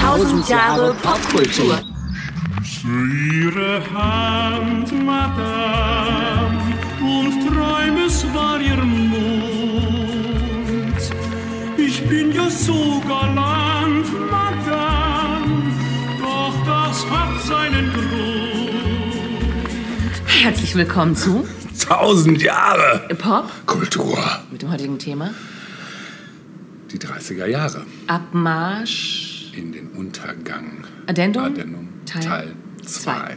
Tausend Jahre Popkultur. Ihre Hand, Madame, und träum, es war ihr Mund. Ich bin ja so galant, Madame, doch das hat seinen Grund. Herzlich willkommen zu Tausend Jahre Pop Kultur. mit dem heutigen Thema Die 30er Jahre. Abmarsch In den Untergang. Addendum, Addendum Teil Teil zwei. 2.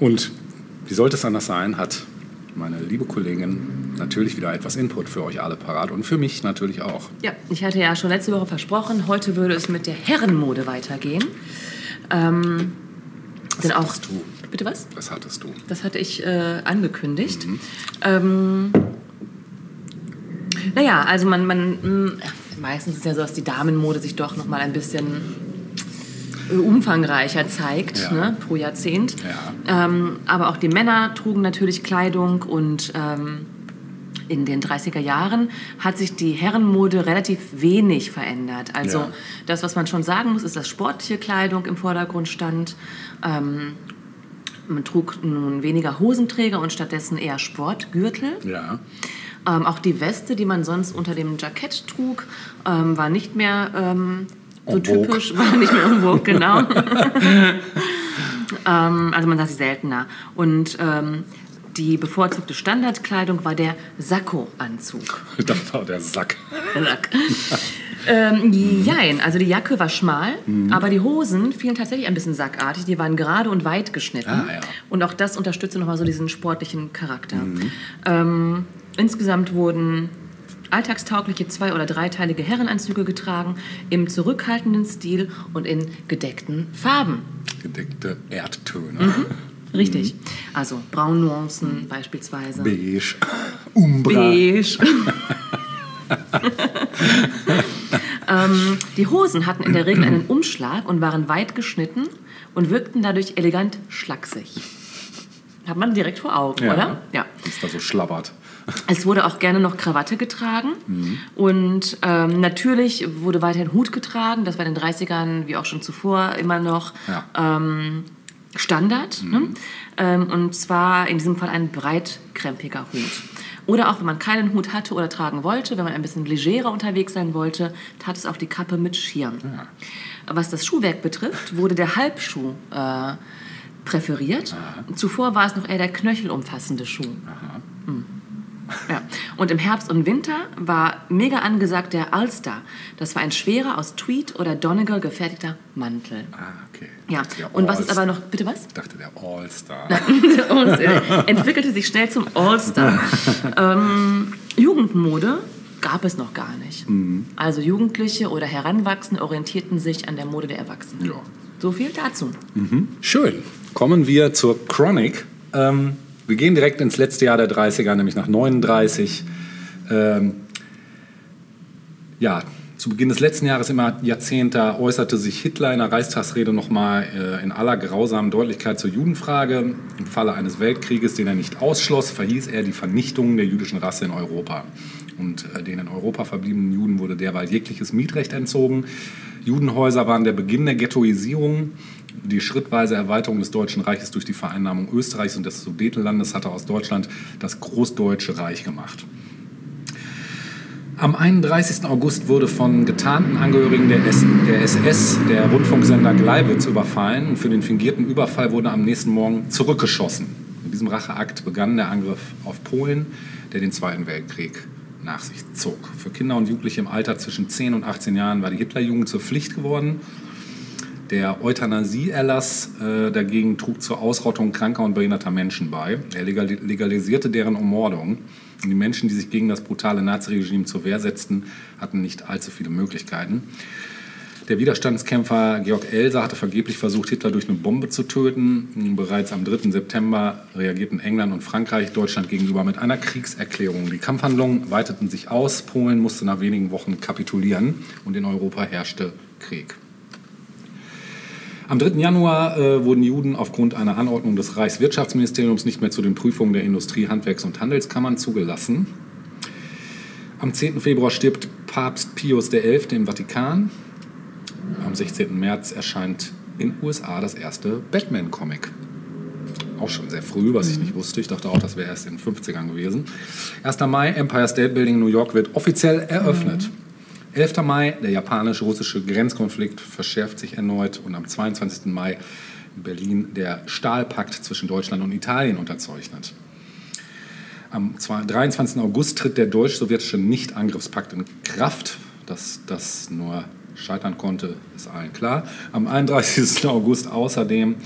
Und wie sollte es anders sein, hat meine liebe Kollegin natürlich wieder etwas Input für euch alle parat und für mich natürlich auch. Ja, ich hatte ja schon letzte Woche versprochen, heute würde es mit der Herrenmode weitergehen. Ähm, denn auch. du? Bitte was? Was hattest du? Das hatte ich äh, angekündigt. Ähm, naja, also man, man mh, meistens ist ja so, dass die Damenmode sich doch noch mal ein bisschen äh, umfangreicher zeigt Ja. ne, pro Jahrzehnt. Ja. Ähm, aber auch die Männer trugen natürlich Kleidung und ähm, in den 30er Jahren hat sich die Herrenmode relativ wenig verändert. Also Ja. das, was man schon sagen muss, ist, dass sportliche Kleidung im Vordergrund stand. Ähm, man trug nun weniger Hosenträger und stattdessen eher Sportgürtel. Ja. Ähm, auch die Weste, die man sonst unter dem Jackett trug, ähm, war nicht mehr ähm, so typisch, war nicht mehr vogue, genau. ähm, also man sah sie seltener. Und ähm, die bevorzugte Standardkleidung war der Sakko-Anzug. Das war der Sack. Sack. Ähm, jein, also die Jacke war schmal, Mhm. aber die Hosen fielen tatsächlich ein bisschen sackartig. Die waren gerade und weit geschnitten. Ah, ja. Und auch das unterstützte nochmal so diesen sportlichen Charakter. Mhm. Ähm, insgesamt wurden alltagstaugliche zwei- oder dreiteilige Herrenanzüge getragen, im zurückhaltenden Stil und in gedeckten Farben. Gedeckte Erdtöne. Mhm. Richtig. Also Braunnuancen beispielsweise. Beige. Umbra. Beige. ähm, die Hosen hatten in der Regel einen Umschlag und waren weit geschnitten und wirkten dadurch elegant schlaksig. Hat man direkt vor Augen, Ja. oder? Ja. Ist da so schlabbert. Es wurde auch gerne noch Krawatte getragen und ähm, natürlich wurde weiterhin Hut getragen. Das war in den 30ern, wie auch schon zuvor, immer noch Ja. ähm, Standard. Ne? Ähm, und zwar in diesem Fall ein breitkrempiger Hut. Oder auch, wenn man keinen Hut hatte oder tragen wollte, wenn man ein bisschen legerer unterwegs sein wollte, tat es auch die Kappe mit Schirm. Was das Schuhwerk betrifft, wurde der Halbschuh äh, präferiert. Zuvor war es noch eher der knöchelumfassende Schuh. Ja. Und im Herbst und Winter war mega angesagt der Ulster. Das war ein schwerer aus Tweed oder Donegal gefertigter Mantel. Ah, okay. Ja. Und was ist aber noch, bitte was? Ich dachte, der All-Star. All-Star. Entwickelte sich schnell zum All-Star. ähm, Jugendmode gab es noch gar nicht. Mhm. Also Jugendliche oder Heranwachsende orientierten sich an der Mode der Erwachsenen. Ja. So viel dazu. Schön. Kommen wir zur Chronic. Ähm, wir gehen direkt ins letzte Jahr der 30er, nämlich nach 39. Ähm, ja, zu Beginn des letzten Jahres, im Jahrzehnt, da äußerte sich Hitler in der Reichstagsrede nochmal äh, in aller grausamen Deutlichkeit zur Judenfrage. Im Falle eines Weltkrieges, den er nicht ausschloss, verhieß er die Vernichtung der jüdischen Rasse in Europa. Und äh, den in Europa verbliebenen Juden wurde derweil jegliches Mietrecht entzogen. Judenhäuser waren der Beginn der Ghettoisierung. Die schrittweise Erweiterung des Deutschen Reiches durch die Vereinnahmung Österreichs und des Sudetenlandes hatte aus Deutschland das Großdeutsche Reich gemacht. Am 31. August wurde von getarnten Angehörigen der, der SS der Rundfunksender Gleiwitz überfallen für den fingierten Überfall wurde am nächsten Morgen zurückgeschossen. Mit diesem Racheakt begann der Angriff auf Polen, der den Zweiten Weltkrieg nach sich zog. Für Kinder und Jugendliche im Alter zwischen 10 und 18 Jahren war die Hitlerjugend zur Pflicht geworden. Der Euthanasieerlass äh, dagegen trug zur Ausrottung kranker und behinderter Menschen bei. Er legal legalisierte deren Ermordung. Die Menschen, die sich gegen das brutale Naziregime zur Wehr setzten, hatten nicht allzu viele Möglichkeiten. Der Widerstandskämpfer Georg Elser hatte vergeblich versucht, Hitler durch eine Bombe zu töten. Bereits am 3. September reagierten England und Frankreich Deutschland gegenüber mit einer Kriegserklärung. Die Kampfhandlungen weiteten sich aus. Polen musste nach wenigen Wochen kapitulieren und in Europa herrschte Krieg. Am 3. Januar äh, wurden Juden aufgrund einer Anordnung des Reichswirtschaftsministeriums nicht mehr zu den Prüfungen der Industrie-, Handwerks- und Handelskammern zugelassen. Am 10. Februar stirbt Papst Pius XI. im Vatikan. Am 16. März erscheint in den USA das erste Batman-Comic. Auch schon sehr früh, was ich nicht wusste. Ich dachte auch, das wäre erst in den 50ern gewesen. 1. Mai, Empire State Building in New York wird offiziell eröffnet. 11. Mai, der japanisch-russische Grenzkonflikt verschärft sich erneut und am 22. Mai in Berlin der Stahlpakt zwischen Deutschland und Italien unterzeichnet. Am 23. August tritt der deutsch-sowjetische Nichtangriffspakt in Kraft. Dass das nur scheitern konnte, ist allen klar. Am 31. August außerdem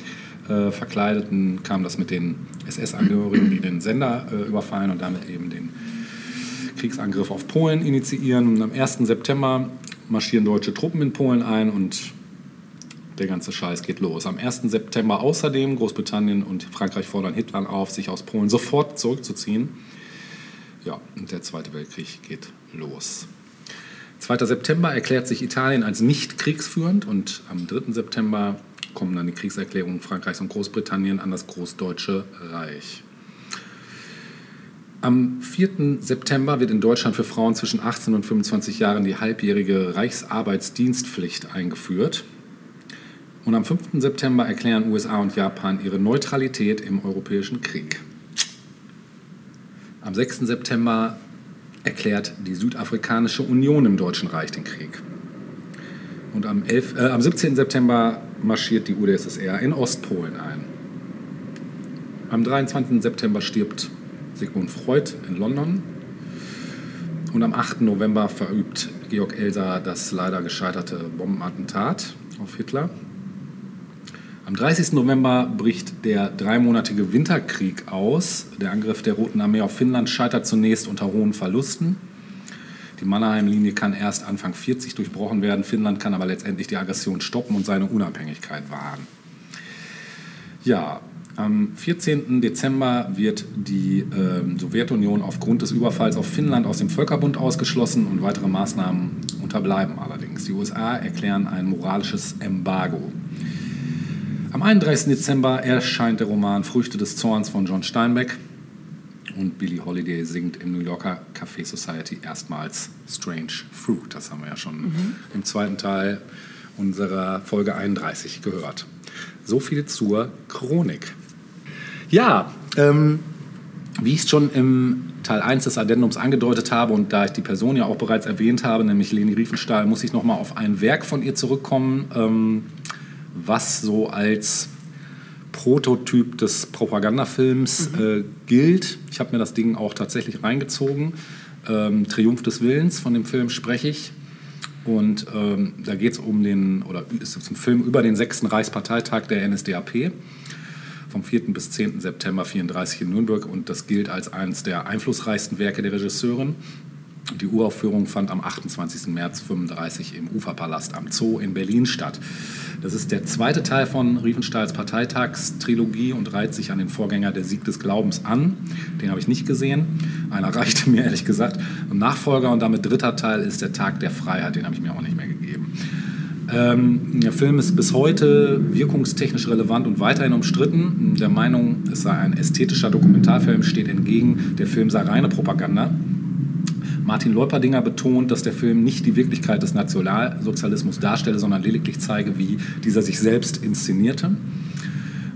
äh, Verkleideten kam das mit den SS-Angehörigen, die den Sender äh, überfallen und damit eben den Kriegsangriff auf Polen initiieren. Und am 1. September marschieren deutsche Truppen in Polen ein und der ganze Scheiß geht los. Am 1. September außerdem Großbritannien und Frankreich fordern Hitler auf, sich aus Polen sofort zurückzuziehen. Ja, und der Zweite Weltkrieg geht los. 2. September erklärt sich Italien als nicht kriegsführend und am 3. September kommen dann die Kriegserklärungen Frankreichs und Großbritannien an das Großdeutsche Reich. Am 4. September wird in Deutschland für Frauen zwischen 18 und 25 Jahren die halbjährige Reichsarbeitsdienstpflicht eingeführt. Und am 5. September erklären USA und Japan ihre Neutralität im Europäischen Krieg. Am 6. September erklärt die Südafrikanische Union im Deutschen Reich den Krieg. Und am, 11, äh, am 17. September marschiert die UdSSR in Ostpolen ein. Am 23. September stirbt Sigmund Freud in London. Und am 8. November verübt Georg Elser das leider gescheiterte Bombenattentat auf Hitler. Am 30. November bricht der dreimonatige Winterkrieg aus. Der Angriff der Roten Armee auf Finnland scheitert zunächst unter hohen Verlusten. Die Mannerheim-Linie kann erst Anfang 40 durchbrochen werden. Finnland kann aber letztendlich die Aggression stoppen und seine Unabhängigkeit wahren. Ja, am 14. Dezember wird die äh, Sowjetunion aufgrund des Überfalls auf Finnland aus dem Völkerbund ausgeschlossen und weitere Maßnahmen unterbleiben allerdings. Die USA erklären ein moralisches Embargo. Am 31. Dezember erscheint der Roman Früchte des Zorns von John Steinbeck und Billie Holiday singt im New Yorker Café Society erstmals Strange Fruit. Das haben wir ja schon mhm. im zweiten Teil unserer Folge 31 gehört. So viel zur Chronik. Ja, ähm, wie ich es schon im Teil 1 des Addendums angedeutet habe und da ich die Person ja auch bereits erwähnt habe, nämlich Leni Riefenstahl, muss ich nochmal auf ein Werk von ihr zurückkommen, ähm, was so als Prototyp des Propagandafilms mhm. äh, gilt. Ich habe mir das Ding auch tatsächlich reingezogen. Ähm, Triumph des Willens, von dem Film spreche ich. Und ähm, da geht es um den, oder ist es ein Film über den 6. Reichsparteitag der NSDAP vom 4. bis 10. September 1934 in Nürnberg und das gilt als eines der einflussreichsten Werke der Regisseurin. Die Uraufführung fand am 28. März 1935 im Uferpalast am Zoo in Berlin statt. Das ist der zweite Teil von Riefenstahls Parteitagstrilogie und reiht sich an den Vorgänger Der Sieg des Glaubens an. Den habe ich nicht gesehen. Einer reichte mir ehrlich gesagt. Ein Nachfolger und damit dritter Teil ist Der Tag der Freiheit. Den habe ich mir auch nicht mehr gegeben. Ähm, der Film ist bis heute wirkungstechnisch relevant und weiterhin umstritten. Der Meinung, es sei ein ästhetischer Dokumentarfilm, steht entgegen, der Film sei reine Propaganda. Martin Leuperdinger betont, dass der Film nicht die Wirklichkeit des Nationalsozialismus darstelle, sondern lediglich zeige, wie dieser sich selbst inszenierte.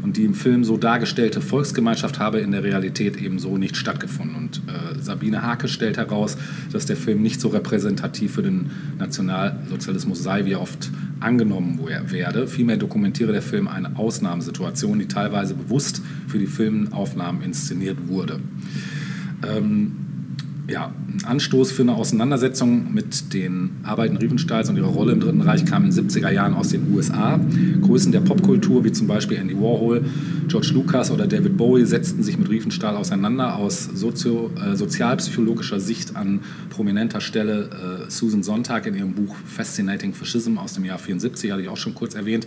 Und die im Film so dargestellte Volksgemeinschaft habe in der Realität eben so nicht stattgefunden. Und äh, Sabine Hake stellt heraus, dass der Film nicht so repräsentativ für den Nationalsozialismus sei, wie er oft angenommen werde. Vielmehr dokumentiere der Film eine Ausnahmesituation, die teilweise bewusst für die Filmaufnahmen inszeniert wurde. Ähm, ja, ein Anstoß für eine Auseinandersetzung mit den Arbeiten Riefenstahls und ihrer Rolle im Dritten Reich kam in den 70er Jahren aus den USA. Größen der Popkultur wie zum Beispiel Andy Warhol, George Lucas oder David Bowie setzten sich mit Riefenstahl auseinander. Aus sozio, äh, sozialpsychologischer Sicht an prominenter Stelle äh, Susan Sontag in ihrem Buch Fascinating Fascism aus dem Jahr 74, hatte ich auch schon kurz erwähnt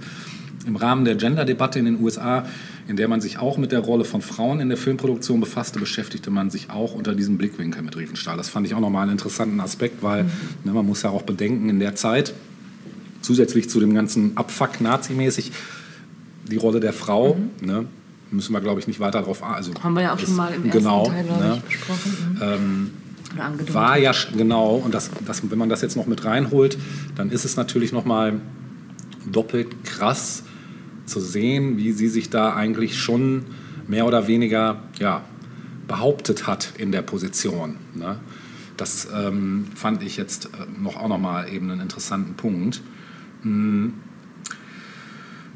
im Rahmen der Gender-Debatte in den USA, in der man sich auch mit der Rolle von Frauen in der Filmproduktion befasste, beschäftigte man sich auch unter diesem Blickwinkel mit Riefenstahl. Das fand ich auch nochmal einen interessanten Aspekt, weil mhm. ne, man muss ja auch bedenken, in der Zeit, zusätzlich zu dem ganzen Abfuck nazimäßig, die Rolle der Frau. Ne? Müssen wir, glaube ich, nicht weiter darauf also Haben wir ja auch schon mal im ersten genau, Teil, glaube ne? ich, besprochen. Mhm. Angedeutet. war ja genau und das, das, wenn man das jetzt noch mit reinholt, dann ist es natürlich noch mal doppelt krass zu sehen, wie sie sich da eigentlich schon mehr oder weniger ja, behauptet hat in der Position. Ne? Das ähm, fand ich jetzt äh, noch auch noch mal eben einen interessanten Punkt.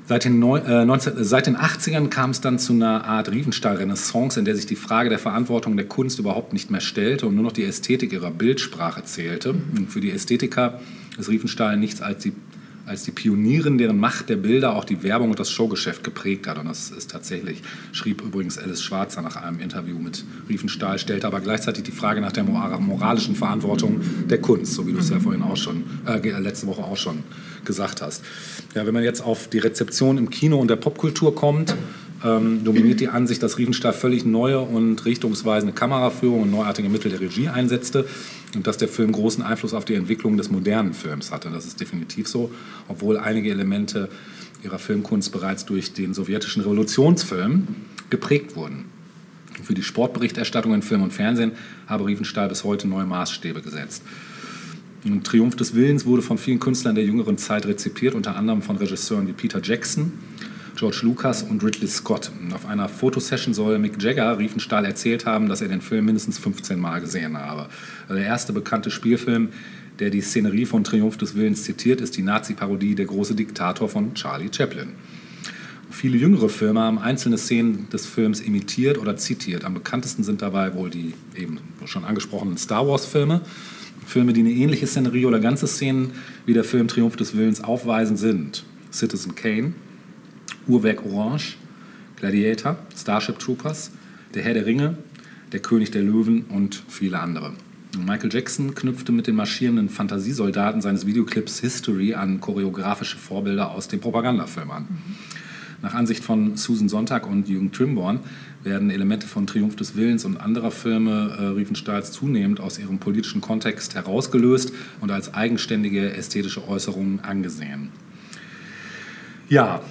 Seit den, äh, 19, seit den 80ern kam es dann zu einer Art Riefenstahl-Renaissance, in der sich die Frage der Verantwortung der Kunst überhaupt nicht mehr stellte und nur noch die Ästhetik ihrer Bildsprache zählte. Und für die Ästhetiker ist Riefenstahl nichts als die, als die Pionierin, deren Macht der Bilder auch die Werbung und das Showgeschäft geprägt hat. Und das ist tatsächlich, schrieb übrigens Alice Schwarzer nach einem Interview mit Riefenstahl, stellte aber gleichzeitig die Frage nach der mora- moralischen Verantwortung der Kunst, so wie du es ja vorhin auch schon, äh, letzte Woche auch schon gesagt hast. Ja, wenn man jetzt auf die Rezeption im Kino und der Popkultur kommt, ähm, dominiert die Ansicht, dass Riefenstahl völlig neue und richtungsweisende Kameraführung und neuartige Mittel der Regie einsetzte und dass der Film großen Einfluss auf die Entwicklung des modernen Films hatte. Das ist definitiv so, obwohl einige Elemente ihrer Filmkunst bereits durch den sowjetischen Revolutionsfilm geprägt wurden. Für die Sportberichterstattung in Film und Fernsehen habe Riefenstahl bis heute neue Maßstäbe gesetzt. Ein Triumph des Willens wurde von vielen Künstlern der jüngeren Zeit rezipiert, unter anderem von Regisseuren wie Peter Jackson, George Lucas und Ridley Scott. Auf einer Fotosession soll Mick Jagger Riefenstahl erzählt haben, dass er den Film mindestens 15 Mal gesehen habe. Der erste bekannte Spielfilm, der die Szenerie von Triumph des Willens zitiert, ist die Nazi-Parodie Der große Diktator von Charlie Chaplin. Viele jüngere Filme haben einzelne Szenen des Films imitiert oder zitiert. Am bekanntesten sind dabei wohl die eben schon angesprochenen Star Wars-Filme. Filme, die eine ähnliche Szenerie oder ganze Szenen wie der Film Triumph des Willens aufweisen, sind Citizen Kane, Uhrwerk Orange, Gladiator, Starship Troopers, Der Herr der Ringe, Der König der Löwen und viele andere. Michael Jackson knüpfte mit den marschierenden Fantasiesoldaten seines Videoclips History an choreografische Vorbilder aus dem Propagandafilm an. Nach Ansicht von Susan Sonntag und Jürgen Trimborn werden Elemente von Triumph des Willens und anderer Filme äh, Riefenstahls zunehmend aus ihrem politischen Kontext herausgelöst und als eigenständige ästhetische Äußerungen angesehen. Ja,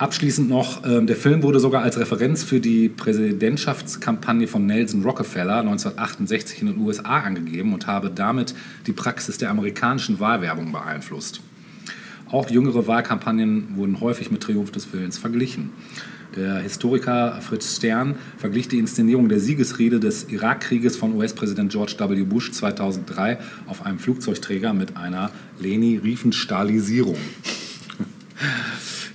Abschließend noch, ähm, der Film wurde sogar als Referenz für die Präsidentschaftskampagne von Nelson Rockefeller 1968 in den USA angegeben und habe damit die Praxis der amerikanischen Wahlwerbung beeinflusst. Auch jüngere Wahlkampagnen wurden häufig mit Triumph des Willens verglichen. Der Historiker Fritz Stern verglich die Inszenierung der Siegesrede des Irakkrieges von US-Präsident George W. Bush 2003 auf einem Flugzeugträger mit einer Leni-Riefenstahlisierung.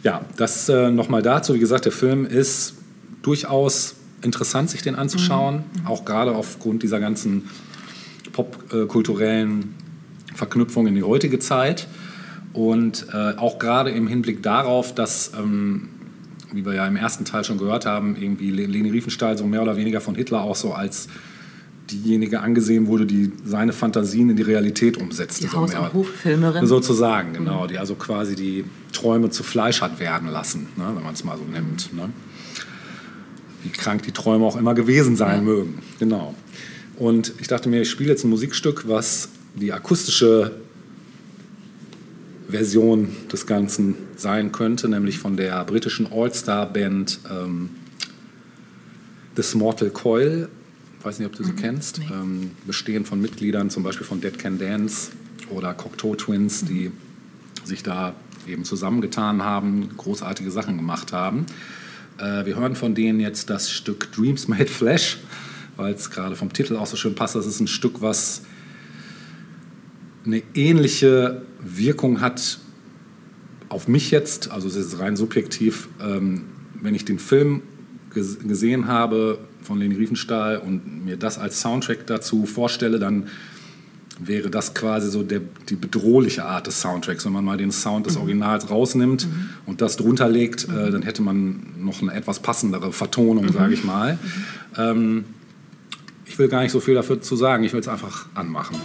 Ja, das äh, nochmal dazu. Wie gesagt, der Film ist durchaus interessant, sich den anzuschauen, auch gerade aufgrund dieser ganzen popkulturellen Verknüpfungen in die heutige Zeit. Und äh, auch gerade im Hinblick darauf, dass, ähm, wie wir ja im ersten Teil schon gehört haben, irgendwie Le- Leni Riefenstahl so mehr oder weniger von Hitler auch so als diejenige angesehen wurde, die seine Fantasien in die Realität umsetzte. Die so Haus- und Hoffilmerin. Sozusagen, genau. Die also quasi die Träume zu Fleisch hat werden lassen, ne, wenn man es mal so nimmt. Ne? Wie krank die Träume auch immer gewesen sein mögen. Genau. Und ich dachte mir, ich spiele jetzt ein Musikstück, was die akustische Version des Ganzen sein könnte, nämlich von der britischen All-Star-Band ähm, The Mortal Coil. Ich weiß nicht, ob du sie kennst. Ähm, bestehend von Mitgliedern zum Beispiel von Dead Can Dance oder Cocteau Twins, die sich da eben zusammengetan haben, großartige Sachen gemacht haben. Äh, wir hören von denen jetzt das Stück Dreams Made Flesh, weil es gerade vom Titel auch so schön passt. Das ist ein Stück, was eine ähnliche Wirkung hat auf mich jetzt, also es ist rein subjektiv, ähm, wenn ich den Film ges gesehen habe von Leni Riefenstahl und mir das als Soundtrack dazu vorstelle, dann wäre das quasi so der, die bedrohliche Art des Soundtracks. Wenn man mal den Sound des Originals rausnimmt und das drunter legt, äh, dann hätte man noch eine etwas passendere Vertonung, sage ich mal. Ähm, ich will gar nicht so viel dafür zu sagen, ich will es einfach anmachen.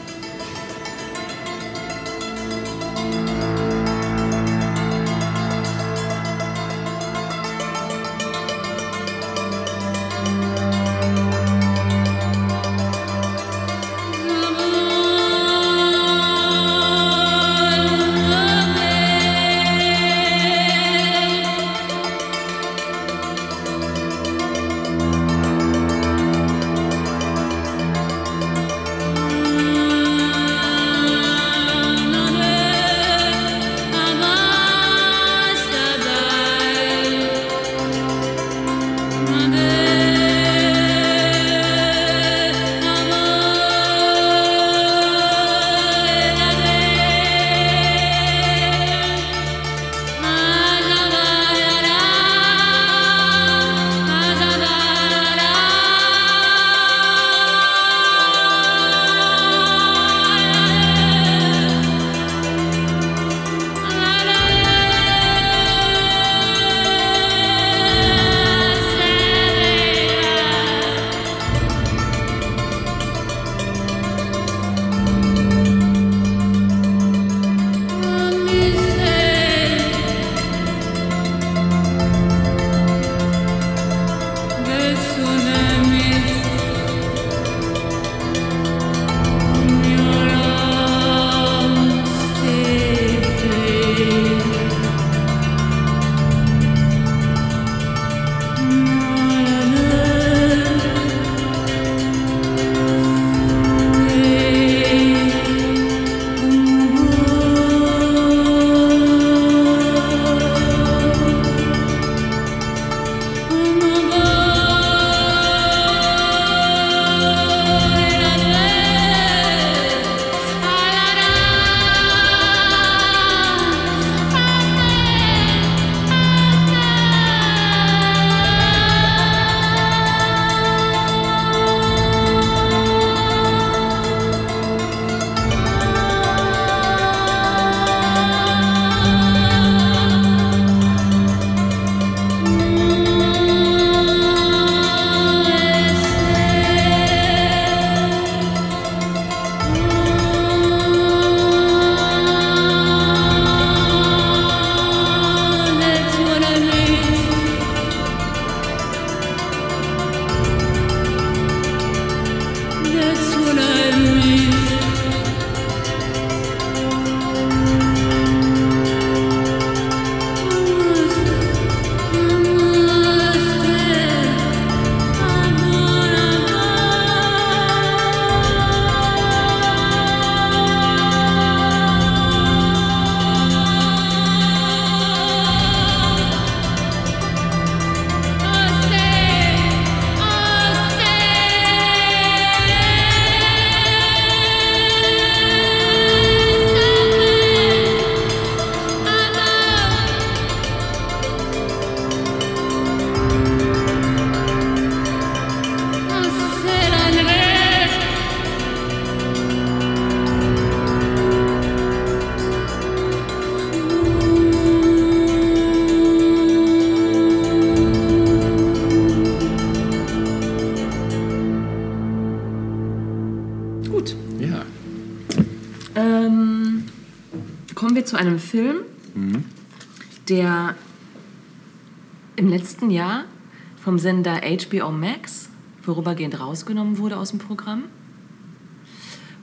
Vom Sender HBO Max vorübergehend rausgenommen wurde aus dem Programm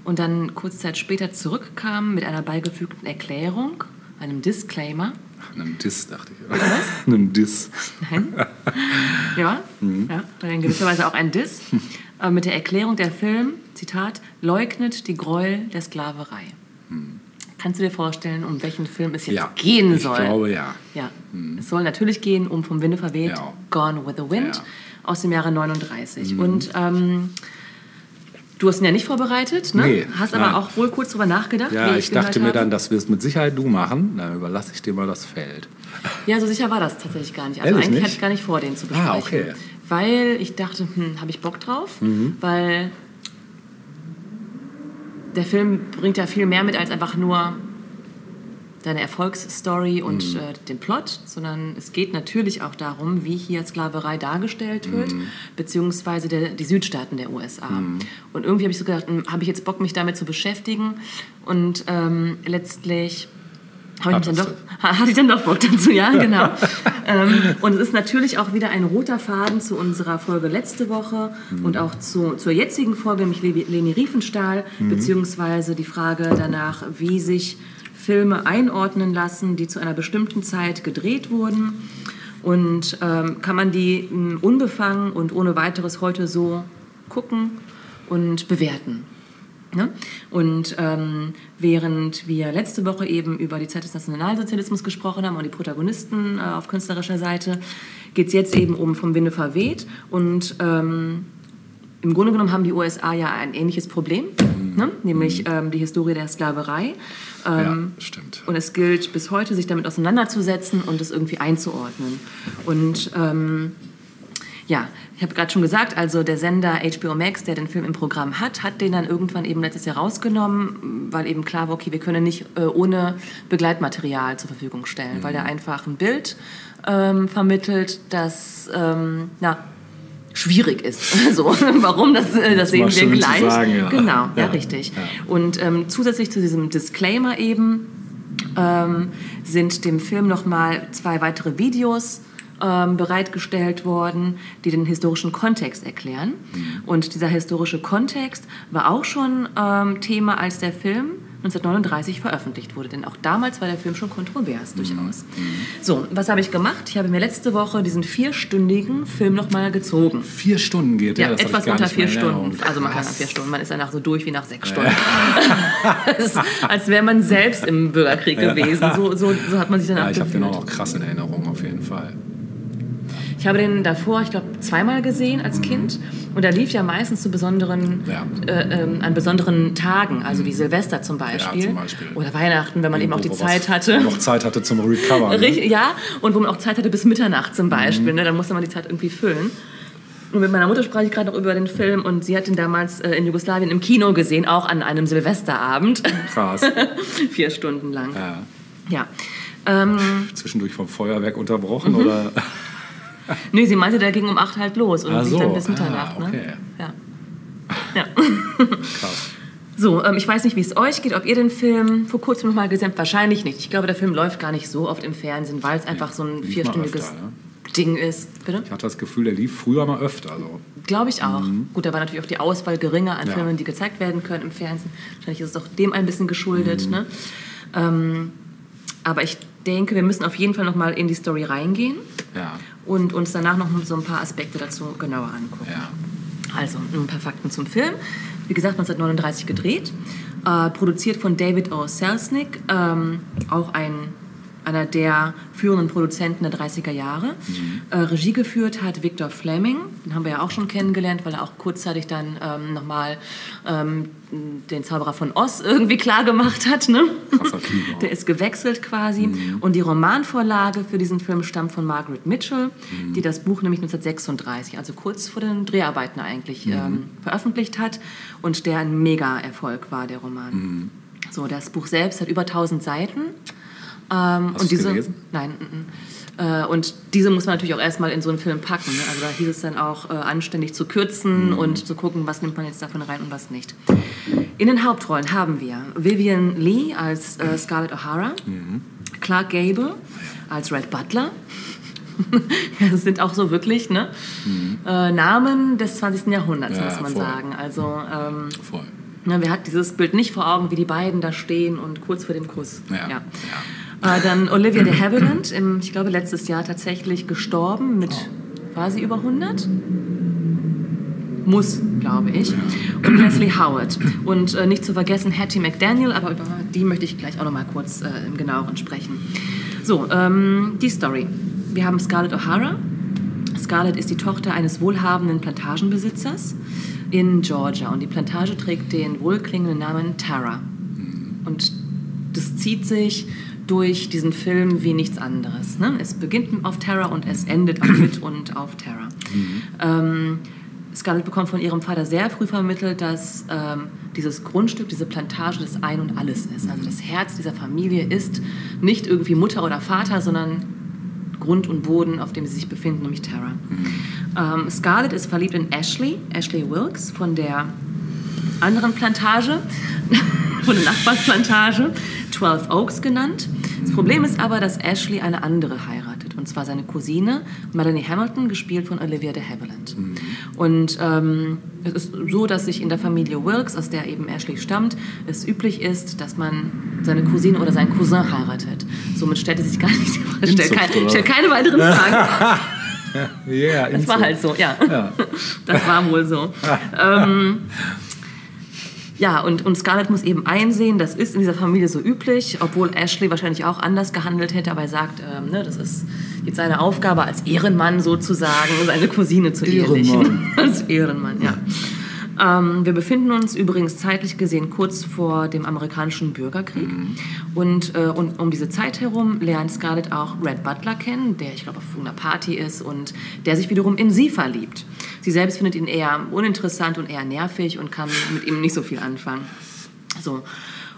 und dann kurze Zeit später zurückkam mit einer beigefügten Erklärung, einem Disclaimer. Einem Diss, dachte ich. Was? Einem Diss. Nein. Ja, ja, in gewisser Weise auch ein Diss. äh, mit der Erklärung, der Film, Zitat, leugnet die Gräuel der Sklaverei. Kannst du dir vorstellen, um welchen Film es jetzt Ja, gehen ich soll? glaube, ja. Ja, es soll natürlich gehen um vom Winde verweht, Ja. Gone with the Wind Ja. Aus dem Jahre 39. Und ähm, du hast ihn ja nicht vorbereitet, ne? Nee, hast nein. aber auch wohl kurz drüber nachgedacht. Ja, wie ich dachte mir habe. dann, das wirst mit Sicherheit du machen. Dann überlasse ich dir mal das Feld. Ja, so sicher war das tatsächlich gar nicht. Also Ehrlich eigentlich nicht? hatte ich gar nicht vor, den zu besprechen. Ah, okay. Weil ich dachte, hm, habe ich Bock drauf? Mhm. Weil der Film bringt ja viel mehr mit als einfach nur deine Erfolgsstory und Mhm. äh, den Plot, sondern es geht natürlich auch darum, wie hier Sklaverei dargestellt wird, Mhm. beziehungsweise der, die Südstaaten der USA. Und irgendwie habe ich so gedacht, hm, habe ich jetzt Bock, mich damit zu beschäftigen? Und ähm, letztlich habe ich dann doch, ha- hatte ich dann doch Bock dazu, ja, genau. ähm, und es ist natürlich auch wieder ein roter Faden zu unserer Folge letzte Woche und auch zu, zur jetzigen Folge, nämlich Leni Riefenstahl, beziehungsweise die Frage danach, wie sich Filme einordnen lassen, die zu einer bestimmten Zeit gedreht wurden. Und ähm, kann man die unbefangen und ohne weiteres heute so gucken und bewerten. Ne? Und ähm, während wir letzte Woche eben über die Zeit des Nationalsozialismus gesprochen haben und die Protagonisten äh, auf künstlerischer Seite, geht es jetzt eben um Vom Winde verweht. Und ähm, im Grunde genommen haben die USA ja ein ähnliches Problem, ne? nämlich ähm, die Historie der Sklaverei. Ähm, ja, stimmt. und es gilt bis heute, sich damit auseinanderzusetzen und es irgendwie einzuordnen. Und ähm, ja, ich habe gerade schon gesagt, also der Sender HBO Max, der den Film im Programm hat, hat den dann irgendwann eben letztes Jahr rausgenommen, weil eben klar war, okay, wir können nicht äh, ohne Begleitmaterial zur Verfügung stellen, weil der einfach ein Bild ähm, vermittelt, das ähm, na, schwierig ist. So, warum, das, äh, das sehen mal wir gleich. sagen, ja. Genau, ja, Ja, richtig. ja. Und ähm, zusätzlich zu diesem Disclaimer eben ähm, sind dem Film nochmal zwei weitere Videos ähm, bereitgestellt worden, die den historischen Kontext erklären. Und dieser historische Kontext war auch schon ähm, Thema, als der Film 1939 veröffentlicht wurde. Denn auch damals war der Film schon kontrovers durchaus. So, was habe ich gemacht? Ich habe mir letzte Woche diesen vierstündigen Film nochmal gezogen. Vier Stunden geht Ja, das hab etwas unter vier Stunden. Also man kann nach vier Stunden, man ist danach so durch wie nach sechs Stunden. Das ist, als wäre man selbst im Bürgerkrieg gewesen. So, so, so hat man sich danach Ja, ich habe den auch noch krass in Erinnerung, auf jeden Fall. Ich habe den davor, ich glaube, zweimal gesehen als Kind. Und er lief ja meistens zu besonderen, Ja. äh, ähm, an besonderen Tagen, also wie Silvester zum Beispiel. zum Beispiel. Oder Weihnachten, wenn man eben auch die Wo Zeit hatte. Noch Zeit hatte zum Recover. ne? Ja, und wo man auch Zeit hatte bis Mitternacht zum Mhm. Beispiel. Ne? Dann musste man die Zeit irgendwie füllen. Und mit meiner Mutter sprach ich gerade noch über den Film und sie hat ihn damals äh, in Jugoslawien im Kino gesehen, auch an einem Silvesterabend. Krass. Vier Stunden lang. Ja. Ja. Ähm, Zwischendurch vom Feuerwerk unterbrochen Mhm. oder? nee, sie meinte, der ging um acht halt los und so, dann bis ah, Mitternacht. okay. Ne? Ja. ja. Krass. So, ähm, ich weiß nicht, wie es euch geht, ob ihr den Film vor kurzem noch mal gesehen habt. Wahrscheinlich nicht. Ich glaube, der Film läuft gar nicht so oft im Fernsehen, weil es einfach so ein vierstündiges öfter, ne? Ding ist. Bitte? Ich hatte das Gefühl, der lief früher mal öfter. Also. Glaube ich auch. Gut, da war natürlich auch die Auswahl geringer an Ja. Filmen, die gezeigt werden können im Fernsehen. Wahrscheinlich ist es auch dem ein bisschen geschuldet. Ne? Ähm, aber ich denke, wir müssen auf jeden Fall noch mal in die Story reingehen Ja. Und uns danach noch so ein paar Aspekte dazu genauer angucken. Ja. Also, ein paar Fakten zum Film. Wie gesagt, 1939 gedreht. Äh, produziert von David O. Selznick, ähm, auch ein, einer der führenden Produzenten der 30er Jahre. Äh, Regie geführt hat Victor Fleming, den haben wir ja auch schon kennengelernt, weil er auch kurzzeitig dann ähm, nochmal ähm, den Zauberer von Oz irgendwie klar gemacht hat. Ne? Krasser Typ auch. Der ist gewechselt quasi. Und die Romanvorlage für diesen Film stammt von Margaret Mitchell, die das Buch nämlich 1936, also kurz vor den Dreharbeiten eigentlich, ähm, veröffentlicht hat. Und der ein Mega-Erfolg war, der Roman. So, das Buch selbst hat über 1000 Seiten. Ähm, Hast und diese, gelesen? Nein. mm, mm. Äh, und diese muss man natürlich auch erstmal in so einen Film packen. Ne? Also da hieß es dann auch, äh, anständig zu kürzen Mhm. und zu gucken, was nimmt man jetzt davon rein und was nicht. In den Hauptrollen haben wir Vivian Lee als äh, Scarlett O'Hara, Mhm. Clark Gable als Red Butler. ja, das sind auch so wirklich ne? äh, Namen des 20. Jahrhunderts, Mhm. Ja, muss man voll. sagen. Also ähm, Voll. Ne, wer hat dieses Bild nicht vor Augen, wie die beiden da stehen und kurz vor dem Kuss? Ja. Äh, dann Olivia de Havilland, im, ich glaube letztes Jahr tatsächlich gestorben mit, sie über 100? Muss, glaube ich. Und Leslie Howard. Und äh, nicht zu vergessen Hattie McDaniel, aber über die möchte ich gleich auch noch mal kurz äh, im genaueren sprechen. So, ähm, die Story. Wir haben Scarlett O'Hara. Scarlett ist die Tochter eines wohlhabenden Plantagenbesitzers in Georgia und die Plantage trägt den wohlklingenden Namen Tara. Und das zieht sich durch diesen Film wie nichts anderes. Ne? Es beginnt auf Terra und es endet auch mit und auf Terra. Ähm, Scarlett bekommt von ihrem Vater sehr früh vermittelt, dass ähm, dieses Grundstück, diese Plantage das Ein und Alles ist. Also das Herz dieser Familie ist nicht irgendwie Mutter oder Vater, sondern Grund und Boden, auf dem sie sich befinden, nämlich Terra. Ähm, Scarlett ist verliebt in Ashley, Ashley Wilkes von der anderen Plantage, von der Nachbarsplantage, 12 Oaks genannt. Das Problem ist aber, dass Ashley eine andere heiratet, und zwar seine Cousine Melanie Hamilton, gespielt von Olivia de Havilland. Und ähm, es ist so, dass sich in der Familie Wilkes, aus der eben Ashley stammt, es üblich ist, dass man seine Cousine oder seinen Cousin heiratet. Somit stellt es sich gar nicht, stellt, kein, stellt keine weiteren Fragen. Yeah, Das war halt so, ja. Ja. Das war wohl so. ähm, ja, und, und Scarlett muss eben einsehen, das ist in dieser Familie so üblich, obwohl Ashley wahrscheinlich auch anders gehandelt hätte, aber er sagt, ähm, ne, das ist jetzt seine Aufgabe als Ehrenmann sozusagen, seine Cousine zu ehelichen. Als Ehrenmann, ja. Ähm, wir befinden uns übrigens zeitlich gesehen kurz vor dem amerikanischen Bürgerkrieg. Und, äh, und um diese Zeit herum lernt Scarlett auch Red Butler kennen, der, ich glaube, auf einer Party ist und der sich wiederum in sie verliebt. Sie selbst findet ihn eher uninteressant und eher nervig und kann mit ihm nicht so viel anfangen. So.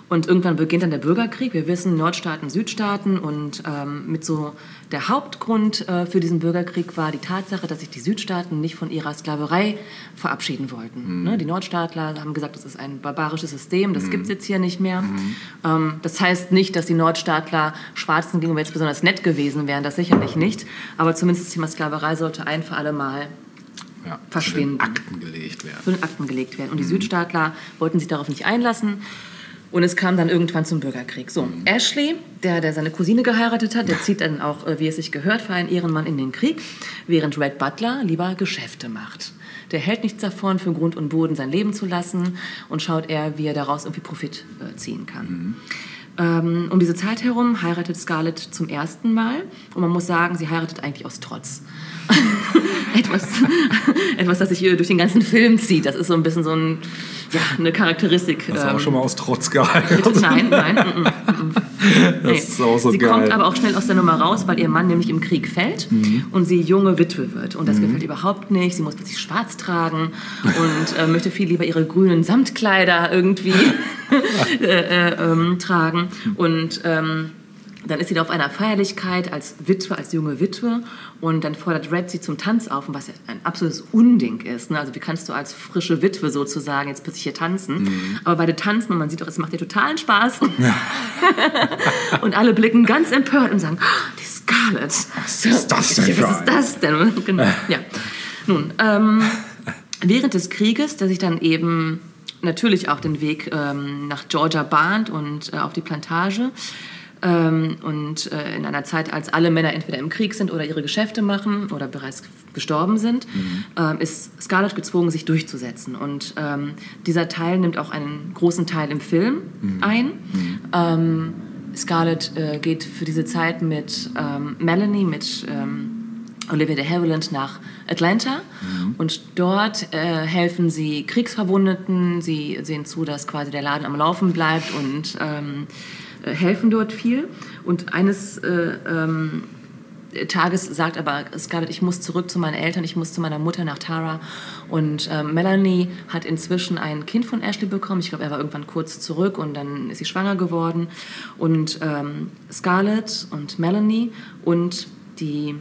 Und irgendwann beginnt dann der Bürgerkrieg. Wir wissen, Nordstaaten, Südstaaten. Und ähm, mit so der Hauptgrund äh, für diesen Bürgerkrieg war die Tatsache, dass sich die Südstaaten nicht von ihrer Sklaverei verabschieden wollten. Ne? Die Nordstaatler haben gesagt, das ist ein barbarisches System, das gibt es jetzt hier nicht mehr. Ähm, das heißt nicht, dass die Nordstaatler Schwarzen gegenüber jetzt besonders nett gewesen wären, das sicherlich nicht. Aber zumindest das Thema Sklaverei sollte ein für alle Mal Ja, Verschwinden. Akten gelegt werden. zu den Akten gelegt werden. Und die Südstaatler wollten sich darauf nicht einlassen. Und es kam dann irgendwann zum Bürgerkrieg. So, Ashley, der, der seine Cousine geheiratet hat, der zieht dann auch, äh, wie es sich gehört, für einen Ehrenmann in den Krieg, während Red Butler lieber Geschäfte macht. Der hält nichts davon, für Grund und Boden sein Leben zu lassen und schaut eher, wie er daraus irgendwie Profit äh, ziehen kann. Ähm, um diese Zeit herum heiratet Scarlett zum ersten Mal und man muss sagen, sie heiratet eigentlich aus Trotz. etwas, etwas, das sich durch den ganzen Film zieht. Das ist so ein bisschen so ein, ja, eine Charakteristik. Hast du ähm, auch schon mal aus Trotz? Bitte, nein, nein. mm, mm, mm. Nee. ist auch so sie geil. kommt aber auch schnell aus der Nummer raus, weil ihr Mann nämlich im Krieg fällt Mhm. und sie junge Witwe wird. Und das gefällt ihr überhaupt nicht. Sie muss plötzlich schwarz tragen und äh, möchte viel lieber ihre grünen Samtkleider irgendwie äh, äh, ähm, tragen. Und ähm, dann ist sie da auf einer Feierlichkeit als Witwe, als junge Witwe und dann fordert Red sie zum Tanz auf, was ja ein absolutes Unding ist. Ne? Also wie kannst du als frische Witwe sozusagen jetzt plötzlich hier tanzen? Mhm. Aber beide tanzen und man sieht doch, es macht ihr totalen Spaß. und alle blicken ganz empört und sagen, "Oh, die Scarlett. Was ist das denn Was ist eine?" das denn? Genau. Ja. Nun, ähm, während des Krieges, der sich dann eben natürlich auch den Weg ähm, nach Georgia bahnt und äh, auf die Plantage. Ähm, und äh, in einer Zeit, als alle Männer entweder im Krieg sind oder ihre Geschäfte machen oder bereits gestorben sind, ähm, ist Scarlett gezwungen, sich durchzusetzen. Und ähm, dieser Teil nimmt auch einen großen Teil im Film ein. Ähm, Scarlett äh, geht für diese Zeit mit ähm, Melanie, mit ähm, Olivia de Havilland nach Atlanta und dort äh, helfen sie Kriegsverwundeten. Sie sehen zu, dass quasi der Laden am Laufen bleibt und ähm, äh, helfen dort viel. Und eines äh, ähm, Tages sagt aber Scarlett, ich muss zurück zu meinen Eltern, ich muss zu meiner Mutter nach Tara. Und äh, Melanie hat inzwischen ein Kind von Ashley bekommen. Ich glaube, er war irgendwann kurz zurück und dann ist sie schwanger geworden. Und ähm, Scarlett und Melanie und die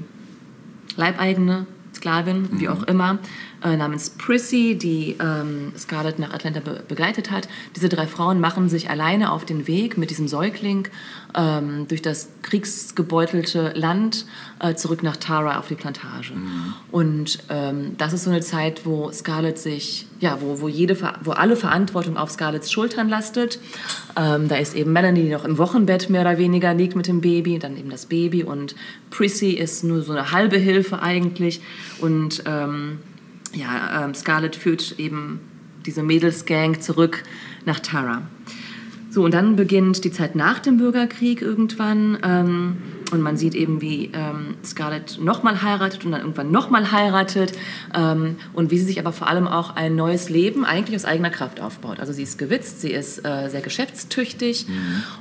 Leibeigene Sklavin, wie auch immer, äh, namens Prissy, die ähm, Scarlett nach Atlanta be begleitet hat. Diese drei Frauen machen sich alleine auf den Weg mit diesem Säugling ähm, durch das kriegsgebeutelte Land äh, zurück nach Tara auf die Plantage. Mhm. Und ähm, das ist so eine Zeit, wo Scarlett sich, ja, wo, wo, jede, wo alle Verantwortung auf Scarletts Schultern lastet. Ähm, da ist eben Melanie, die noch im Wochenbett mehr oder weniger liegt mit dem Baby, dann eben das Baby und Prissy ist nur so eine halbe Hilfe eigentlich und ähm, ja, ähm, Scarlett führt eben diese Mädelsgang zurück nach Tara. So, und dann beginnt die Zeit nach dem Bürgerkrieg irgendwann. Ähm, und man sieht eben, wie ähm, Scarlett nochmal heiratet und dann irgendwann nochmal heiratet. Ähm, und wie sie sich aber vor allem auch ein neues Leben eigentlich aus eigener Kraft aufbaut. Also sie ist gewitzt, sie ist äh, sehr geschäftstüchtig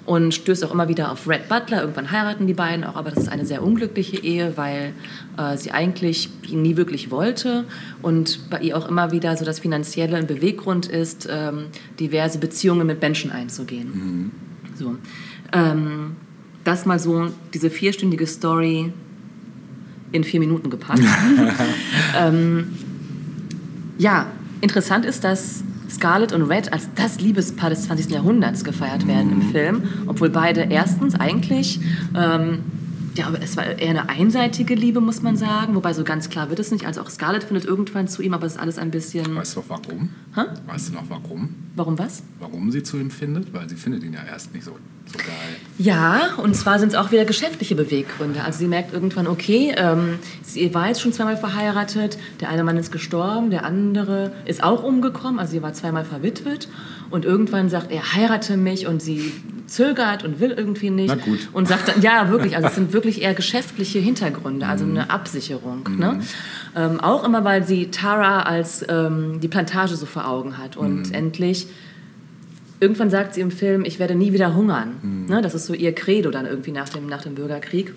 und stößt auch immer wieder auf Red Butler. Irgendwann heiraten die beiden auch, aber das ist eine sehr unglückliche Ehe, weil äh, sie eigentlich ihn nie wirklich wollte und bei ihr auch immer wieder so das Finanzielle ein Beweggrund ist, ähm, diverse Beziehungen mit Menschen einzugehen. So. Ähm, das mal so, diese vierstündige Story in vier Minuten gepackt. ähm, ja, interessant ist, dass Scarlett und Red als das Liebespaar des 20. Jahrhunderts gefeiert werden im Film, obwohl beide erstens eigentlich, ähm, ja, es war eher eine einseitige Liebe, muss man sagen, wobei so ganz klar wird es nicht. Also auch Scarlett findet irgendwann zu ihm, aber es ist alles ein bisschen. Weißt du noch warum? Hä? Weißt du noch warum? Warum was? Warum sie zu ihm findet? Weil sie findet ihn ja erst nicht so, so geil. Ja, und zwar sind es auch wieder geschäftliche Beweggründe. Also sie merkt irgendwann, okay, ähm, sie war jetzt schon zweimal verheiratet, der eine Mann ist gestorben, der andere ist auch umgekommen, also sie war zweimal verwitwet. Und irgendwann sagt er, heirate mich und sie zögert und will irgendwie nicht. Und sagt dann, ja, wirklich, also es sind wirklich eher geschäftliche Hintergründe, also eine Absicherung. Ne? Ähm, auch immer, weil sie Tara als ähm, die Plantage so vor Augen hat. Und endlich irgendwann sagt sie im Film, ich werde nie wieder hungern. Ne, das ist so ihr Credo dann irgendwie nach dem, nach dem Bürgerkrieg.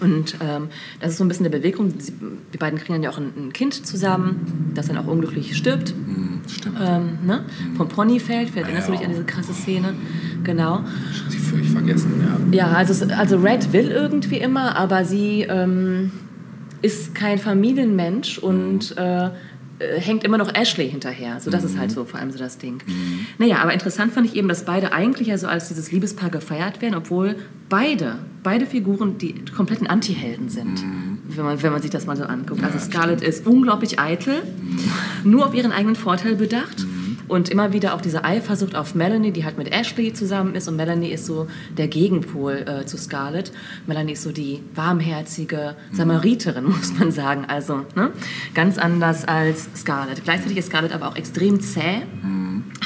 Und ähm, das ist so ein bisschen der Beweggrund. Sie, die beiden kriegen dann ja auch ein, ein Kind zusammen, das dann auch unglücklich stirbt. Hm, stimmt. Ähm, ne? Vom Pony fällt. Vielleicht erinnerst du Ja. dich an diese krasse Szene. Genau. Sie völlig vergessen, ja. Ja, also, also Red will irgendwie immer, aber sie ähm, ist kein Familienmensch und äh, äh, hängt immer noch Ashley hinterher. So, das ist halt so vor allem so das Ding. Naja, aber interessant fand ich eben, dass beide eigentlich ja so als dieses Liebespaar gefeiert werden, obwohl beide, beide Figuren die kompletten Anti-Helden sind, wenn, man, wenn man sich das mal so anguckt. Also Scarlett ist unglaublich eitel, nur auf ihren eigenen Vorteil bedacht. Und immer wieder auch diese Eifersucht auf Melanie, die halt mit Ashley zusammen ist. Und Melanie ist so der Gegenpol äh, zu Scarlett. Melanie ist so die warmherzige Samariterin, muss man sagen. Also ne? ganz anders als Scarlett. Gleichzeitig ist Scarlett aber auch extrem zäh,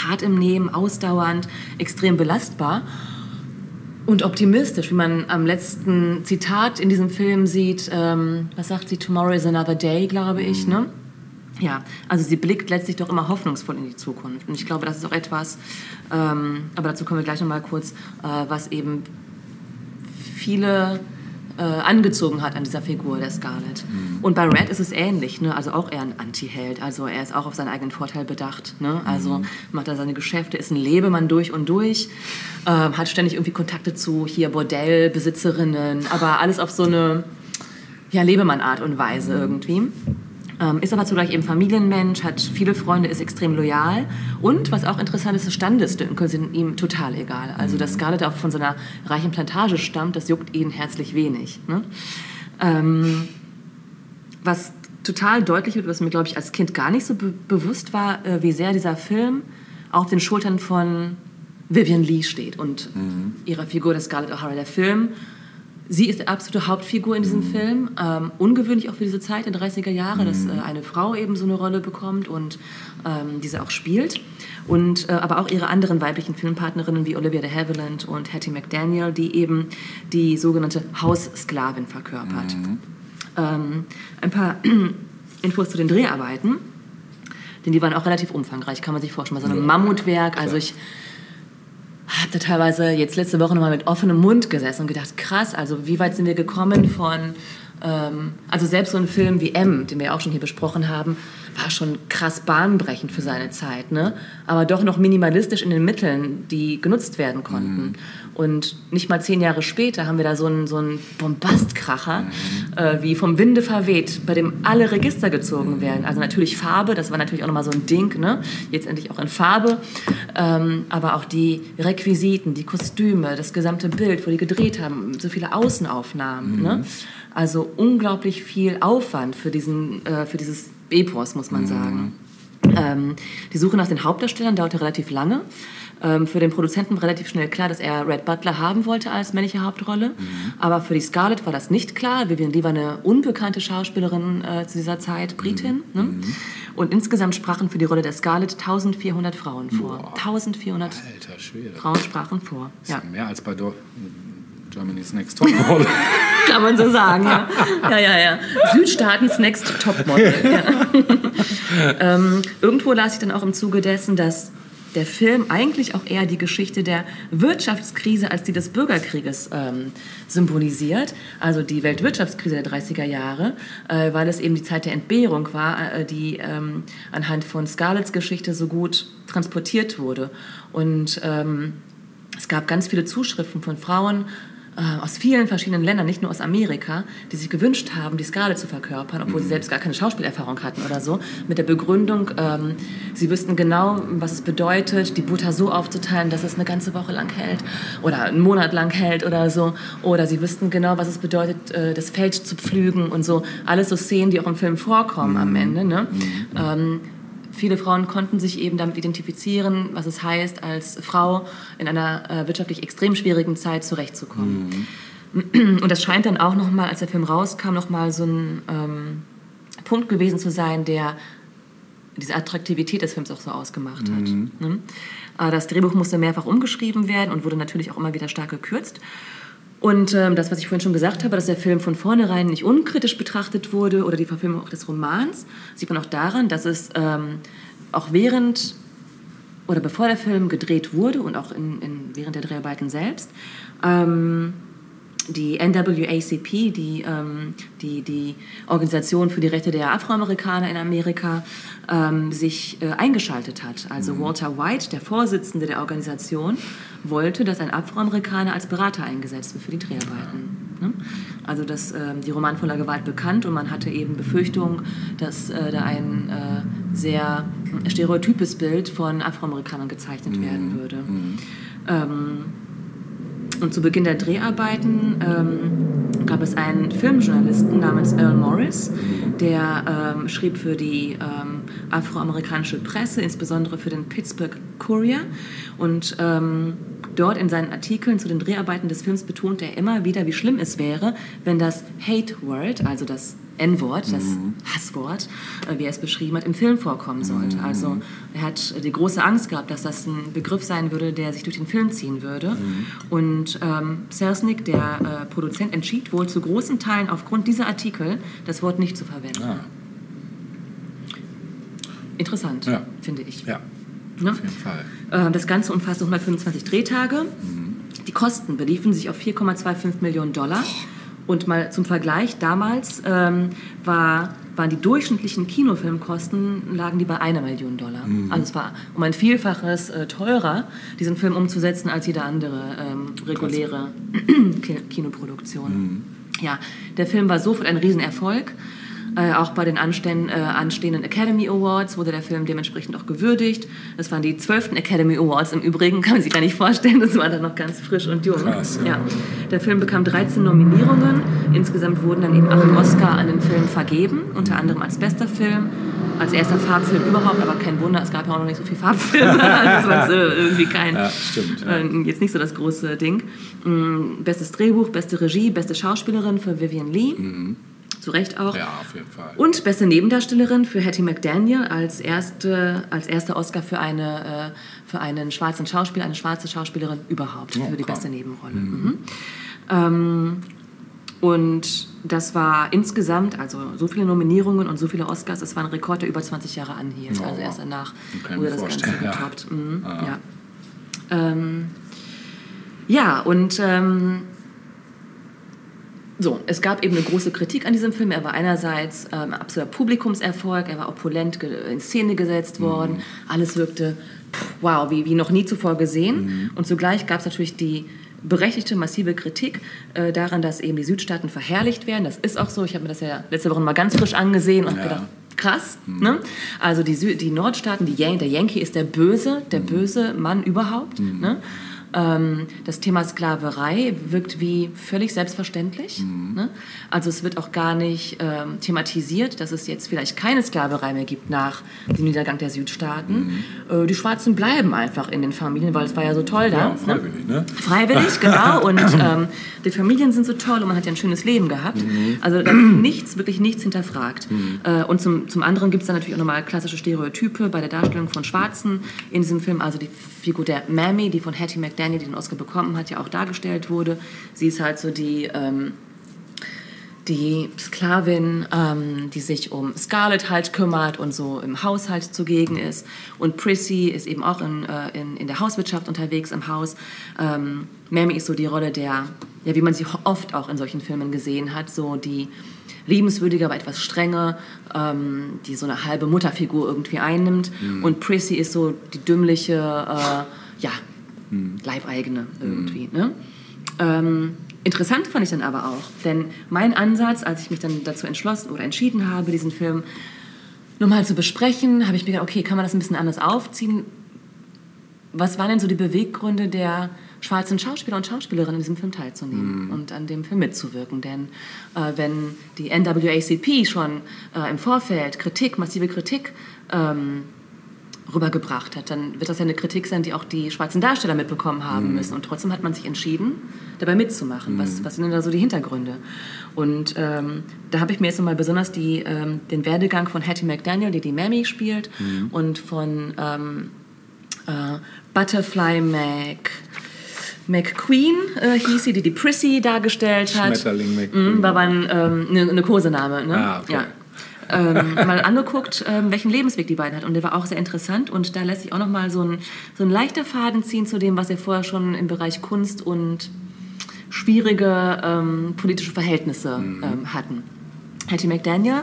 hart im Nehmen, ausdauernd, extrem belastbar. Und optimistisch, wie man am letzten Zitat in diesem Film sieht, ähm, was sagt sie, Tomorrow is another day, glaube ich, ne? Ja, also sie blickt letztlich doch immer hoffnungsvoll in die Zukunft. Und ich glaube, das ist auch etwas, ähm, aber dazu kommen wir gleich nochmal kurz, äh, was eben viele äh, angezogen hat an dieser Figur der Scarlett. Und bei Red ist es ähnlich, ne? also auch eher ein Anti-Held. Also er ist auch auf seinen eigenen Vorteil bedacht. Ne? Also macht er seine Geschäfte, ist ein Lebemann durch und durch, ähm, hat ständig irgendwie Kontakte zu hier Bordellbesitzerinnen, aber alles auf so eine ja, Lebemann-Art und Weise irgendwie. Ähm, ist aber zugleich eben Familienmensch, hat viele Freunde, ist extrem loyal. Und was auch interessant ist, Standesdünkel sind ihm total egal. Also, dass Scarlett auch von so einer reichen Plantage stammt, das juckt ihn herzlich wenig. Ne? Ähm, was total deutlich wird, was mir, glaube ich, als Kind gar nicht so be bewusst war, äh, wie sehr dieser Film auf den Schultern von Vivian Lee steht und ihrer Figur der Scarlett O'Hara. Der Film, sie ist die absolute Hauptfigur in diesem Film. Ähm, ungewöhnlich auch für diese Zeit der 30er Jahre, dass äh, eine Frau eben so eine Rolle bekommt und ähm, diese auch spielt. Und, äh, aber auch ihre anderen weiblichen Filmpartnerinnen wie Olivia de Havilland und Hattie McDaniel, die eben die sogenannte Haussklavin verkörpert. Ähm, ein paar Infos zu den Dreharbeiten, denn die waren auch relativ umfangreich, kann man sich vorstellen. So ein Mammutwerk. Also ich habe da teilweise jetzt letzte Woche nochmal mit offenem Mund gesessen und gedacht, krass, also wie weit sind wir gekommen von also selbst so ein Film wie M, den wir ja auch schon hier besprochen haben, war schon krass bahnbrechend für seine Zeit, ne? aber doch noch minimalistisch in den Mitteln, die genutzt werden konnten. Mhm. Und nicht mal zehn Jahre später haben wir da so einen, so einen Bombastkracher, mhm. äh, wie vom Winde verweht, bei dem alle Register gezogen werden. Also natürlich Farbe, das war natürlich auch nochmal so ein Ding, ne? jetzt endlich auch in Farbe, ähm, aber auch die Requisiten, die Kostüme, das gesamte Bild, wo die gedreht haben, so viele Außenaufnahmen. Ne? Also unglaublich viel Aufwand für, diesen, äh, für dieses Epos, muss man mhm. sagen. Ähm, die Suche nach den Hauptdarstellern dauerte relativ lange. Ähm, für den Produzenten relativ schnell klar, dass er Red Butler haben wollte als männliche Hauptrolle. Mhm. Aber für die Scarlett war das nicht klar. Vivian Lee war eine unbekannte Schauspielerin äh, zu dieser Zeit, Britin. Mhm. Ne? Mhm. Und insgesamt sprachen für die Rolle der Scarlett 1400 Frauen vor. Boah. 1400 Alter, Frauen sprachen vor. Ja. mehr als bei Do Germany's Next Topmodel. Kann man so sagen, ja. Ja, ja, ja. Südstaatens Next Topmodel. Ja. ähm, irgendwo las ich dann auch im Zuge dessen, dass der Film eigentlich auch eher die Geschichte der Wirtschaftskrise als die des Bürgerkrieges ähm, symbolisiert, also die Weltwirtschaftskrise der 30er Jahre, äh, weil es eben die Zeit der Entbehrung war, äh, die ähm, anhand von Scarletts Geschichte so gut transportiert wurde. Und ähm, es gab ganz viele Zuschriften von Frauen, äh, aus vielen verschiedenen Ländern, nicht nur aus Amerika, die sich gewünscht haben, die Scarlett zu verkörpern, obwohl mhm. sie selbst gar keine Schauspielerfahrung hatten oder so, mit der Begründung, ähm, sie wüssten genau, was es bedeutet, die Butter so aufzuteilen, dass es eine ganze Woche lang hält oder einen Monat lang hält oder so. Oder sie wüssten genau, was es bedeutet, äh, das Feld zu pflügen und so. Alles so Szenen, die auch im Film vorkommen mhm. am Ende. Ne? Mhm. Ähm, Viele Frauen konnten sich eben damit identifizieren, was es heißt, als Frau in einer äh, wirtschaftlich extrem schwierigen Zeit zurechtzukommen. Mhm. Und das scheint dann auch nochmal, als der Film rauskam, nochmal so ein ähm, Punkt gewesen zu sein, der diese Attraktivität des Films auch so ausgemacht hat. Mhm. Ne? Äh, das Drehbuch musste mehrfach umgeschrieben werden und wurde natürlich auch immer wieder stark gekürzt. Und ähm, das, was ich vorhin schon gesagt habe, dass der Film von vornherein nicht unkritisch betrachtet wurde oder die Verfilmung auch des Romans, sieht man auch daran, dass es ähm, auch während oder bevor der Film gedreht wurde und auch in, in während der Dreharbeiten selbst, ähm, die NAACP, die, ähm, die, die Organisation für die Rechte der Afroamerikaner in Amerika, ähm, sich äh, eingeschaltet hat. Also mhm. Walter White, der Vorsitzende der Organisation, wollte, dass ein Afroamerikaner als Berater eingesetzt wird für die Dreharbeiten. Ne? Also dass äh, die Romanvoller Gewalt bekannt und man hatte eben Befürchtungen, dass äh, da ein äh, sehr stereotypes Bild von Afroamerikanern gezeichnet mhm. werden würde. Mhm. Und zu Beginn der Dreharbeiten ähm, gab es einen Filmjournalisten namens Earl Morris, der ähm, schrieb für die ähm, afroamerikanische Presse, insbesondere für den Pittsburgh Courier. Und ähm, dort in seinen Artikeln zu den Dreharbeiten des Films betonte er immer wieder, wie schlimm es wäre, wenn das Hate Word, also das N-Wort, das mhm. Hasswort, äh, wie er es beschrieben hat, im Film vorkommen sollte. Mhm. Also er hat die große Angst gehabt, dass das ein Begriff sein würde, der sich durch den Film ziehen würde. Mhm. Und ähm, Selznick, der äh, Produzent, entschied wohl zu großen Teilen aufgrund dieser Artikel das Wort nicht zu verwenden. Ah. Interessant, ja. finde ich. Ja, ne? auf jeden Fall. Äh, das Ganze umfasste 125 Drehtage. Mhm. Die Kosten beliefen sich auf 4,25 Millionen Dollar. Und mal zum Vergleich, damals ähm, war, waren die durchschnittlichen Kinofilmkosten, lagen die bei einer Million Dollar. Mhm. Also es war um ein Vielfaches äh, teurer, diesen Film umzusetzen, als jede andere ähm, reguläre Kinoproduktion. Mhm. Ja, der Film war sofort ein Riesenerfolg. Äh, auch bei den anstehenden, äh, anstehenden Academy Awards wurde der Film dementsprechend auch gewürdigt. Das waren die zwölften Academy Awards. Im Übrigen kann man sich gar nicht vorstellen, das war dann noch ganz frisch und jung. Krass, ja. ja. Der Film bekam 13 Nominierungen. Insgesamt wurden dann eben acht Oscar an den Film vergeben, unter anderem als bester Film, als erster Farbfilm überhaupt, aber kein Wunder, es gab ja auch noch nicht so viele Farbfilme. also das war irgendwie kein, ja, stimmt, ja. äh, jetzt nicht so das große Ding. Mm, bestes Drehbuch, beste Regie, beste Schauspielerin für Vivian Lee. Mhm zu Recht auch. Ja, auf jeden Fall. Und beste Nebendarstellerin für Hattie McDaniel als erste, als erster Oscar für, eine, äh, für einen schwarzen Schauspieler, eine schwarze Schauspielerin überhaupt, oh, für die beste Nebenrolle. Mhm. Mhm. Ähm, und das war insgesamt, also so viele Nominierungen und so viele Oscars, das war ein Rekord, der über 20 Jahre anhielt. Oh, also erst danach wurde das Ganze getoppt. Ja. Mhm, ah. ja. Ähm, ja, und ähm, so, es gab eben eine große Kritik an diesem Film. Er war einerseits ähm, absoluter Publikumserfolg, er war opulent in Szene gesetzt worden, alles wirkte wow, wie, wie noch nie zuvor gesehen. Und zugleich gab es natürlich die berechtigte, massive Kritik äh, daran, dass eben die Südstaaten verherrlicht werden. Das ist auch so. Ich habe mir das ja letzte Woche mal ganz frisch angesehen und Ja. gedacht, krass. Ne? Also die, Sü die Nordstaaten, die Yan der Yankee ist der Böse, der böse Mann überhaupt. Ne? Ähm, das Thema Sklaverei wirkt wie völlig selbstverständlich. Ne? Also es wird auch gar nicht ähm, thematisiert, dass es jetzt vielleicht keine Sklaverei mehr gibt nach dem Niedergang der Südstaaten. Äh, die Schwarzen bleiben einfach in den Familien, weil es war ja so toll da. Ja, ne? freiwillig, ne? Freiwillig, genau. Und ähm, die Familien sind so toll und man hat ja ein schönes Leben gehabt. Also da wird nichts, wirklich nichts hinterfragt. Äh, und zum, zum anderen gibt es dann natürlich auch nochmal klassische Stereotype bei der Darstellung von Schwarzen in diesem Film. Also die Figur der Mammy, die von Hattie McDaniel, die den Oscar bekommen hat, ja auch dargestellt wurde. Sie ist halt so die... Ähm, die Sklavin, ähm, die sich um Scarlett halt kümmert und so im Haushalt zugegen ist. Und Prissy ist eben auch in, äh, in, in der Hauswirtschaft unterwegs im Haus. Ähm, Mammy ist so die Rolle der, ja, wie man sie oft auch in solchen Filmen gesehen hat, so die liebenswürdige, aber etwas strenge, ähm, die so eine halbe Mutterfigur irgendwie einnimmt. Und Prissy ist so die dümmliche, äh, ja, Leibeigene irgendwie. Ne? Ähm, interessant fand ich dann aber auch, denn mein Ansatz, als ich mich dann dazu entschlossen oder entschieden habe, diesen Film nochmal zu besprechen, habe ich mir gedacht, okay, kann man das ein bisschen anders aufziehen? Was waren denn so die Beweggründe der schwarzen Schauspieler und Schauspielerinnen in diesem Film teilzunehmen und an dem Film mitzuwirken? Denn äh, wenn die NAACP schon äh, im Vorfeld Kritik, massive Kritik ähm, rübergebracht hat, dann wird das ja eine Kritik sein, die auch die schwarzen Darsteller mitbekommen haben müssen. Und trotzdem hat man sich entschieden, dabei mitzumachen. Was, was sind denn da so die Hintergründe? Und ähm, da habe ich mir jetzt nochmal besonders die, ähm, den Werdegang von Hattie McDaniel, die die Mammy spielt, und von ähm, äh, Butterfly Mac... McQueen äh, hieß sie, die die Prissy dargestellt hat. Schmetterling McQueen. Mhm, war aber ein, ähm, eine, eine Kosename. Ne? Ah, okay. ja. Ähm, mal angeguckt, ähm, welchen Lebensweg die beiden hat. Und der war auch sehr interessant. Und da lässt sich auch noch mal so ein, so ein leichter Faden ziehen zu dem, was wir vorher schon im Bereich Kunst und schwierige ähm, politische Verhältnisse ähm, hatten. Hattie McDaniel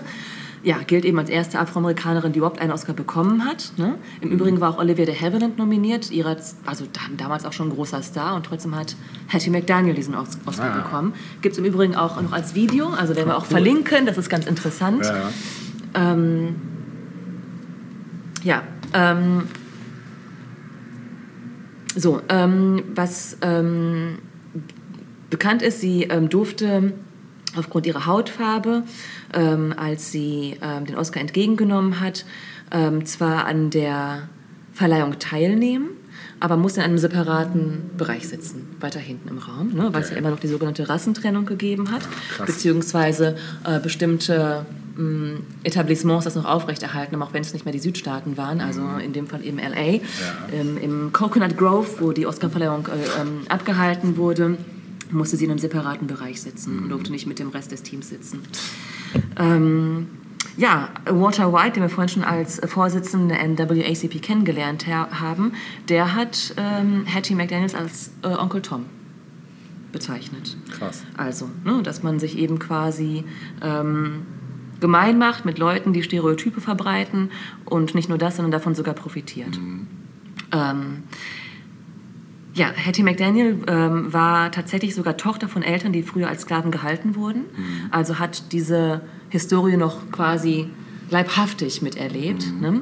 ja, gilt eben als erste Afroamerikanerin, die überhaupt einen Oscar bekommen hat. Ne? Im Übrigen war auch Olivia de Havilland nominiert, ihrer, also da- damals auch schon ein großer Star. Und trotzdem hat Hattie McDaniel diesen Os- Oscar Ah. bekommen. Gibt es im Übrigen auch noch als Video, also werden wir auch verlinken, das ist ganz interessant. Ja, ja. Ähm, ja, ähm, so, ähm, was ähm, bekannt ist, sie ähm, durfte aufgrund ihrer Hautfarbe, ähm, als sie ähm, den Oscar entgegengenommen hat, ähm, zwar an der Verleihung teilnehmen, aber musste in einem separaten Bereich sitzen, weiter hinten im Raum, ne, weil es ja immer noch die sogenannte Rassentrennung gegeben hat, krass. beziehungsweise äh, bestimmte mh, Etablissements das noch aufrechterhalten haben, auch wenn es nicht mehr die Südstaaten waren, also in dem Fall eben LA. Ähm, Im Coconut Grove, wo die Oscarverleihung äh, ähm, abgehalten wurde, musste sie in einem separaten Bereich sitzen und durfte nicht mit dem Rest des Teams sitzen. Ähm, ja, Walter White, den wir vorhin schon als Vorsitzenden der NAACP kennengelernt ha haben, der hat ähm, Hattie McDaniels als äh, Onkel Tom bezeichnet. Krass. Also, ne, dass man sich eben quasi ähm, gemein macht mit Leuten, die Stereotype verbreiten und nicht nur das, sondern davon sogar profitiert. Ähm, ja, Hattie McDaniel ähm, war tatsächlich sogar Tochter von Eltern, die früher als Sklaven gehalten wurden. Also hat diese Historie noch quasi leibhaftig miterlebt. Ne?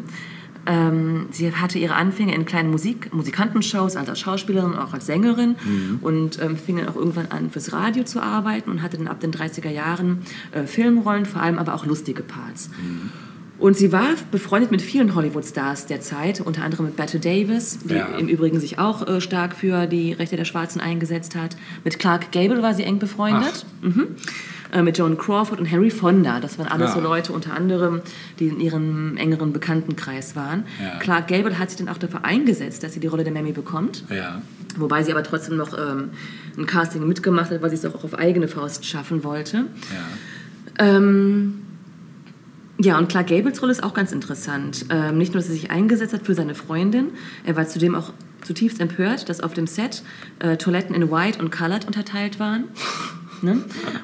Ähm, sie hatte ihre Anfänge in kleinen Musik Musikantenshows, also als Schauspielerin auch als Sängerin und ähm, fing dann auch irgendwann an, fürs Radio zu arbeiten und hatte dann ab den 30er Jahren äh, Filmrollen, vor allem aber auch lustige Parts. Und sie war befreundet mit vielen Hollywood-Stars der Zeit, unter anderem mit Bette Davis, die Ja. im Übrigen sich auch äh, stark für die Rechte der Schwarzen eingesetzt hat. Mit Clark Gable war sie eng befreundet. Mhm. Äh, mit Joan Crawford und Henry Fonda. Das waren alles Ja. so Leute unter anderem, die in ihrem engeren Bekanntenkreis waren. Ja. Clark Gable hat sich dann auch dafür eingesetzt, dass sie die Rolle der Mammy bekommt. Wobei sie aber trotzdem noch ähm, ein Casting mitgemacht hat, weil sie es auch auf eigene Faust schaffen wollte. Ja. Ähm, ja, und Clark Gables Rolle ist auch ganz interessant. Ähm, nicht nur, dass er sich eingesetzt hat für seine Freundin, er war zudem auch zutiefst empört, dass auf dem Set äh, Toiletten in White und Colored unterteilt waren. Ne?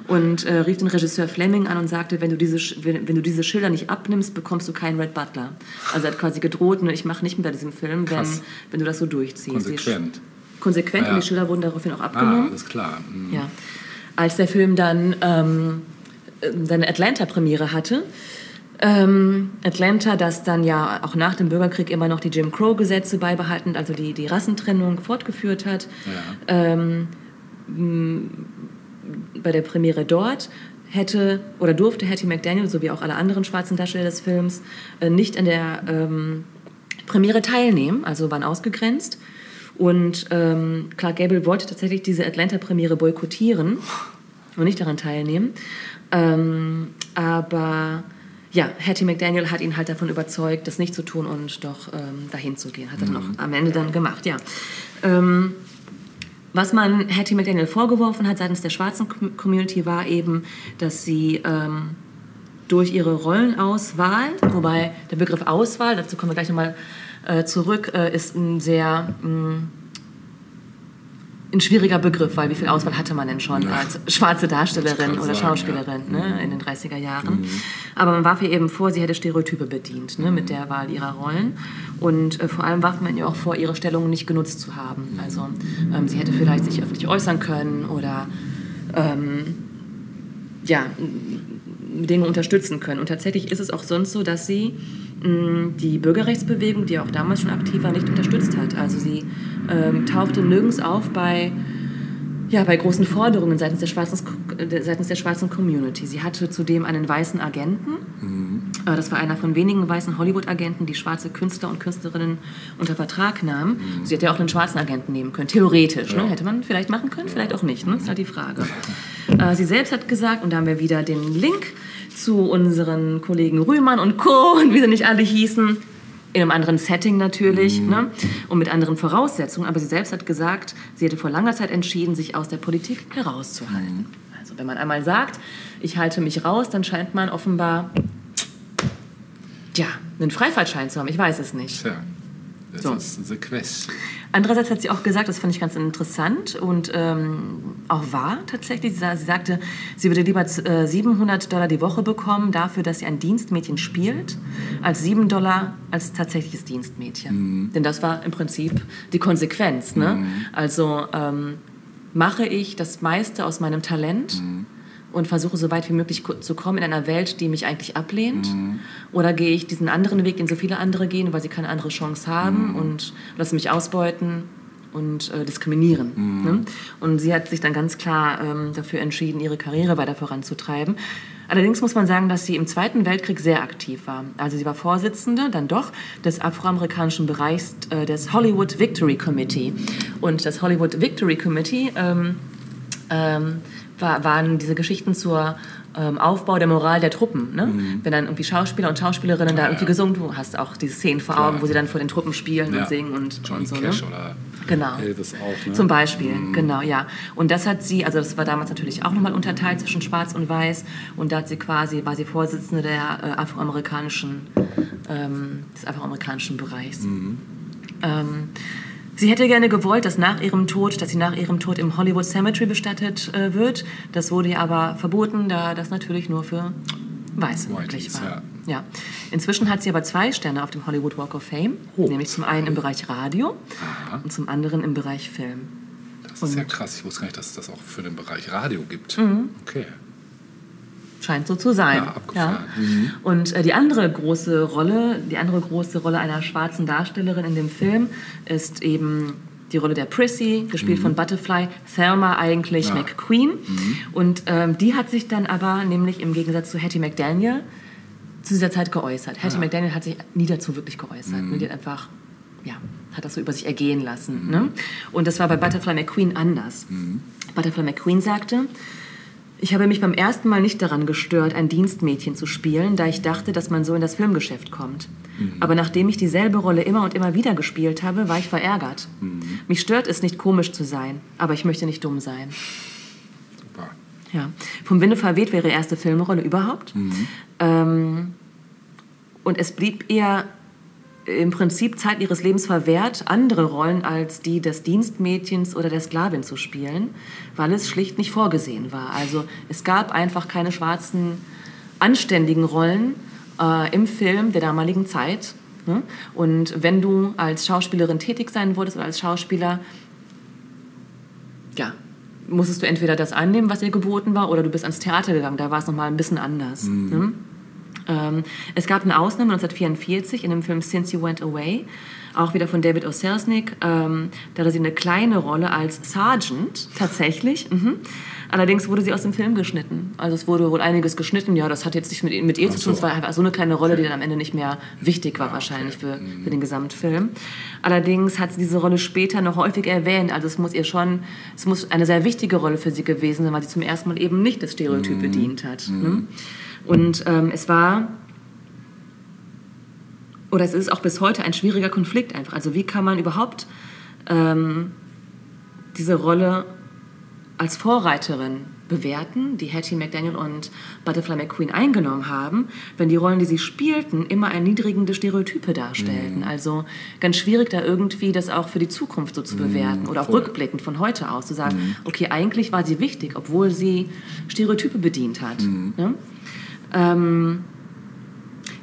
Und äh, rief den Regisseur Fleming an und sagte, wenn du, diese, wenn, wenn du diese Schilder nicht abnimmst, bekommst du keinen Red Butler. Also er hat quasi gedroht, ne, ich mache nicht bei diesem Film, wenn, Krass. wenn du das so durchziehst. Die Konsequent. Konsequent Ja. und die Schilder wurden daraufhin auch Ah, abgenommen. alles klar. Mhm. Ja. Als der Film dann ähm, äh, seine Atlanta-Premiere hatte, ähm, Atlanta, das dann ja auch nach dem Bürgerkrieg immer noch die Jim Crow-Gesetze beibehalten, also die, die Rassentrennung fortgeführt hat. Ähm, m, bei der Premiere dort hätte oder durfte Hattie McDaniel, sowie auch alle anderen schwarzen Darsteller des Films, äh, nicht an der ähm, Premiere teilnehmen, also waren ausgegrenzt. Und ähm, Clark Gable wollte tatsächlich diese Atlanta-Premiere boykottieren und nicht daran teilnehmen. Ähm, aber ja, Hattie McDaniel hat ihn halt davon überzeugt, das nicht zu tun und doch ähm, dahin zu gehen. Hat er dann auch am Ende dann gemacht, ja. Ähm, was man Hattie McDaniel vorgeworfen hat seitens der schwarzen Com- Community war eben, dass sie ähm, durch ihre Rollenauswahl, wobei der Begriff Auswahl, dazu kommen wir gleich nochmal äh, zurück, äh, ist ein sehr mh, ein schwieriger Begriff, weil wie viel Auswahl hatte man denn schon als schwarze Darstellerin oder sagen, Schauspielerin ne, in den 30er Jahren. Aber man warf ihr eben vor, sie hätte Stereotype bedient ne, mit der Wahl ihrer Rollen. Und äh, vor allem warf man ihr auch vor, ihre Stellung nicht genutzt zu haben. Also ähm, sie hätte vielleicht sich öffentlich äußern können oder ähm, ja, Dinge unterstützen können. Und tatsächlich ist es auch sonst so, dass sie mh, die Bürgerrechtsbewegung, die auch damals schon aktiv war, nicht unterstützt hat. Also sie ähm, tauchte nirgends auf bei, ja, bei großen Forderungen seitens der, schwarzen, äh, seitens der schwarzen Community. Sie hatte zudem einen weißen Agenten. Äh, Das war einer von wenigen weißen Hollywood-Agenten, die schwarze Künstler und Künstlerinnen unter Vertrag nahmen. Sie hätte ja auch einen schwarzen Agenten nehmen können, theoretisch. Ne? Hätte man vielleicht machen können, vielleicht auch nicht. Ne? Das ist halt die Frage. Äh, Sie selbst hat gesagt, und da haben wir wieder den Link zu unseren Kollegen Rühmann und Co. und wie sie nicht alle hießen, in einem anderen Setting natürlich ne? und mit anderen Voraussetzungen. Aber sie selbst hat gesagt, sie hätte vor langer Zeit entschieden, sich aus der Politik herauszuhalten. Also wenn man einmal sagt, ich halte mich raus, dann scheint man offenbar ja, einen Freifahrtschein zu haben. Ich weiß es nicht. Tja, das So. ist the question. Andererseits hat sie auch gesagt, das fand ich ganz interessant und ähm, auch wahr tatsächlich. Sie, sa- sie sagte, sie würde lieber äh, 700 Dollar die Woche bekommen dafür, dass sie ein Dienstmädchen spielt, als 7 Dollar als tatsächliches Dienstmädchen. Denn das war im Prinzip die Konsequenz. Ne? Also ähm, mache ich das meiste aus meinem Talent und versuche so weit wie möglich zu kommen in einer Welt, die mich eigentlich ablehnt? Oder gehe ich diesen anderen Weg, den so viele andere gehen, weil sie keine andere Chance haben und lasse mich ausbeuten und äh, diskriminieren? Ne? Und sie hat sich dann ganz klar ähm, dafür entschieden, ihre Karriere weiter voranzutreiben. Allerdings muss man sagen, dass sie im Zweiten Weltkrieg sehr aktiv war. Also sie war Vorsitzende dann doch des afroamerikanischen Bereichs äh, des Hollywood Victory Committee. Und das Hollywood Victory Committee ähm, ähm, war, waren diese Geschichten zur ähm, Aufbau der Moral der Truppen. Ne? Wenn dann irgendwie Schauspieler und Schauspielerinnen da irgendwie gesungen, du hast auch diese Szenen vor Augen, wo sie dann vor den Truppen spielen Ja. und singen und, Johnny und so. Cash ne? oder Genau. Elvis auch. Ne? Zum Beispiel, genau, ja. Und das hat sie, also das war damals natürlich auch nochmal unterteilt zwischen Schwarz und Weiß. Und da hat sie quasi, war sie Vorsitzende der äh, afroamerikanischen, ähm, des afroamerikanischen Bereichs. Ähm, sie hätte gerne gewollt, dass nach ihrem Tod, dass sie nach ihrem Tod im Hollywood Cemetery bestattet äh, wird. Das wurde ihr aber verboten, da das natürlich nur für Weiße möglich war. Ja. Inzwischen hat sie aber zwei Sterne auf dem Hollywood Walk of Fame, Oh, nämlich zum einen im Bereich Radio Aha. und zum anderen im Bereich Film. Das ist ja krass. Ich wusste gar nicht, dass es das auch für den Bereich Radio gibt. Mhm. Okay. Scheint so zu sein. Ja, abgefahren. Mhm. Und äh, die andere große Rolle, die andere große Rolle einer schwarzen Darstellerin in dem Film ist eben die Rolle der Prissy, gespielt von Butterfly, Thelma eigentlich Mhm. Ja. Mhm. McQueen. Und ähm, die hat sich dann aber nämlich im Gegensatz zu Hattie McDaniel zu dieser Zeit geäußert. Hattie McDaniel hat sich nie dazu wirklich geäußert. Mhm. Ne? Die hat einfach, ja, hat das so über sich ergehen lassen. Ne? Und das war bei Butterfly McQueen anders. Mhm. Butterfly McQueen sagte, ich habe mich beim ersten Mal nicht daran gestört, ein Dienstmädchen zu spielen, da ich dachte, dass man so in das Filmgeschäft kommt. Aber nachdem ich dieselbe Rolle immer und immer wieder gespielt habe, war ich verärgert. Mich stört es nicht komisch zu sein, aber ich möchte nicht dumm sein. Super. Ja. Vom Winde verweht wäre ihre erste Filmrolle überhaupt. Ähm, und es blieb ihr im Prinzip Zeit ihres Lebens verwehrt, andere Rollen als die des Dienstmädchens oder der Sklavin zu spielen, weil es schlicht nicht vorgesehen war. Also es gab einfach keine schwarzen, anständigen Rollen äh, im Film der damaligen Zeit. Ne? Und wenn du als Schauspielerin tätig sein wolltest oder als Schauspieler, ja, musstest du entweder das annehmen, was dir geboten war, oder du bist ans Theater gegangen. Da war es nochmal ein bisschen anders. Ne? Ähm, es gab eine Ausnahme 1944 in dem Film Since You Went Away, auch wieder von David O. Selznick. Ähm, da hatte sie eine kleine Rolle als Sergeant, tatsächlich. Mhm. Allerdings wurde sie aus dem Film geschnitten. Also es wurde wohl einiges geschnitten. Ja, das hat jetzt nicht mit, mit ihr zu tun. Es so. war einfach so eine kleine Rolle, die dann am Ende nicht mehr wichtig war wahrscheinlich für, für den Gesamtfilm. Allerdings hat sie diese Rolle später noch häufig erwähnt. Also es muss ihr schon, es muss eine sehr wichtige Rolle für sie gewesen sein, weil sie zum ersten Mal eben nicht das Stereotyp bedient hat. Ne? Und ähm, es war oder es ist auch bis heute ein schwieriger Konflikt einfach. Also wie kann man überhaupt ähm, diese Rolle als Vorreiterin bewerten, die Hattie McDaniel und Butterfly McQueen eingenommen haben, wenn die Rollen, die sie spielten, immer erniedrigende Stereotype darstellten. Also ganz schwierig, da irgendwie das auch für die Zukunft so zu bewerten oder auch rückblickend von heute aus zu sagen, okay, eigentlich war sie wichtig, obwohl sie Stereotype bedient hat. Ne? Ähm,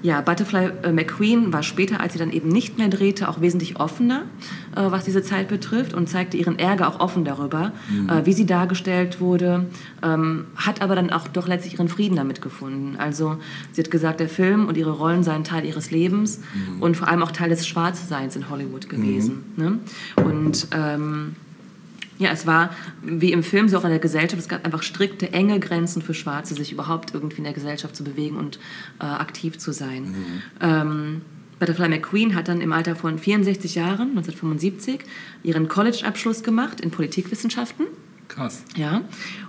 ja, Butterfly äh, McQueen war später, als sie dann eben nicht mehr drehte, auch wesentlich offener, äh, was diese Zeit betrifft und zeigte ihren Ärger auch offen darüber, äh, wie sie dargestellt wurde, ähm, hat aber dann auch doch letztlich ihren Frieden damit gefunden. Also sie hat gesagt, der Film und ihre Rollen seien Teil ihres Lebens und vor allem auch Teil des Schwarzseins in Hollywood gewesen. Ne? Und ähm, ja, es war wie im Film, so auch in der Gesellschaft, es gab einfach strikte, enge Grenzen für Schwarze, sich überhaupt irgendwie in der Gesellschaft zu bewegen und äh, aktiv zu sein. Ähm, Butterfly McQueen hat dann im Alter von 64 Jahren, 1975, ihren College-Abschluss gemacht in Politikwissenschaften. Krass. Ja,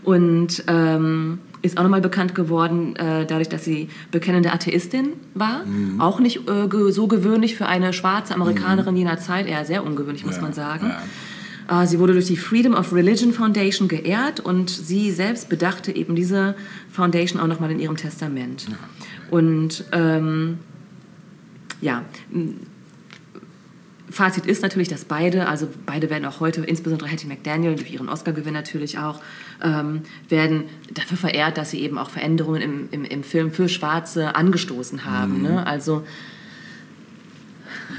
und ähm, ist auch nochmal bekannt geworden, äh, dadurch, dass sie bekennende Atheistin war. Auch nicht äh, so gewöhnlich für eine schwarze Amerikanerin jener Zeit, eher sehr ungewöhnlich, muss Ja, man sagen. ja. Äh, sie wurde durch die Freedom of Religion Foundation geehrt und sie selbst bedachte eben diese Foundation auch nochmal in ihrem Testament. Und ähm, ja, Fazit ist natürlich, dass beide, also beide werden auch heute, insbesondere Hattie McDaniel, durch ihren Oscar-Gewinn natürlich auch, ähm, werden dafür verehrt, dass sie eben auch Veränderungen im, im, im Film für Schwarze angestoßen haben. Ne? Also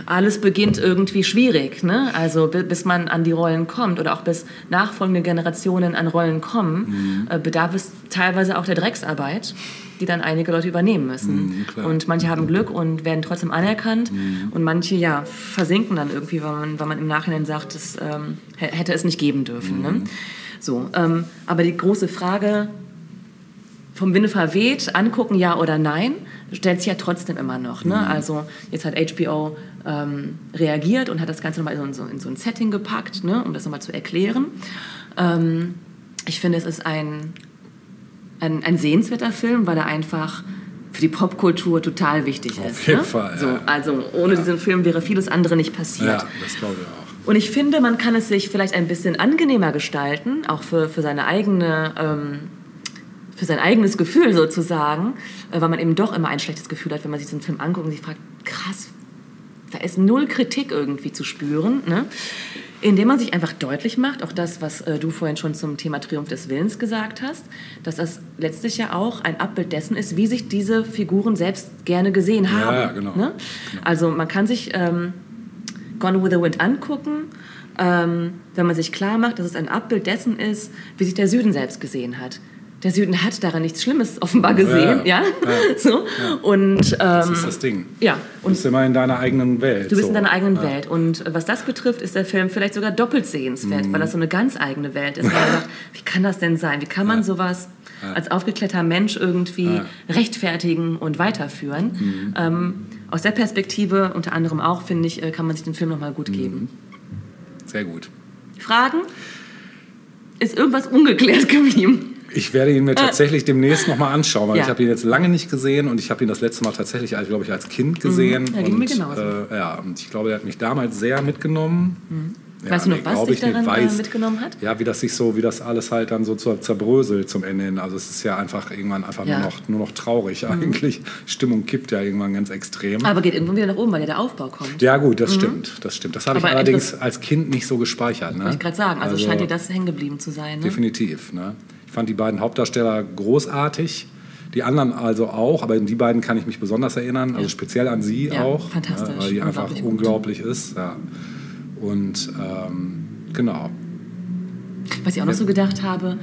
alles beginnt irgendwie schwierig, ne? Also bi- bis man an die Rollen kommt oder auch bis nachfolgende Generationen an Rollen kommen, äh, bedarf es teilweise auch der Drecksarbeit, die dann einige Leute übernehmen müssen. Mhm, und manche haben Glück und werden trotzdem anerkannt und manche ja versinken dann irgendwie, weil man, weil man im Nachhinein sagt, das ähm, hätte es nicht geben dürfen. Ne? So, ähm, aber die große Frage vom Winde verweht, angucken ja oder nein, stellt sich ja trotzdem immer noch. Ne? Also jetzt hat HBO ähm, reagiert und hat das Ganze nochmal in so, in so ein Setting gepackt, ne? um das nochmal zu erklären. Ähm, ich finde, es ist ein, ein, ein sehenswerter Film, weil er einfach für die Popkultur total wichtig Auf ist. jeden ne? Fall, So, ja. also ohne diesen Film wäre vieles andere nicht passiert. Ja, das glaube ich auch. Und ich finde, man kann es sich vielleicht ein bisschen angenehmer gestalten, auch für, für seine eigene, ähm, für sein eigenes Gefühl sozusagen, äh, weil man eben doch immer ein schlechtes Gefühl hat, wenn man sich so einen Film anguckt und sich fragt, krass, da ist null Kritik irgendwie zu spüren, ne? indem man sich einfach deutlich macht, auch das, was äh, du vorhin schon zum Thema Triumph des Willens gesagt hast, dass das letztlich ja auch ein Abbild dessen ist, wie sich diese Figuren selbst gerne gesehen haben. ja, genau. Ne? Also man kann sich ähm, Gone with the Wind angucken, ähm, wenn man sich klar macht, dass es ein Abbild dessen ist, wie sich der Süden selbst gesehen hat. Der Süden hat daran nichts Schlimmes offenbar gesehen, ja. Ja, So. Und Das ähm, ist das Ding. ja, Du und bist immer in deiner eigenen Welt. Du bist so. in deiner eigenen Ja. Welt. Und was das betrifft, ist der Film vielleicht sogar doppelt sehenswert, Mhm. weil das so eine ganz eigene Welt ist. Weil man sagt, wie kann das denn sein? Wie kann man sowas als aufgeklärter Mensch irgendwie Ja. Mhm. rechtfertigen und weiterführen? Ähm, aus der Perspektive unter anderem auch, finde ich, äh, kann man sich den Film nochmal gut geben. Sehr gut. Fragen? Ist irgendwas ungeklärt geblieben? Ich werde ihn mir tatsächlich demnächst nochmal anschauen, weil Äh. Ja. ich habe ihn jetzt lange nicht gesehen und ich habe ihn das letzte Mal tatsächlich, als, glaube ich, als Kind gesehen. Mhm. Ja, ging und. Äh, ja, und ich glaube, er hat mich damals sehr mitgenommen. Weißt du noch, nee, was dich daran äh, Weiß- mitgenommen hat? Ja, wie das sich so, wie das alles halt dann so zer- zerbröselt zum Ende hin. Also es ist ja einfach irgendwann einfach Ja. Mhm. nur, noch, nur noch traurig eigentlich. Stimmung kippt ja irgendwann ganz extrem. Aber geht irgendwann wieder nach oben, weil ja der Aufbau kommt. ja gut, das stimmt, das stimmt. Das habe ich Mhm. Allerdings als Kind nicht so gespeichert. Ne? Wollte ich gerade sagen. Also, scheint dir das hängen geblieben zu sein. Ne? Definitiv. Ne? Ich fand die beiden Hauptdarsteller großartig. Die anderen also auch, aber an die beiden kann ich mich besonders erinnern. Also Ja. speziell an sie Ja, auch. fantastisch. Weil die einfach Unglaublich unglaublich ist. Ja. Und ähm, genau. Was ich auch noch so gedacht habe,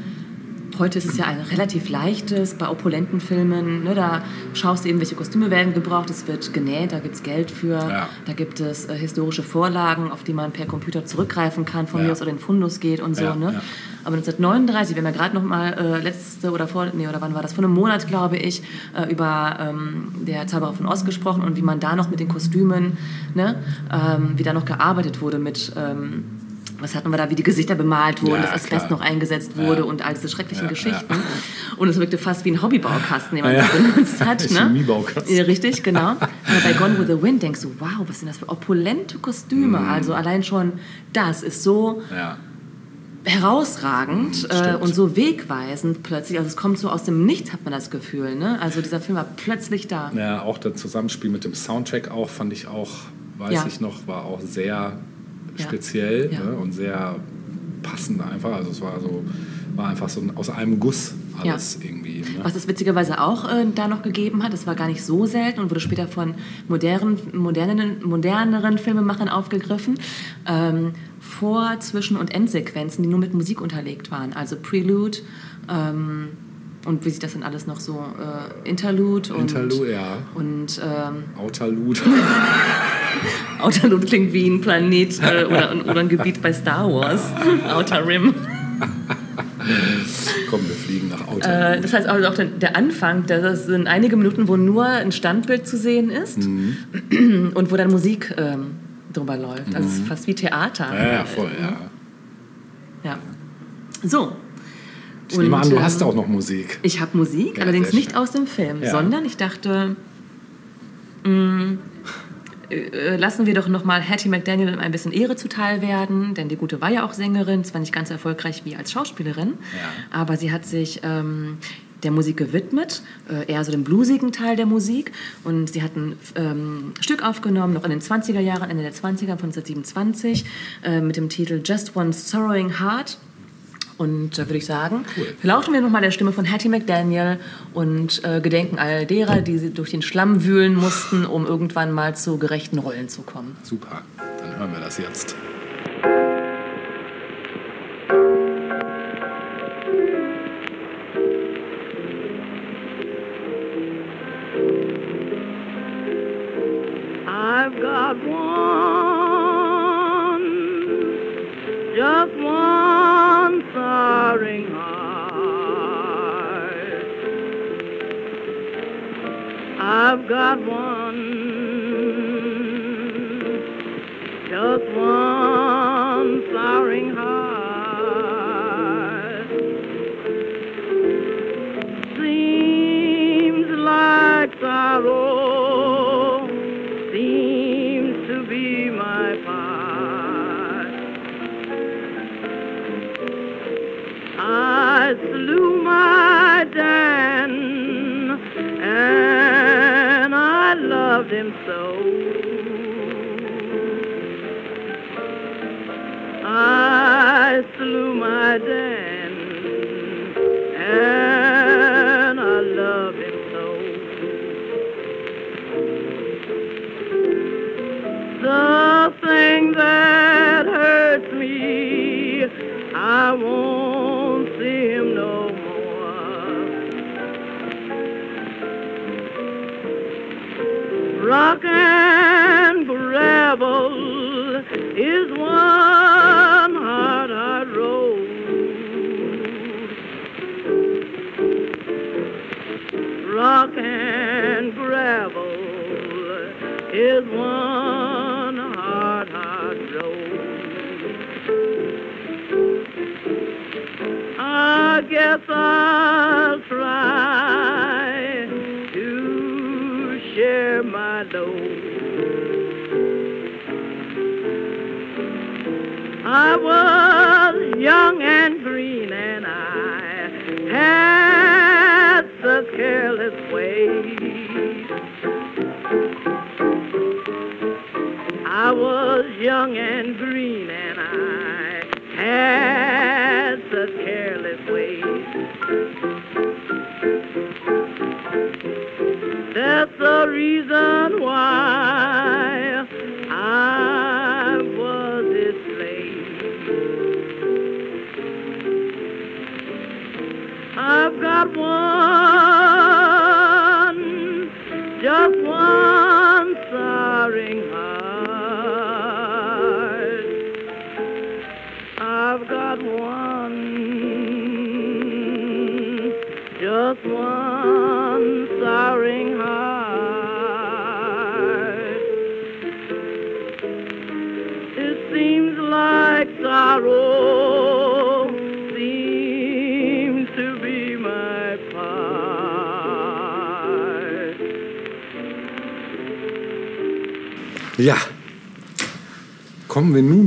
heute ist es ja ein relativ leichtes, bei opulenten Filmen, ne, da schaust du eben, welche Kostüme werden gebraucht, es wird genäht, da gibt es Geld für, Ja. da gibt es äh, historische Vorlagen, auf die man per Computer zurückgreifen kann, von Ja. mir aus oder in Fundus geht und so. Ja, ne? Aber 1939, wir haben ja gerade noch mal äh, letzte oder vor, nee, oder wann war das, vor einem Monat, glaube ich, äh, über ähm, der Zauberer von Ost gesprochen und wie man da noch mit den Kostümen, ne, ähm, wie da noch gearbeitet wurde mit... Ähm, was hatten wir da, wie die Gesichter bemalt wurden, Ja, das Asbest noch eingesetzt wurde Ja. und all diese schrecklichen Ja, Geschichten. Und es wirkte fast wie ein Hobbybaukasten, den man Ja, benutzt hat. Ne? Chemiebaukasten. Ja, richtig, genau. Aber bei Gone with the Wind denkst du, wow, was sind das für opulente Kostüme. Mhm. Also allein schon das ist so herausragend Mhm, äh, und so wegweisend plötzlich. Also es kommt so aus dem Nichts, hat man das Gefühl. Ne? Also dieser Film war plötzlich da. Ja, auch das Zusammenspiel mit dem Soundtrack auch fand ich auch, weiß Ja. ich noch, war auch sehr. Speziell Ja. Ne, und sehr passend einfach. Also es war so, war einfach so aus einem Guss alles irgendwie. Ne? Was es witzigerweise auch äh, da noch gegeben hat, das war gar nicht so selten und wurde später von modernen, modernen, moderneren Filmemachern aufgegriffen. Ähm, Vor-, Zwischen- und Endsequenzen, die nur mit Musik unterlegt waren. Also Prelude ähm, und wie sich das dann alles noch so äh, Interlude und, Interlude, ja. und ähm, Outerlude. Outerlude klingt wie ein Planet äh, oder, oder ein Gebiet bei Star Wars. Outer Rim. Komm, wir fliegen nach Äh, Outerlude. das heißt also auch der, der Anfang, das sind einige Minuten, wo nur ein Standbild zu sehen ist Mhm. und wo dann Musik ähm, drüber läuft. Also es ist fast wie Theater. ja, ja, voll, ja. Ja. So. Ich nehme an, du hast auch noch Musik. Ich habe Musik, Ja, allerdings nicht aus dem Film, Ja. sondern ich dachte, mh, äh, lassen wir doch nochmal Hattie McDaniel ein bisschen Ehre zuteil werden, denn die Gute war ja auch Sängerin, zwar nicht ganz erfolgreich wie als Schauspielerin, Ja. aber sie hat sich ähm, der Musik gewidmet, äh, eher so dem bluesigen Teil der Musik. Und sie hat ein ähm, Stück aufgenommen, noch in den 20er Jahren, Ende der 20er von 1927, äh, mit dem Titel Just One Sorrowing Heart. Und da würde ich sagen, lauschen wir nochmal der Stimme von Hattie McDaniel und äh, gedenken all derer, die sie durch den Schlamm wühlen mussten, um irgendwann mal zu gerechten Rollen zu kommen. Super, dann hören wir das jetzt.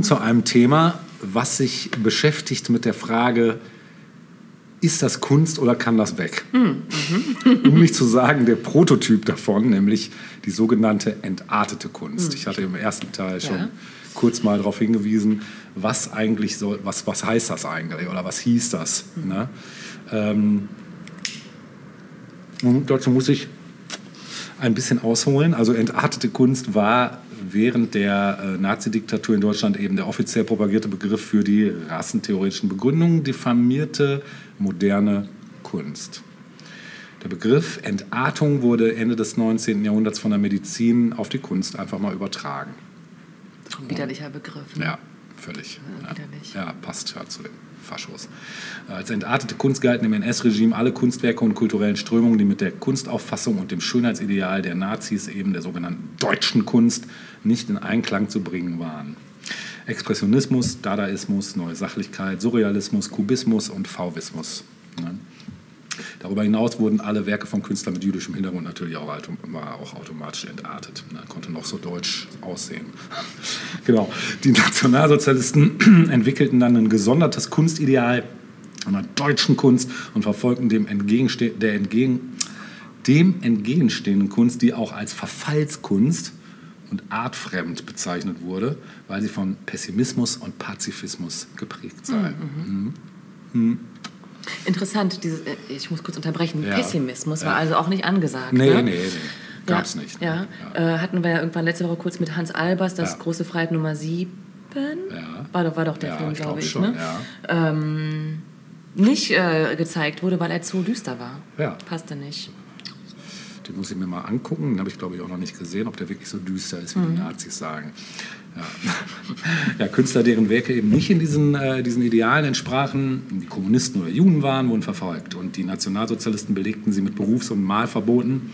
Zu einem Thema, was sich beschäftigt mit der Frage, ist das Kunst oder kann das weg? um nicht zu sagen, der Prototyp davon, nämlich die sogenannte entartete Kunst. Ich hatte im ersten Teil schon Ja. kurz mal darauf hingewiesen, was eigentlich soll, was, was heißt das eigentlich oder was hieß das? Ne? Ähm, und dazu muss ich ein bisschen ausholen. Also entartete Kunst war während der äh, Nazi-Diktatur in Deutschland eben der offiziell propagierte Begriff für die rassentheoretischen Begründungen, diffamierte moderne Kunst. Der Begriff Entartung wurde Ende des 19. Jahrhunderts von der Medizin auf die Kunst einfach mal übertragen. Ein widerlicher Begriff. Ne? Ja, völlig. Ja, Ja, widerlich. ja passt ja zu den Faschos. Als entartete Kunst galten im NS-Regime alle Kunstwerke und kulturellen Strömungen, die mit der Kunstauffassung und dem Schönheitsideal der Nazis, eben der sogenannten deutschen Kunst, nicht in Einklang zu bringen waren. Expressionismus, Dadaismus, Neue Sachlichkeit, Surrealismus, Kubismus und Fauvismus. Ne? Darüber hinaus wurden alle Werke von Künstlern mit jüdischem Hintergrund natürlich auch, auch automatisch entartet. Ne? Konnte noch so deutsch aussehen. genau. Die Nationalsozialisten entwickelten dann ein gesondertes Kunstideal einer deutschen Kunst und verfolgten dem, entgegenste der entgegen dem entgegenstehenden Kunst, die auch als Verfallskunst und artfremd bezeichnet wurde, weil sie von Pessimismus und Pazifismus geprägt sei. Interessant, dieses, äh, ich muss kurz unterbrechen. Ja. Pessimismus war also auch nicht angesagt. Nee, ne? nee, nee. Gab's ja, nicht. Ja. Äh, hatten wir ja irgendwann letzte Woche kurz mit Hans Albers, das große Freiheit Nummer 7. Ja. War, doch, war doch der Film, ich glaube glaub ich. schon, ne? ähm, nicht äh, gezeigt wurde, weil er zu düster war. Ja. Passte nicht. Den muss ich mir mal angucken. Den habe ich, glaube ich, auch noch nicht gesehen, ob der wirklich so düster ist, wie Mhm. die Nazis sagen. Ja. ja, Künstler, deren Werke eben nicht in diesen, äh, diesen Idealen entsprachen, die Kommunisten oder Juden waren, wurden verfolgt. Und die Nationalsozialisten belegten sie mit Berufs- und Malverboten,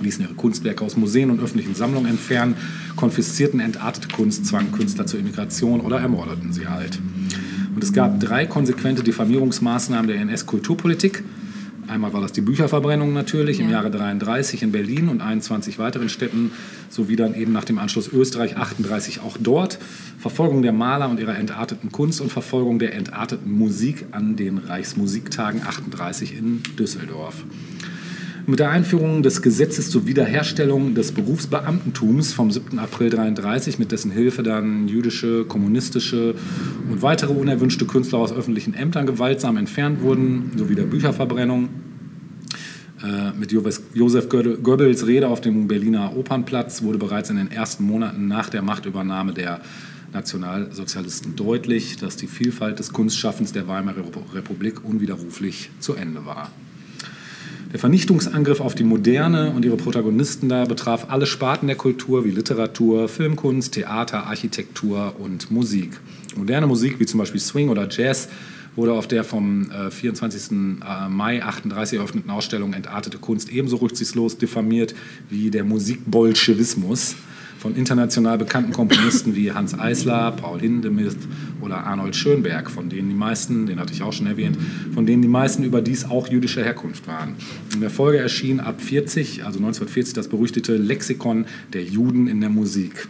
ließen ihre Kunstwerke aus Museen und öffentlichen Sammlungen entfernen, konfiszierten entartete Kunst, zwangen Künstler zur Emigration oder ermordeten sie halt. Und es gab drei konsequente Diffamierungsmaßnahmen der NS-Kulturpolitik. Einmal war das die Bücherverbrennung natürlich im Ja. Jahre 33 in Berlin und 21 weiteren Städten, sowie dann eben nach dem Anschluss Österreich 38 auch dort. Verfolgung der Maler und ihrer entarteten Kunst und Verfolgung der entarteten Musik an den Reichsmusiktagen 38 in Düsseldorf. Mit der Einführung des Gesetzes zur Wiederherstellung des Berufsbeamtentums vom 7. April 33, mit dessen Hilfe dann jüdische, kommunistische und weitere unerwünschte Künstler aus öffentlichen Ämtern gewaltsam entfernt wurden, sowie der Bücherverbrennung, äh, mit Josef Goebbels Rede auf dem Berliner Opernplatz wurde bereits in den ersten Monaten nach der Machtübernahme der Nationalsozialisten deutlich, dass die Vielfalt des Kunstschaffens der Weimarer Republik unwiderruflich zu Ende war. Der Vernichtungsangriff auf die Moderne und ihre Protagonisten da betraf alle Sparten der Kultur wie Literatur, Filmkunst, Theater, Architektur und Musik. Moderne Musik wie zum Beispiel Swing oder Jazz wurde auf der vom äh, 24. äh, Mai 38 eröffneten Ausstellung Entartete Kunst ebenso rücksichtslos diffamiert wie der Musikbolschewismus von international bekannten Komponisten wie Hans Eisler, Paul Hindemith oder Arnold Schönberg, von denen die meisten, den hatte ich auch schon erwähnt, von denen die meisten überdies auch jüdischer Herkunft waren. In der Folge erschien ab 40, also 1940, das berüchtigte Lexikon der Juden in der Musik.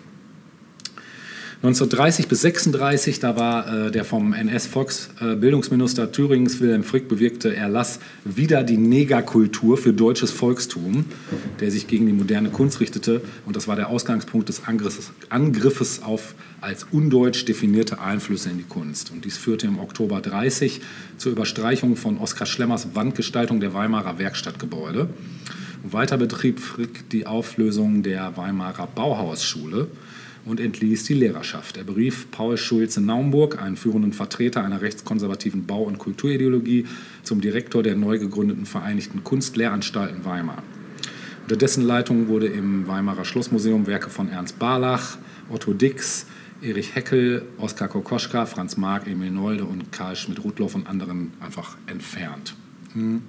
1930 bis 36, da war äh, der vom NS-Volksbildungsminister Thüringens Wilhelm Frick bewirkte Erlass wieder die Negerkultur für deutsches Volkstum, der sich gegen die moderne Kunst richtete. Und das war der Ausgangspunkt des Angriffes, Angriffes auf als undeutsch definierte Einflüsse in die Kunst. Und dies führte im Oktober 30 zur Überstreichung von Oskar Schlemmers Wandgestaltung der Weimarer Werkstattgebäude. Und weiter betrieb Frick die Auflösung der Weimarer Bauhausschule und entließ die Lehrerschaft. Er berief Paul Schulze-Naumburg, einen führenden Vertreter einer rechtskonservativen Bau- und Kulturideologie, zum Direktor der neu gegründeten Vereinigten Kunstlehranstalten Weimar. Unter dessen Leitung wurde im Weimarer Schlossmuseum Werke von Ernst Barlach, Otto Dix, Erich Heckel, Oskar Kokoschka, Franz Marc, Emil Nolde und Karl Schmidt-Rudloff und anderen einfach entfernt. Hm.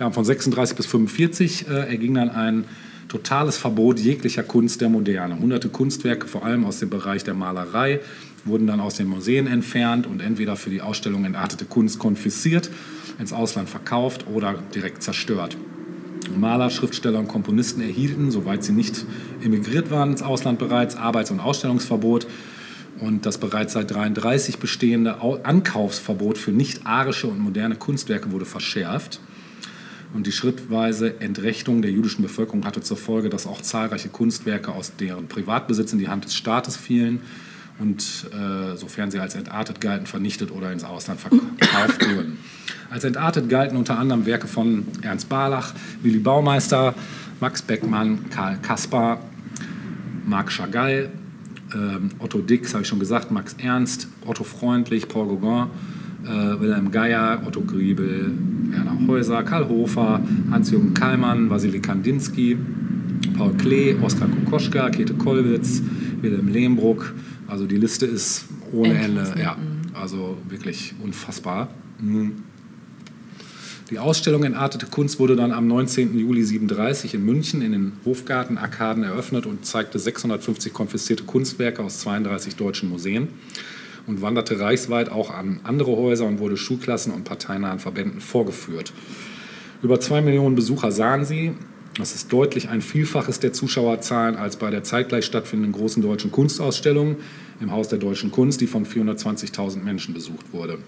Ja, von 36 bis 45 äh, erging dann ein totales Verbot jeglicher Kunst der Moderne. Hunderte Kunstwerke, vor allem aus dem Bereich der Malerei, wurden dann aus den Museen entfernt und entweder für die Ausstellung entartete Kunst konfisziert, ins Ausland verkauft oder direkt zerstört. Maler, Schriftsteller und Komponisten erhielten, soweit sie nicht emigriert waren ins Ausland bereits, Arbeits- und Ausstellungsverbot. Und das bereits seit 1933 bestehende Ankaufsverbot für nicht-arische und moderne Kunstwerke wurde verschärft. Und die schrittweise Entrechtung der jüdischen Bevölkerung hatte zur Folge, dass auch zahlreiche Kunstwerke aus deren Privatbesitz in die Hand des Staates fielen und äh, sofern sie als entartet galten, vernichtet oder ins Ausland verkauft wurden. Als entartet galten unter anderem Werke von Ernst Barlach, Willy Baumeister, Max Beckmann, Karl Kaspar, Marc Chagall, äh, Otto Dix, habe ich schon gesagt, Max Ernst, Otto Freundlich, Paul Gauguin, äh, Wilhelm Geier, Otto Griebel, Werner Häuser, Karl Hofer, Hans-Jürgen Kallmann, Wasili Kandinsky, Paul Klee, Oskar Kokoschka, Käthe Kollwitz, Wilhelm Lehmbruck. Also die Liste ist ohne Endlos, Ende. Ja, also wirklich unfassbar. Mhm. Die Ausstellung Entartete Kunst wurde dann am 19. Juli 37 in München in den Hofgarten-Arkaden eröffnet und zeigte 650 konfiszierte Kunstwerke aus 32 deutschen Museen und wanderte reichsweit auch an andere Häuser und wurde Schulklassen und parteinahen Verbänden vorgeführt. Über zwei Millionen Besucher sahen sie. Das ist deutlich ein Vielfaches der Zuschauerzahlen als bei der zeitgleich stattfindenden großen deutschen Kunstausstellung im Haus der deutschen Kunst, die von 420.000 Menschen besucht wurde.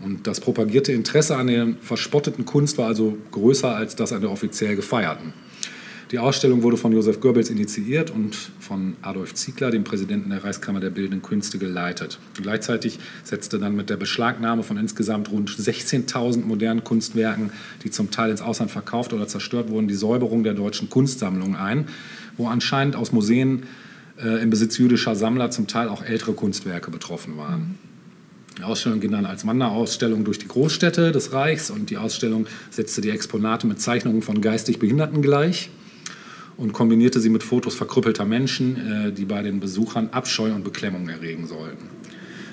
Und das propagierte Interesse an der verspotteten Kunst war also größer als das an der offiziell gefeierten. Die Ausstellung wurde von Josef Goebbels initiiert und von Adolf Ziegler, dem Präsidenten der Reichskammer der Bildenden Künste, geleitet. Und gleichzeitig setzte dann mit der Beschlagnahme von insgesamt rund 16.000 modernen Kunstwerken, die zum Teil ins Ausland verkauft oder zerstört wurden, die Säuberung der deutschen Kunstsammlung ein, wo anscheinend aus Museen äh, im Besitz jüdischer Sammler zum Teil auch ältere Kunstwerke betroffen waren. Die Ausstellung ging dann als Wanderausstellung durch die Großstädte des Reichs und die Ausstellung setzte die Exponate mit Zeichnungen von geistig Behinderten gleich und kombinierte sie mit Fotos verkrüppelter Menschen, äh, die bei den Besuchern Abscheu und Beklemmung erregen sollten.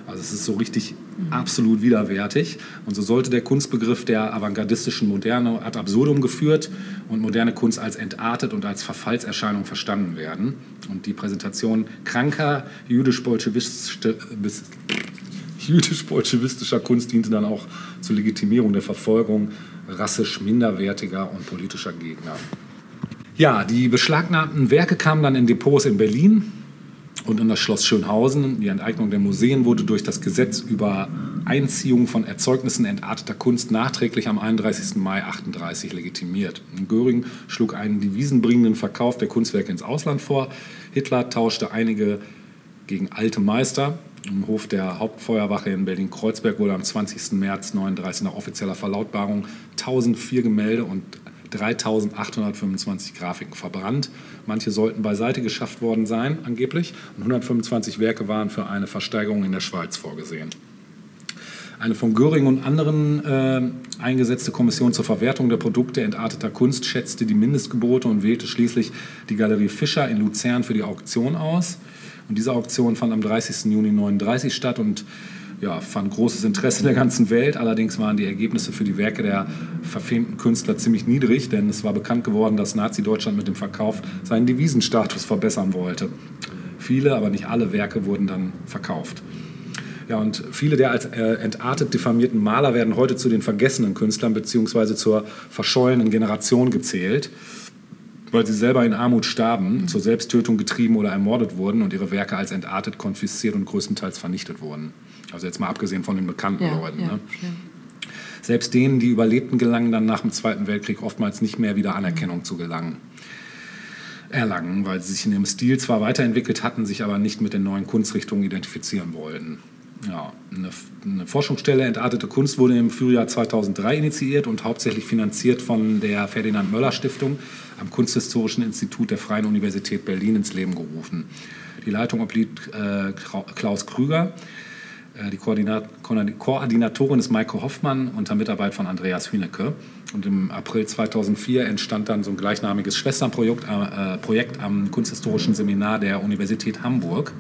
Also es ist so richtig absolut widerwärtig. Und so sollte der Kunstbegriff der avantgardistischen Moderne ad absurdum geführt und moderne Kunst als entartet und als Verfallserscheinung verstanden werden. Und die Präsentation kranker jüdisch-bolschewistischer Kunst diente dann auch zur Legitimierung der Verfolgung rassisch minderwertiger und politischer Gegner. Ja, die beschlagnahmten Werke kamen dann in Depots in Berlin und in das Schloss Schönhausen. Die Enteignung der Museen wurde durch das Gesetz über Einziehung von Erzeugnissen entarteter Kunst nachträglich am 31. Mai 38 legitimiert. Göring schlug einen devisenbringenden Verkauf der Kunstwerke ins Ausland vor. Hitler tauschte einige gegen alte Meister. Im Hof der Hauptfeuerwache in Berlin-Kreuzberg wurde am 20. März 39 nach offizieller Verlautbarung 1004 Gemälde und 3825 Grafiken verbrannt. Manche sollten beiseite geschafft worden sein, angeblich, und 125 Werke waren für eine Versteigerung in der Schweiz vorgesehen. Eine von Göring und anderen äh, eingesetzte Kommission zur Verwertung der Produkte entarteter Kunst schätzte die Mindestgebote und wählte schließlich die Galerie Fischer in Luzern für die Auktion aus. Und diese Auktion fand am 30. Juni 1939 statt und ja, fand großes Interesse in der ganzen Welt. Allerdings waren die Ergebnisse für die Werke der verfemten Künstler ziemlich niedrig, denn es war bekannt geworden, dass Nazi-Deutschland mit dem Verkauf seinen Devisenstatus verbessern wollte. Viele, aber nicht alle Werke wurden dann verkauft. Ja, und viele der als äh, entartet diffamierten Maler werden heute zu den vergessenen Künstlern bzw. zur verschollenen Generation gezählt. weil sie selber in Armut starben, zur Selbsttötung getrieben oder ermordet wurden und ihre Werke als entartet, konfisziert und größtenteils vernichtet wurden. Also jetzt mal abgesehen von den bekannten Ja, Leuten. ja, ne? Selbst denen, die überlebten, gelangen dann nach dem Zweiten Weltkrieg oftmals nicht mehr wieder Anerkennung zu gelangen. Erlangen, weil sie sich in ihrem Stil zwar weiterentwickelt hatten, sich aber nicht mit den neuen Kunstrichtungen identifizieren wollten. Ja, eine, eine Forschungsstelle Entartete Kunst wurde im Frühjahr 2003 initiiert und hauptsächlich finanziert von der Ferdinand Möller Stiftung am Kunsthistorischen Institut der Freien Universität Berlin ins Leben gerufen. Die Leitung obliegt äh, Klaus Krüger. Äh, Die Koordinat Koordinatorin ist Maike Hoffmann unter Mitarbeit von Andreas Hünecke. Und im April 2004 entstand dann so ein gleichnamiges Schwesternprojekt äh, Projekt am Kunsthistorischen Seminar der Universität Hamburg.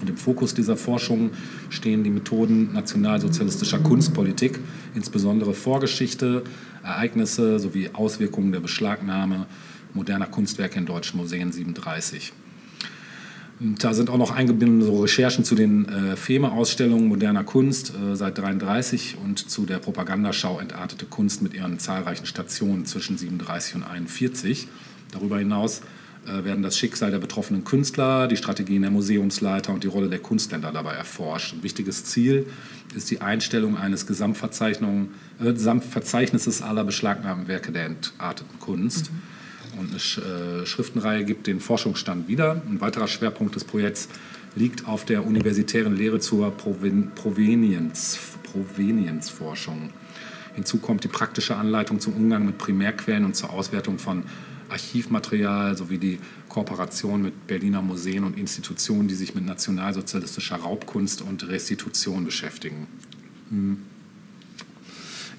Und im Fokus dieser Forschung stehen die Methoden nationalsozialistischer Kunstpolitik, insbesondere Vorgeschichte, Ereignisse sowie Auswirkungen der Beschlagnahme moderner Kunstwerke in deutschen Museen 37. Da sind auch noch eingebunden so Recherchen zu den äh, FEMA-Ausstellungen moderner Kunst äh, seit 33 und zu der Propagandaschau Entartete Kunst mit ihren zahlreichen Stationen zwischen 37 und 41. Darüber hinaus äh, werden das Schicksal der betroffenen Künstler, die Strategien der Museumsleiter und die Rolle der Kunstländer dabei erforscht. Ein wichtiges Ziel ist die Einstellung eines äh, Gesamtverzeichnisses aller beschlagnahmten Werke der entarteten Kunst. Und eine Sch äh, Schriftenreihe gibt den Forschungsstand wieder. Ein weiterer Schwerpunkt des Projekts liegt auf der universitären Lehre zur Proven Provenienz, Provenienzforschung. Hinzu kommt die praktische Anleitung zum Umgang mit Primärquellen und zur Auswertung von Archivmaterial sowie die Kooperation mit Berliner Museen und Institutionen, die sich mit nationalsozialistischer Raubkunst und Restitution beschäftigen.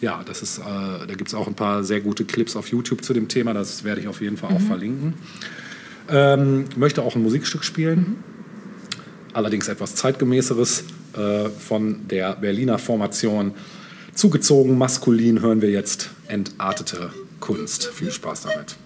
Ja, das ist, äh, da gibt es auch ein paar sehr gute Clips auf YouTube zu dem Thema. Das werde ich auf jeden Fall auch verlinken. Ähm, möchte auch ein Musikstück spielen. Allerdings etwas zeitgemäßeres äh, von der Berliner Formation. Zugezogen maskulin hören wir jetzt entartete Kunst. Viel Spaß damit.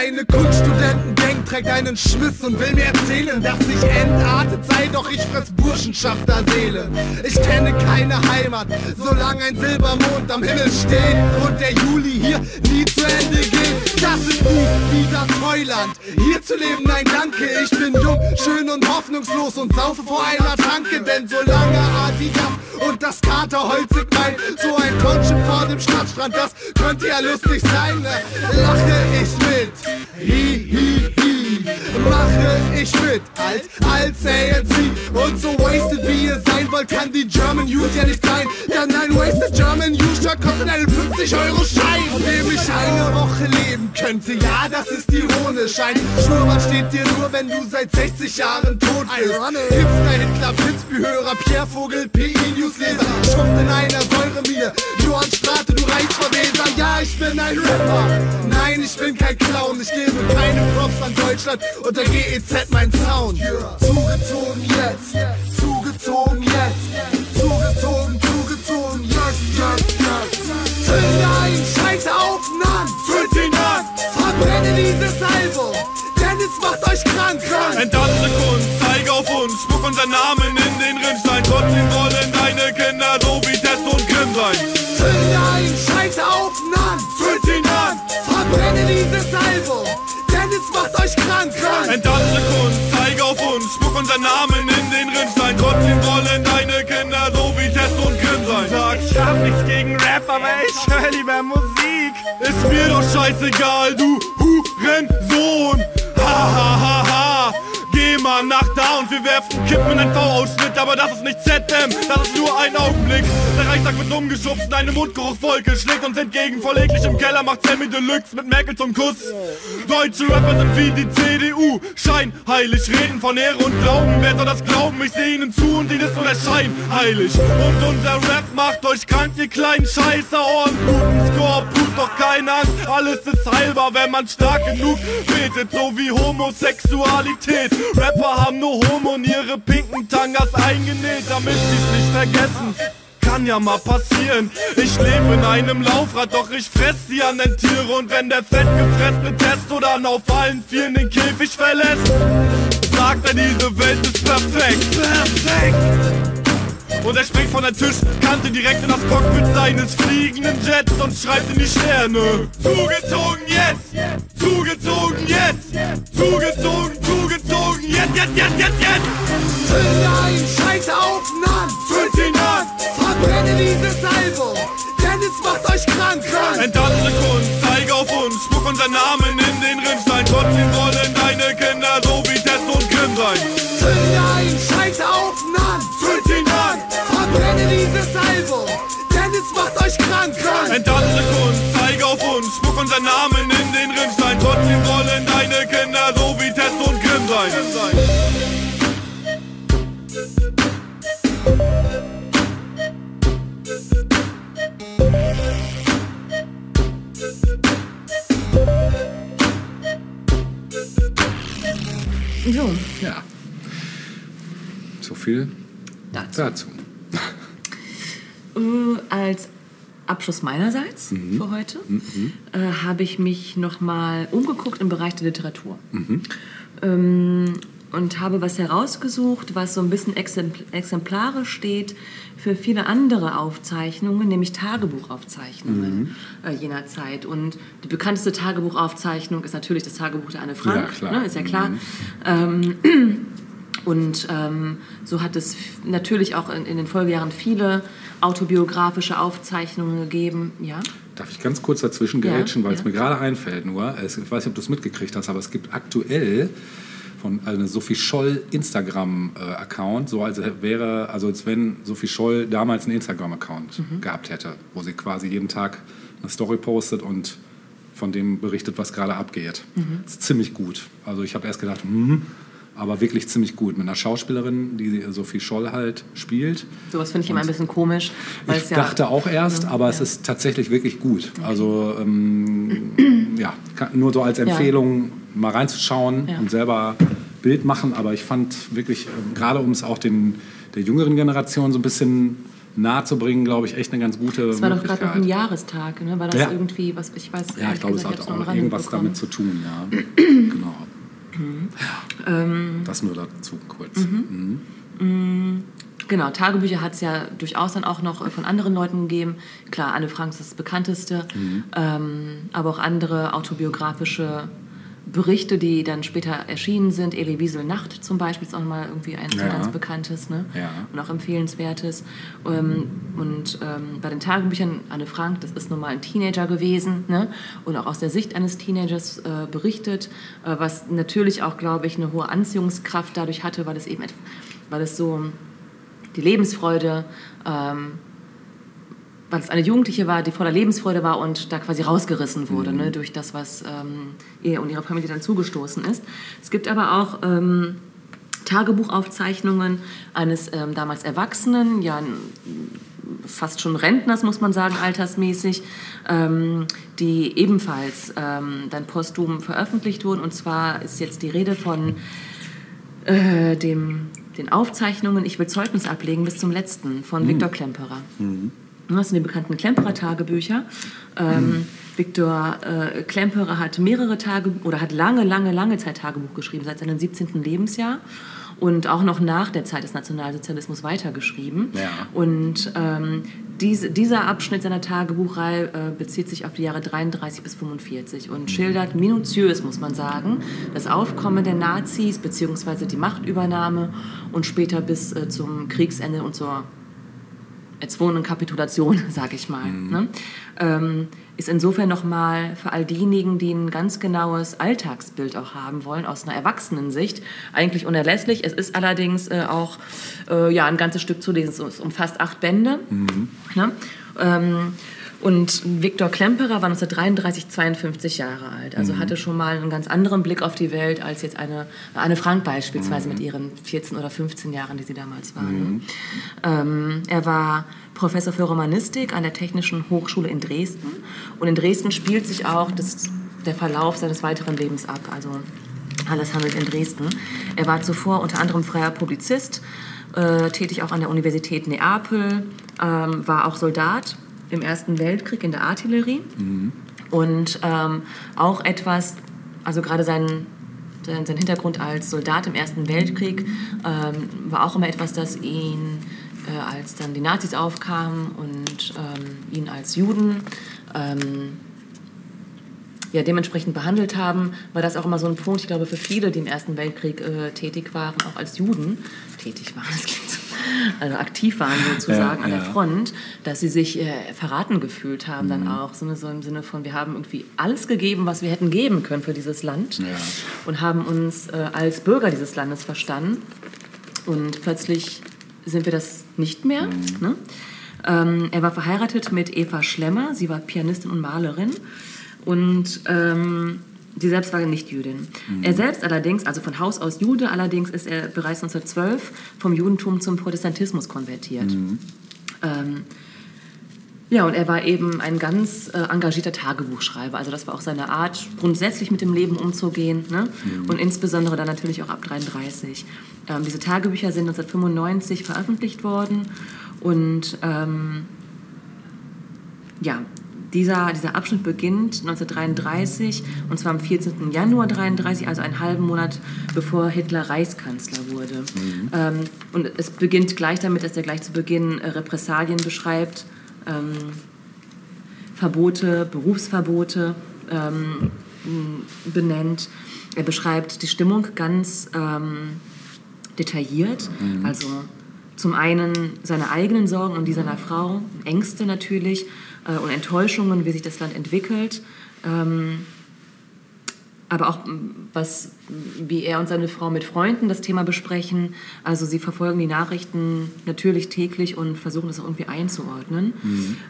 Deine Kunststudentengang trägt einen Schmiss und will mir erzählen, dass ich entartet sei, doch ich fress Burschenschafterseelen. Ich kenne keine Heimat, solange ein Silbermond am Himmel steht und der Juli hier nie zu Ende geht. Das ist nie wieder Neuland. Hier zu leben, nein danke, ich bin jung, schön und hoffnungslos und saufe vor einer Tanke, denn solange Adidas und das Katerholzig meint, so ein Township vor dem Stadtstrand, das könnte ja lustig sein. Lache ich mit, hi, hi, mache ich mit, als, als ANC. Und so wasted wie ihr sein wollt, kann die German Youth ja nicht sein. Denn ein wasted German Youth Shirt kostet einen 50 Euro Schein, von dem ich eine Woche leben könnte. Ja, das ist ironisch. Ein Schnurrbart steht dir nur, wenn du seit 60 Jahren tot bist. Hipster, Hitler, Pitzbühörer, Pierre Vogel, PI Newsleser, Schuft in einer Säuremine. Johann Strate, du Reichsverweser. Ja, ich bin ein Rapper. Nein, ich bin kein Clown. Ich gebe keine Props an Deutschland und der GEZ mein Sound. Zugezogen jetzt, zugezogen jetzt, zugezogen, zugezogen jetzt, jetzt, jetzt. Zünde ein, scheiße auf Nan, zünd ihn an, verbrenne dieses Album, denn es macht euch krank, krank. Entartete Kunst, zeige auf uns, spuck unseren Namen in den Rinnstein. Trotzdem wollen deine Kinder so wie Test und Grimm sein. Zünde ein, scheiße auf Nan, zünd ihn an, verbrenne dieses Album, es macht euch krank, krank. Entartete Kunst, zeige auf uns, spuck unseren Namen in den Rinnstein. Trotzdem wollen deine Kinder so wie Test und Grimm sein. Sag, Ich hab nichts gegen Rap, aber ich höre lieber Musik. ist mir doch scheißegal, du Hurensohn. Ha ha ha ha. Geh mal nach da und wir werfen Kippen in einen V-Ausschnitt, aber das ist nicht ZM, das ist nur ein Augenblick. Der Reichstag wird umgeschubst, eine Mundgeruchswolke schlägt uns entgegen, voll im Keller macht Sammy Deluxe mit Merkel zum Kuss. Deutsche Rapper sind wie die CDU, scheinheilig, reden von Ehre und Glauben. Wer soll das glauben? Ich seh ihnen zu und ihnen ist so der Schein. Und unser Rap macht euch krank, ihr kleinen Scheißer, Ohren guten Score, tut doch keine Angst, alles ist heilbar, wenn man stark genug betet, so wie Homosexualität. Rapper haben nur Homo und ihre pinken Tangas eingenäht, damit sie's nicht vergessen. Kann ja mal passieren. Ich lebe in einem Laufrad, doch ich fress die anderen Tiere. Und wenn der fettgefressene Testo dann auf allen Vieren den Käfig verlässt, sagt er, diese Welt ist perfekt. Perfekt! Und er springt von der Tischkante direkt in das Cockpit seines fliegenden Jets und schreibt in die Sterne. Zugezogen jetzt! Zugezogen jetzt! Zugezogen, zugezogen, jetzt, jetzt, jetzt, jetzt, jetzt! Ein, scheiße auf Nan! Zünd ihn an! Verbrenne dieses Album! Denn es macht euch krank, krank! Enttanze Kunst, zeige auf uns, spuck unseren Namen in den Rinnstein. Trotzdem wollen deine Kinder so wie Test und Kim sein. Ein, scheiße auf Nan! Zünd ihn an! Verbrenne dieses Album! Denn es macht euch krank, krank! Enttanze Kunst, zeige auf uns, spuck unseren Namen dazu. Äh, als Abschluss meinerseits für heute äh, habe ich mich nochmal umgeguckt im Bereich der Literatur. Ähm, und habe was herausgesucht, was so ein bisschen exempl exemplarisch steht für viele andere Aufzeichnungen, nämlich Tagebuchaufzeichnungen äh, jener Zeit. Und die bekannteste Tagebuchaufzeichnung ist natürlich das Tagebuch der Anne Frank, Ja, klar. Ne, ist ja klar. Ähm, und ähm, so hat es natürlich auch in, in den Folgejahren viele autobiografische Aufzeichnungen gegeben. Ja, Darf ich ganz kurz dazwischen Ja, gerätschen, weil es ja. mir gerade einfällt nur. Es, ich weiß nicht, ob du es mitgekriegt hast, aber es gibt aktuell von also eine Sophie Scholl Instagram-Account, so als wäre, also als wenn Sophie Scholl damals einen Instagram-Account Mhm. gehabt hätte, wo sie quasi jeden Tag eine Story postet und von dem berichtet, was gerade abgeht. Mhm. Das ist ziemlich gut. Also ich habe erst gedacht, hm, aber wirklich ziemlich gut. Mit einer Schauspielerin, die Sophie Scholl halt spielt. sowas finde ich immer ein bisschen komisch. Ich es ja, dachte auch erst, Ja, aber es ist tatsächlich wirklich gut. Also ähm, ja, nur so als Empfehlung mal reinzuschauen und selber Bild machen. Aber ich fand wirklich, ähm, gerade um es auch den, der jüngeren Generation so ein bisschen nahe zu bringen, glaube ich, echt eine ganz gute Es war doch gerade noch ein Jahrestag, ne? War das irgendwie, was ich weiß, ja, ich glaube, es hat auch irgendwas damit zu tun, ja. genau. Mhm. Ähm. das nur dazu kurz. Mhm. Genau, Tagebücher hat es ja durchaus dann auch noch äh, von anderen Leuten gegeben. Klar, Anne Frank ist das bekannteste, ähm, aber auch andere autobiografische Berichte, die dann später erschienen sind. Elie Wiesel Nacht zum Beispiel ist auch mal irgendwie ein Ja. ganz bekanntes ne? Ja. und auch empfehlenswertes. Ähm, und ähm, bei den Tagebüchern, Anne Frank, das ist nun mal ein Teenager gewesen ne? und auch aus der Sicht eines Teenagers äh, berichtet, äh, was natürlich auch, glaube ich, eine hohe Anziehungskraft dadurch hatte, weil es eben weil es so die Lebensfreude, ähm, weil es eine Jugendliche war, die voller Lebensfreude war und da quasi rausgerissen wurde ne, durch das, was ähm, ihr und ihrer Familie dann zugestoßen ist. Es gibt aber auch ähm, Tagebuchaufzeichnungen eines ähm, damals Erwachsenen, ja fast schon Rentners, muss man sagen, altersmäßig, ähm, die ebenfalls ähm, dann posthum veröffentlicht wurden. Und zwar ist jetzt die Rede von äh, dem, den Aufzeichnungen Ich will Zeugnis ablegen bis zum letzten von Viktor Klemperer. Das sind die bekannten Klemperer-Tagebücher. Ähm, Viktor äh, Klemperer hat mehrere Tage oder hat lange, lange, lange Zeit Tagebuch geschrieben, seit seinem 17. Lebensjahr und auch noch nach der Zeit des Nationalsozialismus weitergeschrieben. Ja. Und ähm, diese, dieser Abschnitt seiner Tagebuchreihe äh, bezieht sich auf die Jahre 33 bis 45 und schildert minutiös, muss man sagen, das Aufkommen der Nazis bzw. die Machtübernahme und später bis äh, zum Kriegsende und zur erzwungenen Kapitulation, sage ich mal. Ne? Ähm, ist insofern nochmal für all diejenigen, die ein ganz genaues Alltagsbild auch haben wollen, aus einer Erwachsenensicht, eigentlich unerlässlich. Es ist allerdings äh, auch äh, ja, ein ganzes Stück zu lesen. Es umfasst acht Bände. Ne? Ähm, und Viktor Klemperer war 1933 52 Jahre alt, also hatte schon mal einen ganz anderen Blick auf die Welt als jetzt eine Anne Frank beispielsweise mit ihren 14 oder 15 Jahren, die sie damals war. Ne? Ähm, er war Professor für Romanistik an der Technischen Hochschule in Dresden und in Dresden spielt sich auch das, der Verlauf seines weiteren Lebens ab. Also alles handelt in Dresden. Er war zuvor unter anderem freier Publizist, äh, tätig auch an der Universität Neapel, ähm, war auch Soldat im Ersten Weltkrieg in der Artillerie. Und ähm, auch etwas, also gerade sein, Denn sein Hintergrund als Soldat im Ersten Weltkrieg ähm, war auch immer etwas, das ihn, äh, als dann die Nazis aufkamen und ähm, ihn als Juden ähm, ja, dementsprechend behandelt haben, war das auch immer so ein Punkt, ich glaube, für viele, die im Ersten Weltkrieg äh, tätig waren, auch als Juden tätig waren, das klingt so, also aktiv waren sozusagen Ja, an der ja. Front, dass sie sich äh, verraten gefühlt haben dann auch, so, so im Sinne von, wir haben irgendwie alles gegeben, was wir hätten geben können für dieses Land und haben uns äh, als Bürger dieses Landes verstanden und plötzlich sind wir das nicht mehr. Ne? Ähm, er war verheiratet mit Eva Schlemmer, sie war Pianistin und Malerin und ähm, sie selbst war nicht Jüdin. Er selbst allerdings, also von Haus aus Jude, allerdings ist er bereits 1912 vom Judentum zum Protestantismus konvertiert. Ähm, ja, und er war eben ein ganz äh, engagierter Tagebuchschreiber. Also das war auch seine Art, grundsätzlich mit dem Leben umzugehen. Ne? Und insbesondere dann natürlich auch ab 33. Ähm, diese Tagebücher sind 1995 veröffentlicht worden. Und ähm, ja, dieser, dieser Abschnitt beginnt 1933 und zwar am 14. Januar 1933, also einen halben Monat bevor Hitler Reichskanzler wurde. Ähm, und es beginnt gleich damit, dass er gleich zu Beginn äh, Repressalien beschreibt, ähm, Verbote, Berufsverbote ähm, benennt. Er beschreibt die Stimmung ganz ähm, detailliert. Also zum einen seine eigenen Sorgen und die seiner Frau, Ängste natürlich äh, und Enttäuschungen, wie sich das Land entwickelt. Ähm, aber auch was, wie er und seine Frau mit Freunden das Thema besprechen. Also sie verfolgen die Nachrichten natürlich täglich und versuchen das auch irgendwie einzuordnen.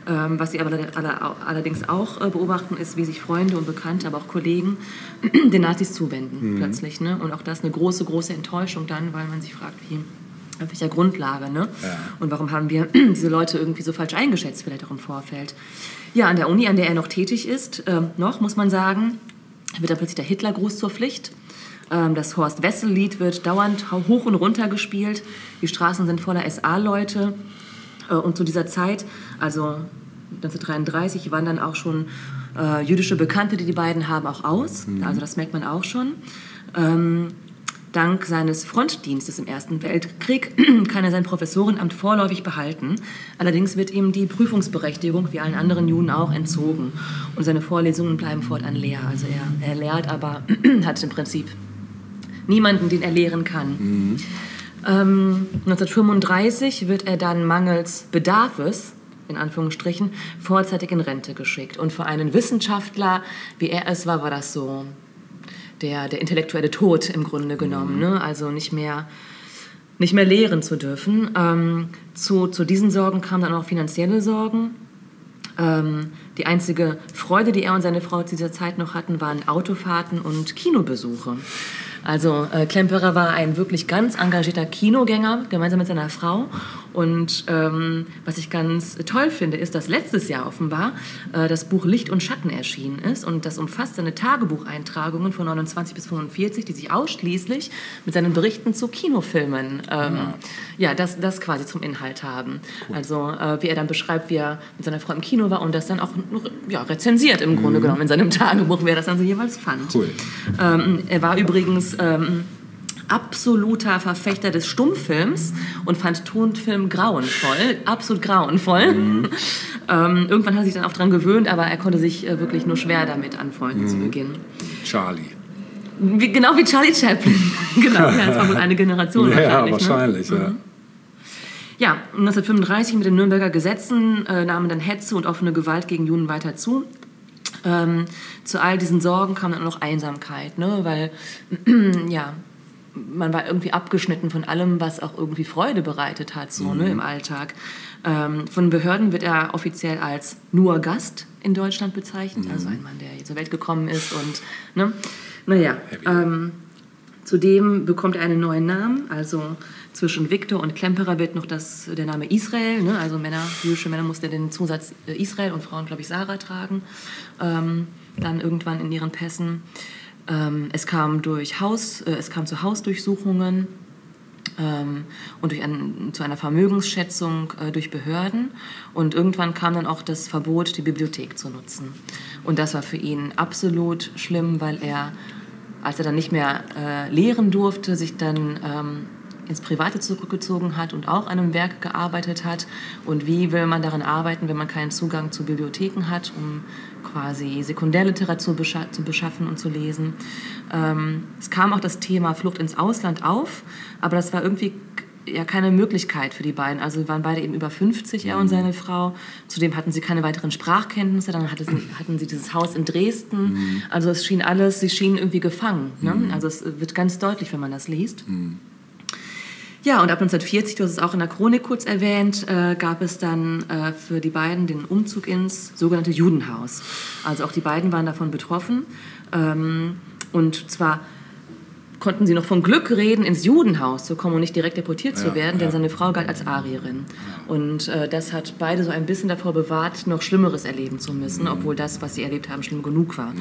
Ähm, was sie aber alle- alle- allerdings auch äh, beobachten, ist, wie sich Freunde und Bekannte, aber auch Kollegen den Nazis zuwenden plötzlich. Ne? Und auch das eine große, große Enttäuschung dann, weil man sich fragt, wie, auf welcher Grundlage, ne? Und warum haben wir diese Leute irgendwie so falsch eingeschätzt, vielleicht auch im Vorfeld? Ja, an der Uni, an der er noch tätig ist, ähm, noch, muss man sagen, wird dann plötzlich der Hitlergruß zur Pflicht. Ähm, das Horst-Wessel-Lied wird dauernd hoch und runter gespielt. Die Straßen sind voller SA-Leute. Äh, und zu dieser Zeit, also 1933, waren dann auch schon äh, jüdische Bekannte, die die beiden haben, auch aus. Also das merkt man auch schon. Ähm, Dank seines Frontdienstes im Ersten Weltkrieg kann er sein Professorenamt vorläufig behalten. Allerdings wird ihm die Prüfungsberechtigung, wie allen anderen Juden auch, entzogen. Und seine Vorlesungen bleiben fortan leer. Also er, er lehrt, aber hat im Prinzip niemanden, den er lehren kann. Ähm, 1935 wird er dann mangels Bedarfes, in Anführungsstrichen, vorzeitig in Rente geschickt. Und für einen Wissenschaftler, wie er es war, war das so der, der intellektuelle Tod im Grunde genommen. Ne? Also nicht mehr, nicht mehr lehren zu dürfen. Ähm, zu, zu diesen Sorgen kamen dann auch finanzielle Sorgen. Ähm, die einzige Freude, die er und seine Frau zu dieser Zeit noch hatten, waren Autofahrten und Kinobesuche. Also äh, Klemperer war ein wirklich ganz engagierter Kinogänger, gemeinsam mit seiner Frau. Und ähm, was ich ganz toll finde, ist, dass letztes Jahr offenbar äh, das Buch Licht und Schatten erschienen ist. Und das umfasst seine Tagebucheintragungen von 29 bis 45, die sich ausschließlich mit seinen Berichten zu Kinofilmen, ähm, ja, das, das quasi zum Inhalt haben. Also äh, wie er dann beschreibt, wie er mit seiner Frau im Kino war und das dann auch ja, rezensiert im Grunde genommen in seinem Tagebuch, wer das dann so jeweils fand. Cool. Ähm, er war übrigens ähm, absoluter Verfechter des Stummfilms und fand Tonfilm grauenvoll, absolut grauenvoll. ähm, irgendwann hat er sich dann auch dran gewöhnt, aber er konnte sich äh, wirklich nur schwer damit anfreunden zu Beginn. Charlie. Wie, genau wie Charlie Chaplin. genau, ja, das war wohl eine Generation Ja, wahrscheinlich. Ne? wahrscheinlich. Ja. Ja, 1935 mit den Nürnberger Gesetzen äh, nahmen dann Hetze und offene Gewalt gegen Juden weiter zu. Ähm, zu all diesen Sorgen kam dann auch noch Einsamkeit, ne? weil ja, man war irgendwie abgeschnitten von allem, was auch irgendwie Freude bereitet hat so, ne, im Alltag. Ähm, von Behörden wird er offiziell als nur Gast in Deutschland bezeichnet, also ein Mann, der hier zur Welt gekommen ist und ne, naja. Ähm, Zudem bekommt er einen neuen Namen, also zwischen Viktor und Klemperer wird noch das, der Name Israel, ne? also Männer, jüdische Männer mussten den Zusatz äh, Israel und Frauen, glaube ich, Sarah tragen, ähm, dann irgendwann in ihren Pässen. Ähm, es kam durch Haus, äh, es kam zu Hausdurchsuchungen ähm, und durch ein, zu einer Vermögensschätzung äh, durch Behörden. Und irgendwann kam dann auch das Verbot, die Bibliothek zu nutzen. Und das war für ihn absolut schlimm, weil er als er dann nicht mehr äh, lehren durfte, sich dann ähm, ins Private zurückgezogen hat und auch an einem Werk gearbeitet hat. Und wie will man daran arbeiten, wenn man keinen Zugang zu Bibliotheken hat, um quasi Sekundärliteratur bescha zu beschaffen und zu lesen. Ähm, es kam auch das Thema Flucht ins Ausland auf, aber das war irgendwie ja keine Möglichkeit für die beiden. Also waren beide eben über 50, er und seine Frau. Zudem hatten sie keine weiteren Sprachkenntnisse. Dann hatte sie, hatten sie dieses Haus in Dresden. Also es schien alles, sie schienen irgendwie gefangen. Ne? Also es wird ganz deutlich, wenn man das liest. Ja, und ab 1940, du hast es auch in der Chronik kurz erwähnt, äh, gab es dann äh, für die beiden den Umzug ins sogenannte Judenhaus. Also auch die beiden waren davon betroffen. Ähm, und zwar konnten sie noch von Glück reden, ins Judenhaus zu kommen und nicht direkt deportiert zu werden, denn seine Frau galt als Arierin. Und äh, das hat beide so ein bisschen davor bewahrt, noch Schlimmeres erleben zu müssen, obwohl das, was sie erlebt haben, schlimm genug war.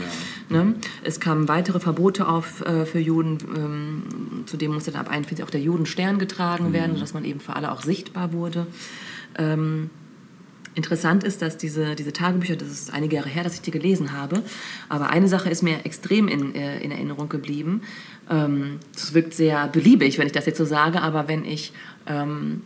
Ne? Es kamen weitere Verbote auf äh, für Juden. Ähm, zudem musste dann ab 41 auch der Judenstern getragen werden, sodass man eben für alle auch sichtbar wurde. Ähm, Interessant ist, dass diese, diese Tagebücher, das ist einige Jahre her, dass ich die gelesen habe, aber eine Sache ist mir extrem in, äh, in Erinnerung geblieben. Ähm, Es wirkt sehr beliebig, wenn ich das jetzt so sage, aber wenn ich ähm,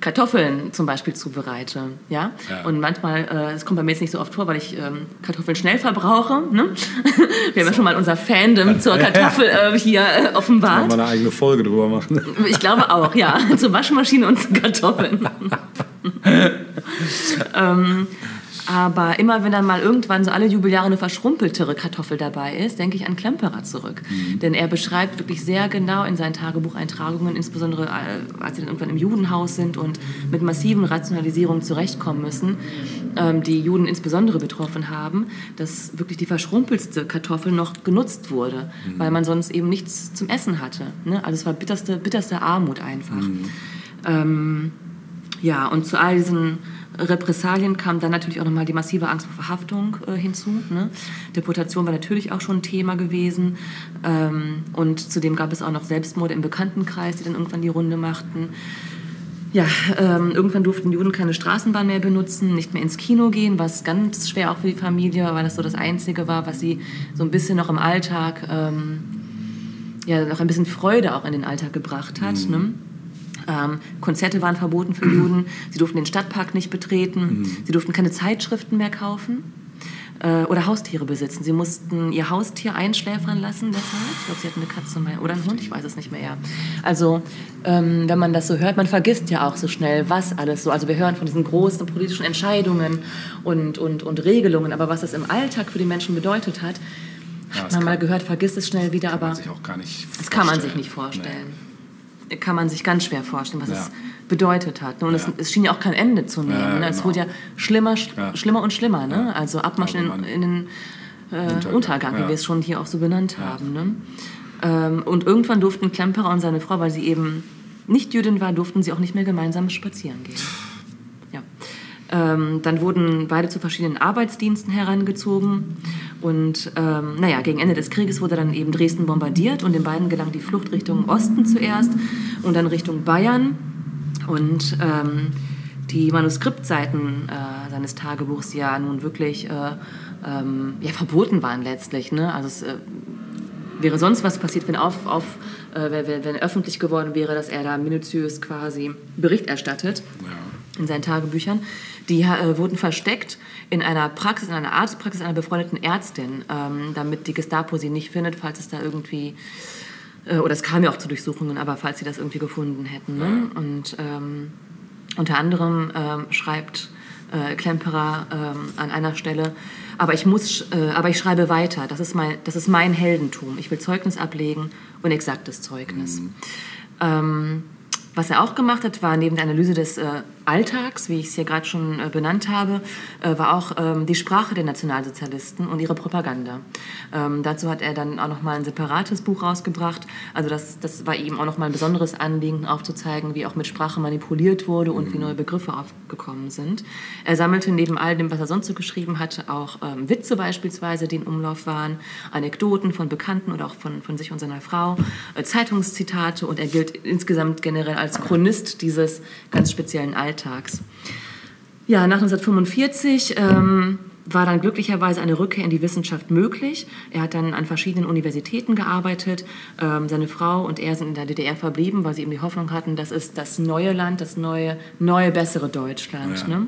Kartoffeln zum Beispiel zubereite, ja, Ja. und manchmal, äh, es kommt bei mir jetzt nicht so oft vor, weil ich ähm, Kartoffeln schnell verbrauche, ne? Wir haben ja schon mal unser Fandom zur Kartoffel äh, hier äh, offenbart. wir eine eigene Folge drüber machen? Ich glaube auch, ja. Zur Waschmaschine und zu Kartoffeln. ähm, aber immer wenn dann mal irgendwann so alle Jubeljahre eine verschrumpeltere Kartoffel dabei ist, denke ich an Klemperer zurück. Denn er beschreibt wirklich sehr genau in seinen Tagebucheintragungen, insbesondere äh, als sie dann irgendwann im Judenhaus sind und mit massiven Rationalisierungen zurechtkommen müssen, ähm, die Juden insbesondere betroffen haben, dass wirklich die verschrumpelste Kartoffel noch genutzt wurde, weil man sonst eben nichts zum Essen hatte. Ne? Also es war bitterste, bitterste Armut einfach. Ähm, ja, und zu all diesen Repressalien kam dann natürlich auch nochmal die massive Angst vor Verhaftung äh, hinzu. Ne? Deportation war natürlich auch schon ein Thema gewesen. Ähm, und zudem gab es auch noch Selbstmorde im Bekanntenkreis, die dann irgendwann die Runde machten. Ja, ähm, irgendwann durften Juden keine Straßenbahn mehr benutzen, nicht mehr ins Kino gehen, was ganz schwer auch für die Familie war, weil das so das Einzige war, was sie so ein bisschen noch im Alltag, ähm, ja, noch ein bisschen Freude auch in den Alltag gebracht hat. Ne? Ähm, Konzerte waren verboten für Juden. Sie durften den Stadtpark nicht betreten. Sie durften keine Zeitschriften mehr kaufen äh, oder Haustiere besitzen. Sie mussten ihr Haustier einschläfern lassen deshalb. Ich glaube, sie hatten eine Katze mal- oder einen Hund, ich weiß es nicht mehr. Ja. Also, ähm, wenn man das so hört, man vergisst ja auch so schnell, was alles so. Also, wir hören von diesen großen politischen Entscheidungen und, und, und Regelungen, aber was das im Alltag für die Menschen bedeutet hat, Ja, hat das man mal kann- gehört, vergisst es schnell wieder, aber. Kann man sich auch gar nicht Das kann man sich nicht vorstellen. Kann man sich ganz schwer vorstellen, was Ja. es bedeutet hat. ne? Und Ja. es, es schien ja auch kein Ende zu nehmen. Ja, ne? Es genau. wurde ja schlimmer, sch schlimmer und schlimmer. Ne? Also Abmarsch Also in, in den äh, Untergang, wie wir es schon hier auch so benannt haben. Ne? Ähm, und irgendwann durften Klemperer und seine Frau, weil sie eben nicht Jüdin war, durften sie auch nicht mehr gemeinsam spazieren gehen. Ja. Ähm, dann wurden beide zu verschiedenen Arbeitsdiensten herangezogen. Und ähm, naja, gegen Ende des Krieges wurde dann eben Dresden bombardiert und den beiden gelang die Flucht Richtung Osten zuerst und dann Richtung Bayern. Und ähm, die Manuskriptseiten äh, seines Tagebuchs die ja nun wirklich äh, ähm, ja, verboten waren letztlich. Ne? Also es äh, wäre sonst was passiert, wenn, auf, auf, äh, wenn, wenn öffentlich geworden wäre, dass er da minutiös quasi Bericht erstattet in seinen Tagebüchern. Die äh, wurden versteckt in einer Praxis, in einer Arztpraxis einer befreundeten Ärztin, ähm, damit die Gestapo sie nicht findet, falls es da irgendwie äh, oder es kam ja auch zu Durchsuchungen, aber falls sie das irgendwie gefunden hätten. Ne? Und ähm, unter anderem ähm, schreibt äh, Klemperer ähm, an einer Stelle, aber ich, muss, äh, aber ich schreibe weiter, das ist, mein, das ist mein Heldentum. Ich will Zeugnis ablegen und exaktes Zeugnis. Ähm, was er auch gemacht hat, war neben der Analyse des äh, Alltags, wie ich es hier gerade schon äh, benannt habe, äh, war auch ähm, die Sprache der Nationalsozialisten und ihre Propaganda. Ähm, dazu hat er dann auch noch mal ein separates Buch rausgebracht. Also das, das war ihm auch noch mal ein besonderes Anliegen, aufzuzeigen, wie auch mit Sprache manipuliert wurde und wie neue Begriffe aufgekommen sind. Er sammelte neben all dem, was er sonst so geschrieben hatte, auch ähm, Witze beispielsweise, die in Umlauf waren, Anekdoten von Bekannten oder auch von, von sich und seiner Frau, äh, Zeitungszitate und er gilt insgesamt generell als Chronist dieses ganz speziellen Alltags. Ja, nach 1945 ähm, war dann glücklicherweise eine Rückkehr in die Wissenschaft möglich. Er hat dann an verschiedenen Universitäten gearbeitet. Ähm, seine Frau und er sind in der DDR verblieben, weil sie eben die Hoffnung hatten, das ist das neue Land, das neue, neue bessere Deutschland. Ja. Ne?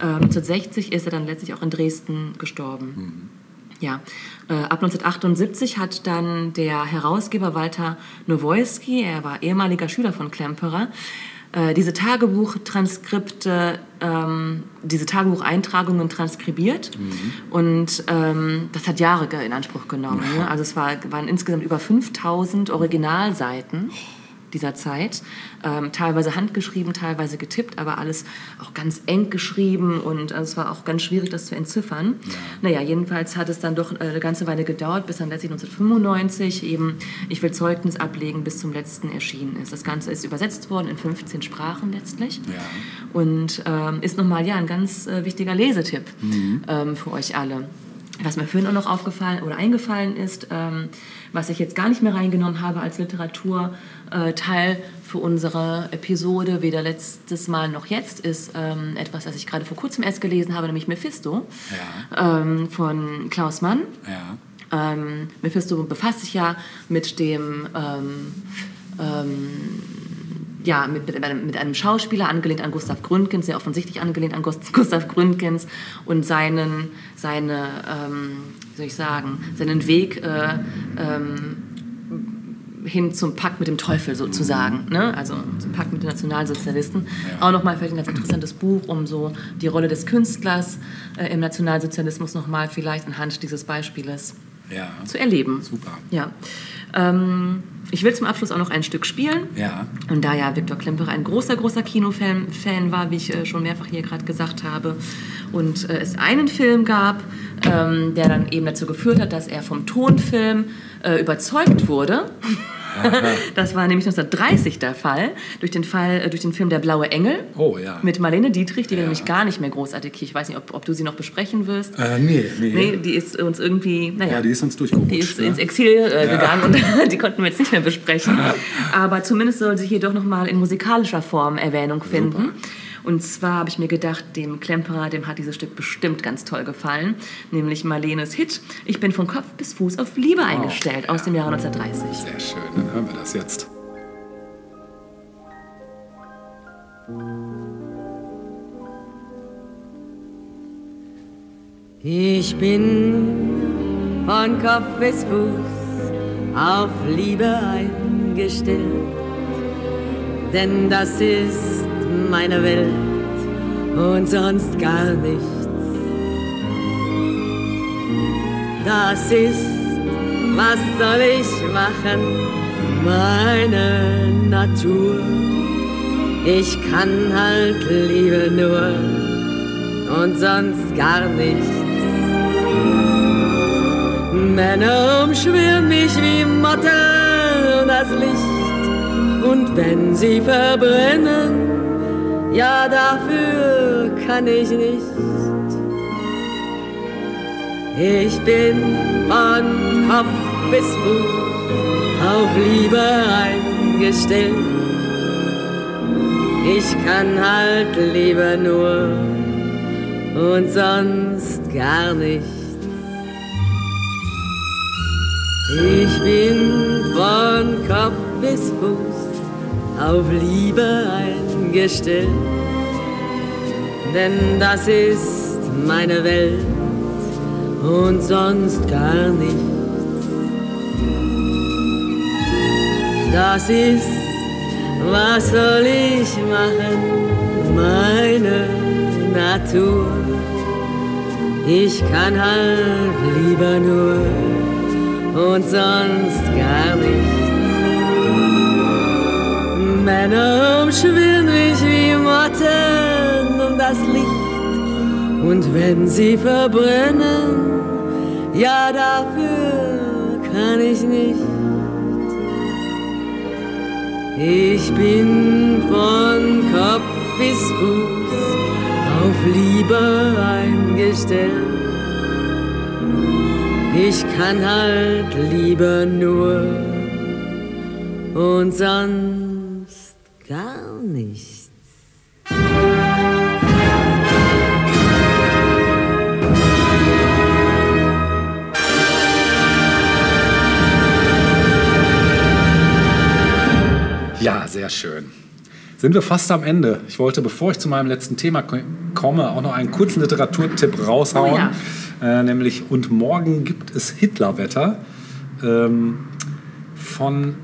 Ähm, 1960 ist er dann letztlich auch in Dresden gestorben. Ja, äh, ab 1978 hat dann der Herausgeber Walter Nowojski, er war ehemaliger Schüler von Klemperer, äh, diese Tagebuchtranskripte, ähm, diese Tagebucheintragungen transkribiert. Und ähm, das hat Jahre in Anspruch genommen. Ne? Also es war, waren insgesamt über 5000 Originalseiten dieser Zeit. Ähm, teilweise handgeschrieben, teilweise getippt, aber alles auch ganz eng geschrieben und also es war auch ganz schwierig, das zu entziffern. Naja, jedenfalls hat es dann doch äh, eine ganze Weile gedauert, bis dann letztlich 1995 eben Ich will Zeugnis ablegen bis zum letzten erschienen ist. Das Ganze ist übersetzt worden in 15 Sprachen letztlich Ja. und ähm, ist nochmal ja, ein ganz äh, wichtiger Lesetipp ähm, für euch alle. Was mir vorhin auch noch aufgefallen oder eingefallen ist, ähm, was ich jetzt gar nicht mehr reingenommen habe als Literaturteil äh, Teil für unsere Episode, weder letztes Mal noch jetzt, ist ähm, etwas, was ich gerade vor kurzem erst gelesen habe, nämlich Mephisto ähm, von Klaus Mann. Ja. Ähm, Mephisto befasst sich ja mit dem ähm, ähm, ja, mit, mit, einem, mit einem Schauspieler, angelehnt an Gustav Gründgens, sehr offensichtlich angelehnt an Gust- Gustav Gründgens und seinen, seine, ähm, soll ich sagen, seinen Weg äh, ähm, hin zum Pakt mit dem Teufel sozusagen, ne? also zum Pakt mit den Nationalsozialisten. Auch nochmal vielleicht ein ganz interessantes Buch, um so die Rolle des Künstlers äh, im Nationalsozialismus nochmal vielleicht anhand dieses Beispieles Ja. zu erleben. Super. Ja. Ähm, ich will zum Abschluss auch noch ein Stück spielen. Ja. Und da ja Viktor Klemperer ein großer, großer Kinofan Fan war, wie ich äh, schon mehrfach hier gerade gesagt habe, und äh, es einen Film gab, ähm, der dann eben dazu geführt hat, dass er vom Tonfilm äh, überzeugt wurde. das war nämlich 1930 der Fall, durch den, Fall, äh, durch den Film Der blaue Engel Oh, ja. mit Marlene Dietrich, die wir Ja. nämlich gar nicht mehr großartig ich weiß nicht, ob, ob du sie noch besprechen wirst. Äh, nee, nee. Nee, die ist uns irgendwie, naja, Ja, die ist uns durchgerutscht. die ist ne? ins Exil äh, gegangen und die konnten wir jetzt nicht mehr besprechen. Aber zumindest soll sie hier doch nochmal in musikalischer Form Erwähnung finden. Und zwar habe ich mir gedacht, dem Klemperer, dem hat dieses Stück bestimmt ganz toll gefallen. Nämlich Marlenes Hit Ich bin von Kopf bis Fuß auf Liebe eingestellt aus dem Jahre 1930. Sehr schön, dann hören wir das jetzt. Ich bin von Kopf bis Fuß auf Liebe eingestellt, denn das ist meine Welt und sonst gar nichts. Das ist, was soll ich machen, meine Natur. Ich kann halt Liebe nur und sonst gar nichts. Männer umschwirren mich wie Motten das Licht. Und wenn sie verbrennen, ja, dafür kann ich nicht. Ich bin von Kopf bis Fuß auf Liebe eingestellt. Ich kann halt lieber nur und sonst gar nichts. Ich bin von Kopf bis Fuß auf Liebe eingestellt, denn das ist meine Welt und sonst gar nichts. Das ist, was soll ich machen, meine Natur. Ich kann halt lieber nur und sonst gar nichts. Männer umschwirren mich wie Motten um das Licht. Und wenn sie verbrennen, ja, dafür kann ich nicht. Ich bin von Kopf bis Fuß auf Liebe eingestellt. Ich kann halt lieber nur und sonst Sehr schön. Sind wir fast am Ende. Ich wollte, bevor ich zu meinem letzten Thema ko- komme, auch noch einen kurzen Literaturtipp raushauen. Oh ja. äh, nämlich Und morgen gibt es Hitlerwetter ähm, von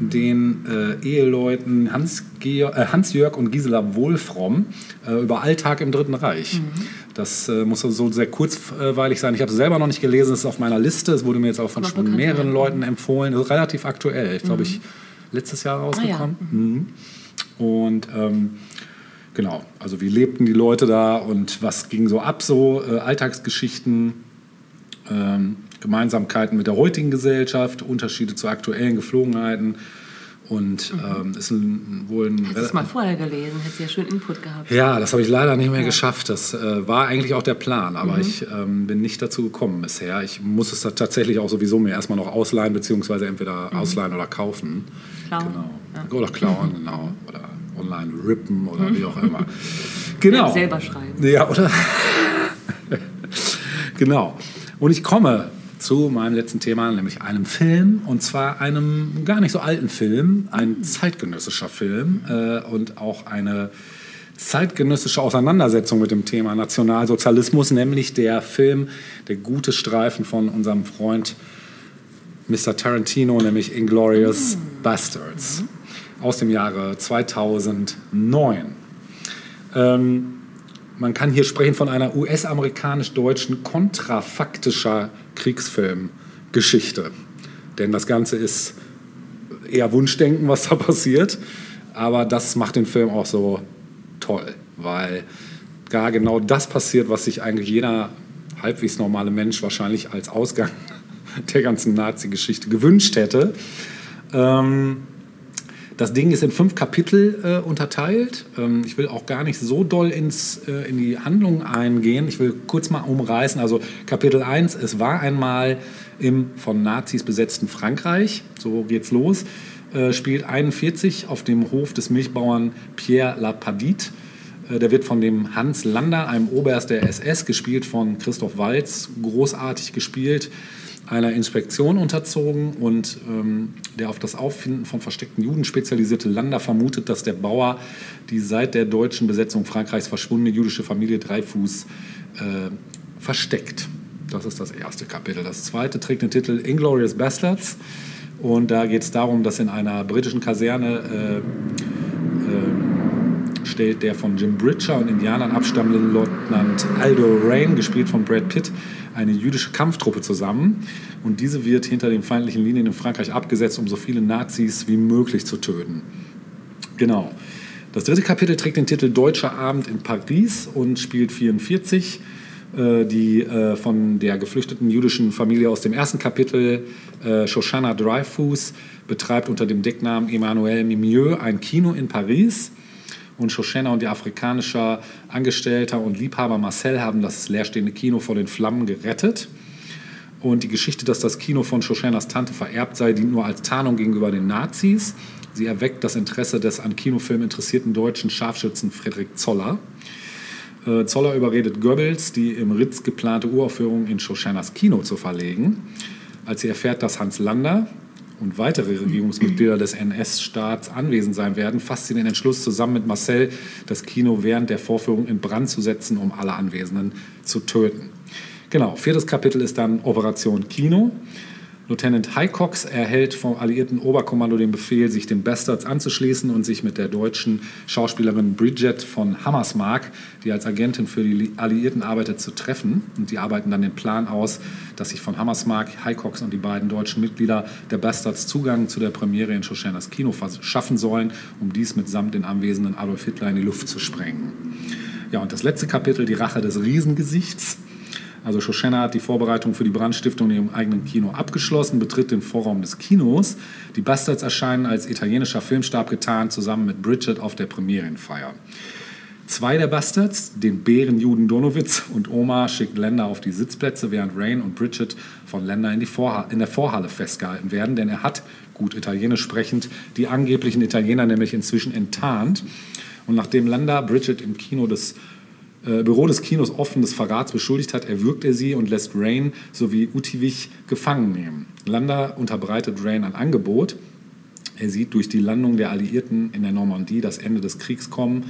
den äh, Eheleuten Hans, äh, Hans-Jörg und Gisela Wohlfromm äh, über Alltag im Dritten Reich. Das äh, muss so sehr kurzweilig sein. Ich habe es selber noch nicht gelesen, es ist auf meiner Liste. Es wurde mir jetzt auch von schon mehreren. Leuten empfohlen. Das ist relativ aktuell. Ich glaube, ich letztes Jahr rausgekommen. Ah, ja. Mhm. Und ähm, genau, also wie lebten die Leute da und was ging so ab, so äh, Alltagsgeschichten, ähm, Gemeinsamkeiten mit der heutigen Gesellschaft, Unterschiede zu aktuellen Geflogenheiten. Und ähm, ist ein, wohl ein Hättest du es mal vorher gelesen, hättest du ja schön Input gehabt. ja, das habe ich leider nicht mehr geschafft. Das äh, war eigentlich auch der Plan, aber ich ähm, bin nicht dazu gekommen bisher. Ich muss es da tatsächlich auch sowieso mir erstmal noch ausleihen, beziehungsweise entweder ausleihen oder kaufen. Klauen. Genau. Oder klauen, genau. Oder online rippen oder wie auch immer. Genau. Selber schreiben. Ja, oder? genau. Und ich komme zu meinem letzten Thema, nämlich einem Film, und zwar einem gar nicht so alten Film, ein zeitgenössischer Film äh, und auch eine zeitgenössische Auseinandersetzung mit dem Thema Nationalsozialismus, nämlich der Film Der gute Streifen von unserem Freund Mr. Tarantino, nämlich Inglorious Bastards aus dem Jahre 2009. Ähm, man kann hier sprechen von einer US-amerikanisch-deutschen kontrafaktischer Kriegsfilmgeschichte. Denn das Ganze ist eher Wunschdenken, was da passiert. Aber das macht den Film auch so toll, weil gar genau das passiert, was sich eigentlich jeder halbwegs normale Mensch wahrscheinlich als Ausgang der ganzen Nazi-Geschichte gewünscht hätte. Ähm, das Ding ist in fünf Kapitel äh, unterteilt. Ähm, ich will auch gar nicht so doll ins, äh, in die Handlung eingehen. Ich will kurz mal umreißen. Also Kapitel 1, es war einmal im von Nazis besetzten Frankreich, so geht's los, äh, spielt 41 auf dem Hof des Milchbauern Pierre Lapadite. Äh, Der wird von dem Hans Lander, einem Oberst der SS, gespielt von Christoph Walz, großartig gespielt, einer Inspektion unterzogen und ähm, der auf das Auffinden von versteckten Juden spezialisierte Lander vermutet, dass der Bauer die seit der deutschen Besetzung Frankreichs verschwundene jüdische Familie Dreifuß äh, versteckt. Das ist das erste Kapitel. Das zweite trägt den Titel Inglorious Bastards und da geht es darum, dass in einer britischen Kaserne äh, stellt der von Jim Bridger und Indianern abstammende Leutnant Aldo Rain, gespielt von Brad Pitt, eine jüdische Kampftruppe zusammen. Und diese wird hinter den feindlichen Linien in Frankreich abgesetzt, um so viele Nazis wie möglich zu töten. Genau. Das dritte Kapitel trägt den Titel Deutscher Abend in Paris und spielt 44. äh, Die äh, von der geflüchteten jüdischen Familie aus dem ersten Kapitel, äh, Shoshana Dreyfus, betreibt unter dem Decknamen Emmanuel Mimieux ein Kino in Paris. Und Shoshana und ihr afrikanischer Angestellter und Liebhaber Marcel haben das leerstehende Kino vor den Flammen gerettet. Und die Geschichte, dass das Kino von Shoshanas Tante vererbt sei, dient nur als Tarnung gegenüber den Nazis. Sie erweckt das Interesse des an Kinofilm interessierten deutschen Scharfschützen Friedrich Zoller. Äh, Zoller überredet Goebbels, die im Ritz geplante Uraufführung in Shoshanas Kino zu verlegen. Als sie erfährt, dass Hans Lander und weitere Regierungsmitglieder des NS-Staats anwesend sein werden, fasst sie den Entschluss, zusammen mit Marcel das Kino während der Vorführung in Brand zu setzen, um alle Anwesenden zu töten. Genau, viertes Kapitel ist dann Operation Kino. Lieutenant Highcox erhält vom alliierten Oberkommando den Befehl, sich den Bastards anzuschließen und sich mit der deutschen Schauspielerin Bridget von Hammersmark, die als Agentin für die Alliierten arbeitet, zu treffen. Und die arbeiten dann den Plan aus, dass sich von Hammersmark, Highcox und die beiden deutschen Mitglieder der Bastards Zugang zu der Premiere in Shoshanas Kino verschaffen sollen, um dies mitsamt den anwesenden Adolf Hitler in die Luft zu sprengen. Ja, und das letzte Kapitel, die Rache des Riesengesichts. Also Shoshana hat die Vorbereitung für die Brandstiftung in ihrem eigenen Kino abgeschlossen, betritt den Vorraum des Kinos. Die Bastards erscheinen als italienischer Filmstab getarnt, zusammen mit Bridget auf der Premierenfeier. Zwei der Bastards, den Bärenjuden Donowitz und Omar, schickt Länder auf die Sitzplätze, während Rain und Bridget von Länder in, in der Vorhalle festgehalten werden, denn er hat, gut Italienisch sprechend, die angeblichen Italiener nämlich inzwischen enttarnt. Und nachdem Landa Bridget im Kino des äh, Büro des Kinos offen des Verrats beschuldigt hat, erwürgt er sie und lässt Rain sowie Utivich gefangen nehmen. Landa unterbreitet Rain ein Angebot. Er sieht durch die Landung der Alliierten in der Normandie das Ende des Kriegs kommen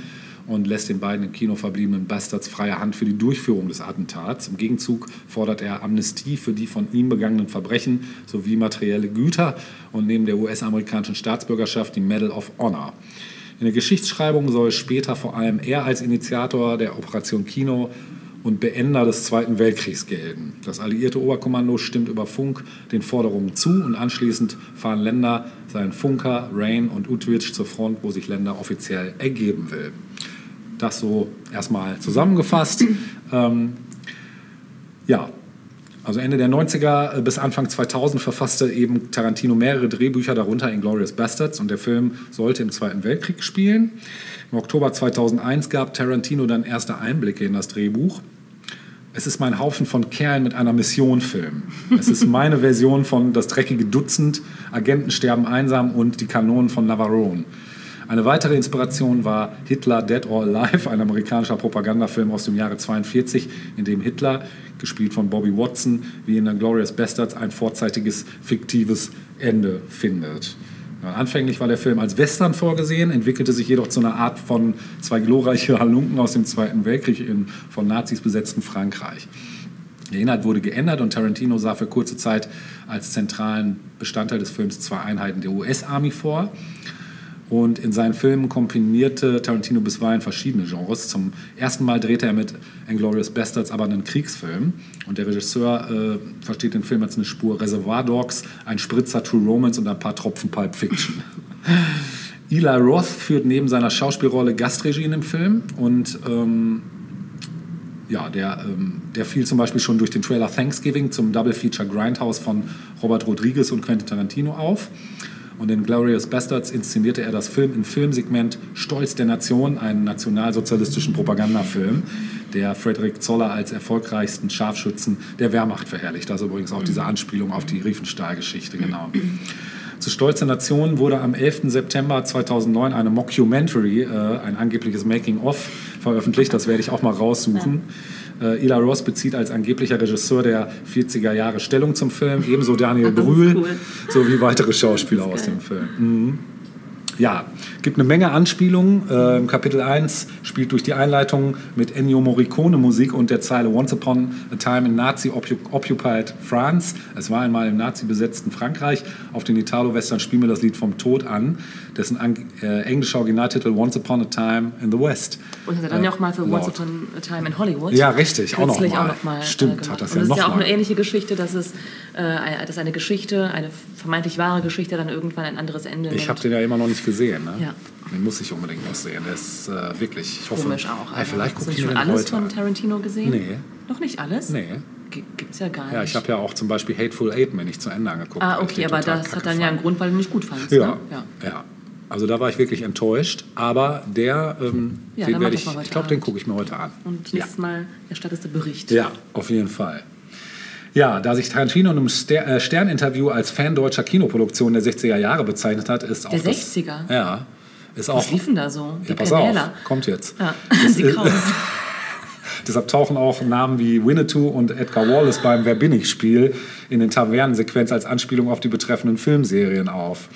und lässt den beiden im Kino verbliebenen Bastards freie Hand für die Durchführung des Attentats. Im Gegenzug fordert er Amnestie für die von ihm begangenen Verbrechen sowie materielle Güter und neben der US-amerikanischen Staatsbürgerschaft die Medal of Honor. In der Geschichtsschreibung soll später vor allem er als Initiator der Operation Kino und Beender des Zweiten Weltkriegs gelten. Das alliierte Oberkommando stimmt über Funk den Forderungen zu und anschließend fahren Länder seinen Funker, Rain und Utwitsch zur Front, wo sich Länder offiziell ergeben will. Das so erstmal zusammengefasst. ähm, ja, also Ende der 90er bis Anfang 2000 verfasste eben Tarantino mehrere Drehbücher, darunter Inglourious Bastards. Und der Film sollte im Zweiten Weltkrieg spielen. Im Oktober 2001 gab Tarantino dann erste Einblicke in das Drehbuch. Es ist mein Haufen von Kerlen mit einer Mission Film. Es ist meine Version von Das dreckige Dutzend, Agenten sterben einsam und Die Kanonen von Navarone. Eine weitere Inspiration war Hitler Dead or Alive, ein amerikanischer Propagandafilm aus dem Jahre 42, in dem Hitler, gespielt von Bobby Watson, wie in der Glorious Bastards ein vorzeitiges, fiktives Ende findet. Anfänglich war der Film als Western vorgesehen, entwickelte sich jedoch zu einer Art von zwei glorreiche Halunken aus dem Zweiten Weltkrieg in von Nazis besetzten Frankreich. Der Inhalt wurde geändert und Tarantino sah für kurze Zeit als zentralen Bestandteil des Films zwei Einheiten der US-Army vor. Und in seinen Filmen kombinierte Tarantino bisweilen verschiedene Genres. Zum ersten Mal drehte er mit Inglourious Bastards aber einen Kriegsfilm. Und der Regisseur äh, versteht den Film als eine Spur Reservoir Dogs, ein Spritzer True Romance und ein paar Tropfen Pulp Fiction. Eli Roth führt neben seiner Schauspielrolle Gastregie in dem Film und ähm, ja, der, ähm, der fiel zum Beispiel schon durch den Trailer Thanksgiving zum Double Feature Grindhouse von Robert Rodriguez und Quentin Tarantino auf. Und in Glorious Bastards inszenierte er das Film im Filmsegment Stolz der Nation, einen nationalsozialistischen Propagandafilm, der Frederick Zoller als erfolgreichsten Scharfschützen der Wehrmacht verherrlicht. Ist übrigens auch diese Anspielung auf die Riefenstahl-Geschichte, genau. Zu Stolz der Nation wurde am 11. September 2009 eine Mockumentary, äh, ein angebliches Making-of, veröffentlicht. Das werde ich auch mal raussuchen. Äh, Ila Ross bezieht als angeblicher Regisseur der 40er Jahre Stellung zum Film, ebenso Daniel Brühl cool. sowie weitere Schauspieler aus dem Film. Mhm. Ja, gibt eine Menge Anspielungen. Äh, Im Kapitel 1 spielt durch die Einleitung mit Ennio Morricone Musik und der Zeile Once Upon a Time in Nazi-Occupied France. Es war einmal im Nazi-besetzten Frankreich. Auf den Italo-Western spielen wir das Lied vom Tod an, dessen äh, englischer Originaltitel Once Upon a Time in the West. Und hat dann ja auch mal für Once laut. Upon a Time in Hollywood. Ja, richtig, auch noch kürzlich mal. auch noch mal. Stimmt, gemacht. hat das Und ja es noch ist ja auch mal. eine ähnliche Geschichte, dass es äh, dass eine Geschichte, eine vermeintlich wahre Geschichte, dann irgendwann ein anderes Ende Ich habe nimmt. den ja immer noch nicht gesehen. Ne? Ja. Den muss ich unbedingt noch sehen. Der ist äh, wirklich, ich hoffe, Komisch auch. Ey, vielleicht Hast gucke du schon alles heute von an. Tarantino gesehen? Nee. Noch nicht alles? Nee. G- Gibt's ja gar nicht. Ja, ich habe ja auch zum Beispiel Hateful Eight mir nicht zu Ende angeguckt. Ah, okay, aber das hat dann ja einen. Grund, weil du nicht gut fandst. Ja, Ne? ja. ja. Also da war ich wirklich enttäuscht. Aber der, ähm, Ja, den werde das ich, ich glaube, den gucke ich mir heute an. Und ja. nächstes Mal erstattest du Bericht. Ja, auf jeden Fall. Ja, da sich Tarantino in einem äh, Stern-Interview als Fan deutscher Kinoproduktion der 60er Jahre bezeichnet hat, ist auch Der das, 60er? Ja, ist Was auch. lief denn da so? Die Ja, pass auf, kommt jetzt. Ja, Das die Kraus. Deshalb tauchen auch Namen wie Winnetou und Edgar Wallace beim Wer bin ich Spiel in den Tavernensequenz als Anspielung auf die betreffenden Filmserien auf.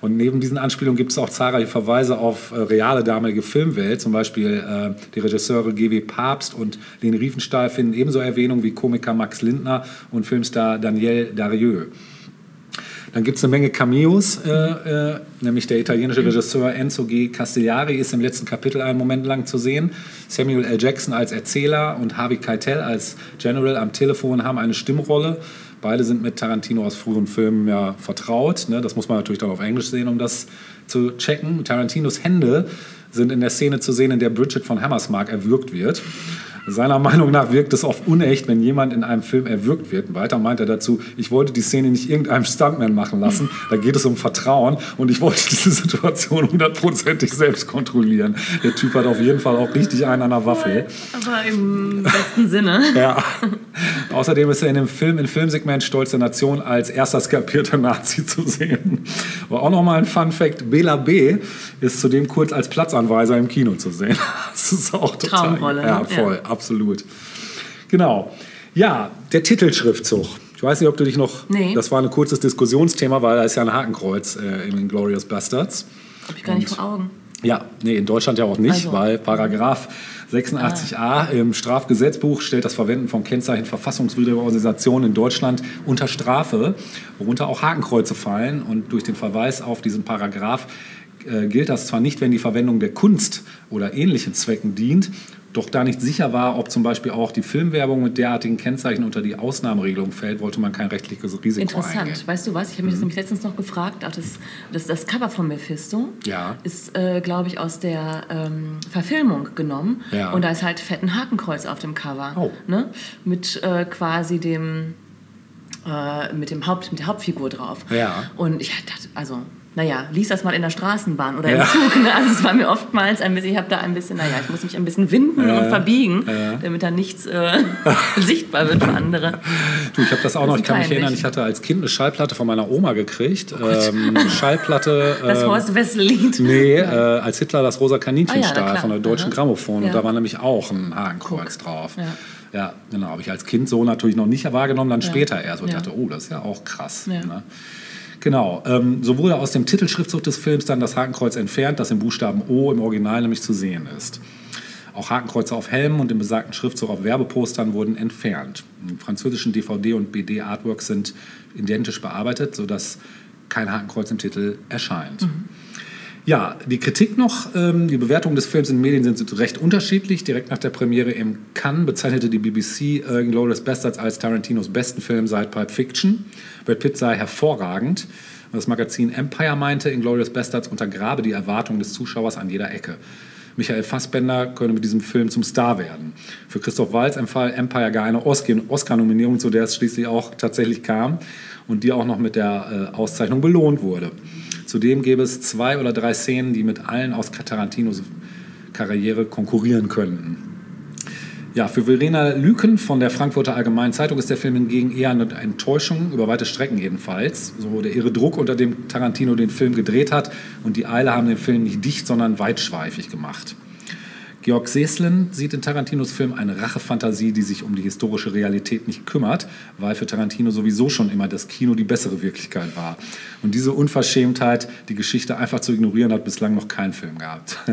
Und neben diesen Anspielungen gibt es auch zahlreiche Verweise auf äh, reale damalige Filmwelt. Zum Beispiel äh, die Regisseure G.W. Papst und Leni Riefenstahl finden ebenso Erwähnung wie Komiker Max Lindner und Filmstar Daniel Darieux. Dann gibt es eine Menge Cameos, äh, äh, nämlich der italienische Regisseur Enzo G. Castellari ist im letzten Kapitel einen Moment lang zu sehen. Samuel L. Jackson als Erzähler und Harvey Keitel als General am Telefon haben eine Stimmrolle. Beide sind mit Tarantino aus früheren Filmen ja vertraut. Ne? Das muss man natürlich dann auf Englisch sehen, um das zu checken. Tarantinos Hände sind in der Szene zu sehen, in der Bridget von Hammersmark erwürgt wird. Seiner Meinung nach wirkt es oft unecht, wenn jemand in einem Film erwürgt wird. Weiter meint er dazu, ich wollte die Szene nicht irgendeinem Stuntman machen lassen. Da geht es um Vertrauen und ich wollte diese Situation hundertprozentig selbst kontrollieren. Der Typ hat auf jeden Fall auch richtig einen an der Waffel. Aber im besten Sinne. Ja. Außerdem ist er in dem Film, im Filmsegment Stolz der Nation als erster skalpierter Nazi zu sehen. Aber auch nochmal ein Fun Fact: Bela B. ist zudem kurz als Platzanweiser im Kino zu sehen. Das ist auch total. Traumrolle, Ja, ne? voll, absolut. Genau. Ja, der Titelschriftzug. Ich weiß nicht, ob du dich noch. Nee. Das war ein kurzes Diskussionsthema, weil da ist ja ein Hakenkreuz äh, in den Glorious Bastards. Hab ich gar nicht vor Augen. Ja, nee, in Deutschland ja auch nicht, Also. weil Paragraph 86a im Strafgesetzbuch stellt das Verwenden von Kennzeichen verfassungswidriger Organisationen in Deutschland unter Strafe, worunter auch Hakenkreuze fallen. Und durch den Verweis auf diesen Paragraph äh, gilt das zwar nicht, wenn die Verwendung der Kunst oder ähnlichen Zwecken dient, doch da nicht sicher war, ob zum Beispiel auch die Filmwerbung mit derartigen Kennzeichen unter die Ausnahmeregelung fällt, wollte man kein rechtliches Risiko Interessant. eingehen. Weißt du was? Ich habe mich das nämlich letztens noch gefragt. Auch das, das, das Cover von Mephisto Ja. ist, äh, glaube ich, aus der ähm, Verfilmung genommen. Ja. Und da ist halt fetten Hakenkreuz auf dem Cover. Oh. Ne? Mit äh, quasi dem, äh, mit, dem Haupt, mit der Hauptfigur drauf. Ja. Und ich dachte, also, naja, lies das mal in der Straßenbahn oder Ja. im Zug. Ne? Also es war mir oftmals ein bisschen, ich habe da ein bisschen, naja, ich muss mich ein bisschen winden und verbiegen, damit da nichts äh, sichtbar wird für andere. Du, ich habe das auch noch, Das ich ist kann mich erinnern, ich hatte als Kind eine Schallplatte von meiner Oma gekriegt. ähm, Schallplatte. Das ähm, Horst Wessel-Lied. Nee, äh, als Hitler das rosa Kaninchen Ah ja, stahl klar. von der Deutschen Aha. Grammophon. Und Ja. da war nämlich auch ein Hakenkreuz drauf. Ja. Ja, genau. Habe ich als Kind so natürlich noch nicht wahrgenommen, dann später erst. Und Ja. dachte, oh, das ist ja auch krass. Ja. Ne? Genau. Ähm, so wurde aus dem Titelschriftzug des Films dann das Hakenkreuz entfernt, das im Buchstaben O im Original nämlich zu sehen ist. Auch Hakenkreuze auf Helmen und im besagten Schriftzug auf Werbepostern wurden entfernt. Im französischen DVD- und BD-Artworks sind identisch bearbeitet, sodass kein Hakenkreuz im Titel erscheint. Ja, die Kritik noch, ähm, die Bewertungen des Films in den Medien sind recht unterschiedlich. Direkt nach der Premiere im Cannes bezeichnete die BBC äh, Glorious Bastards als Tarantinos besten Film seit Pulp Fiction. Brad Pitt sei hervorragend. Das Magazin Empire meinte, Inglourious Bastards untergrabe die Erwartungen des Zuschauers an jeder Ecke. Michael Fassbender könne mit diesem Film zum Star werden. Für Christoph Waltz empfahl Empire gar eine Oscar- Oscar-Nominierung, zu der es schließlich auch tatsächlich kam und die auch noch mit der äh, Auszeichnung belohnt wurde. Zudem gäbe es zwei oder drei Szenen, die mit allen aus Tarantinos Karriere konkurrieren könnten. Ja, für Verena Lüken von der Frankfurter Allgemeinen Zeitung ist der Film hingegen eher eine Enttäuschung, über weite Strecken jedenfalls. So der irre Druck, unter dem Tarantino den Film gedreht hat und die Eile haben den Film nicht dicht, sondern weitschweifig gemacht. Georg Seslin sieht in Tarantinos Film eine Rachefantasie, die sich um die historische Realität nicht kümmert, weil für Tarantino sowieso schon immer das Kino die bessere Wirklichkeit war. Und diese Unverschämtheit, die Geschichte einfach zu ignorieren, hat bislang noch kein Film gehabt.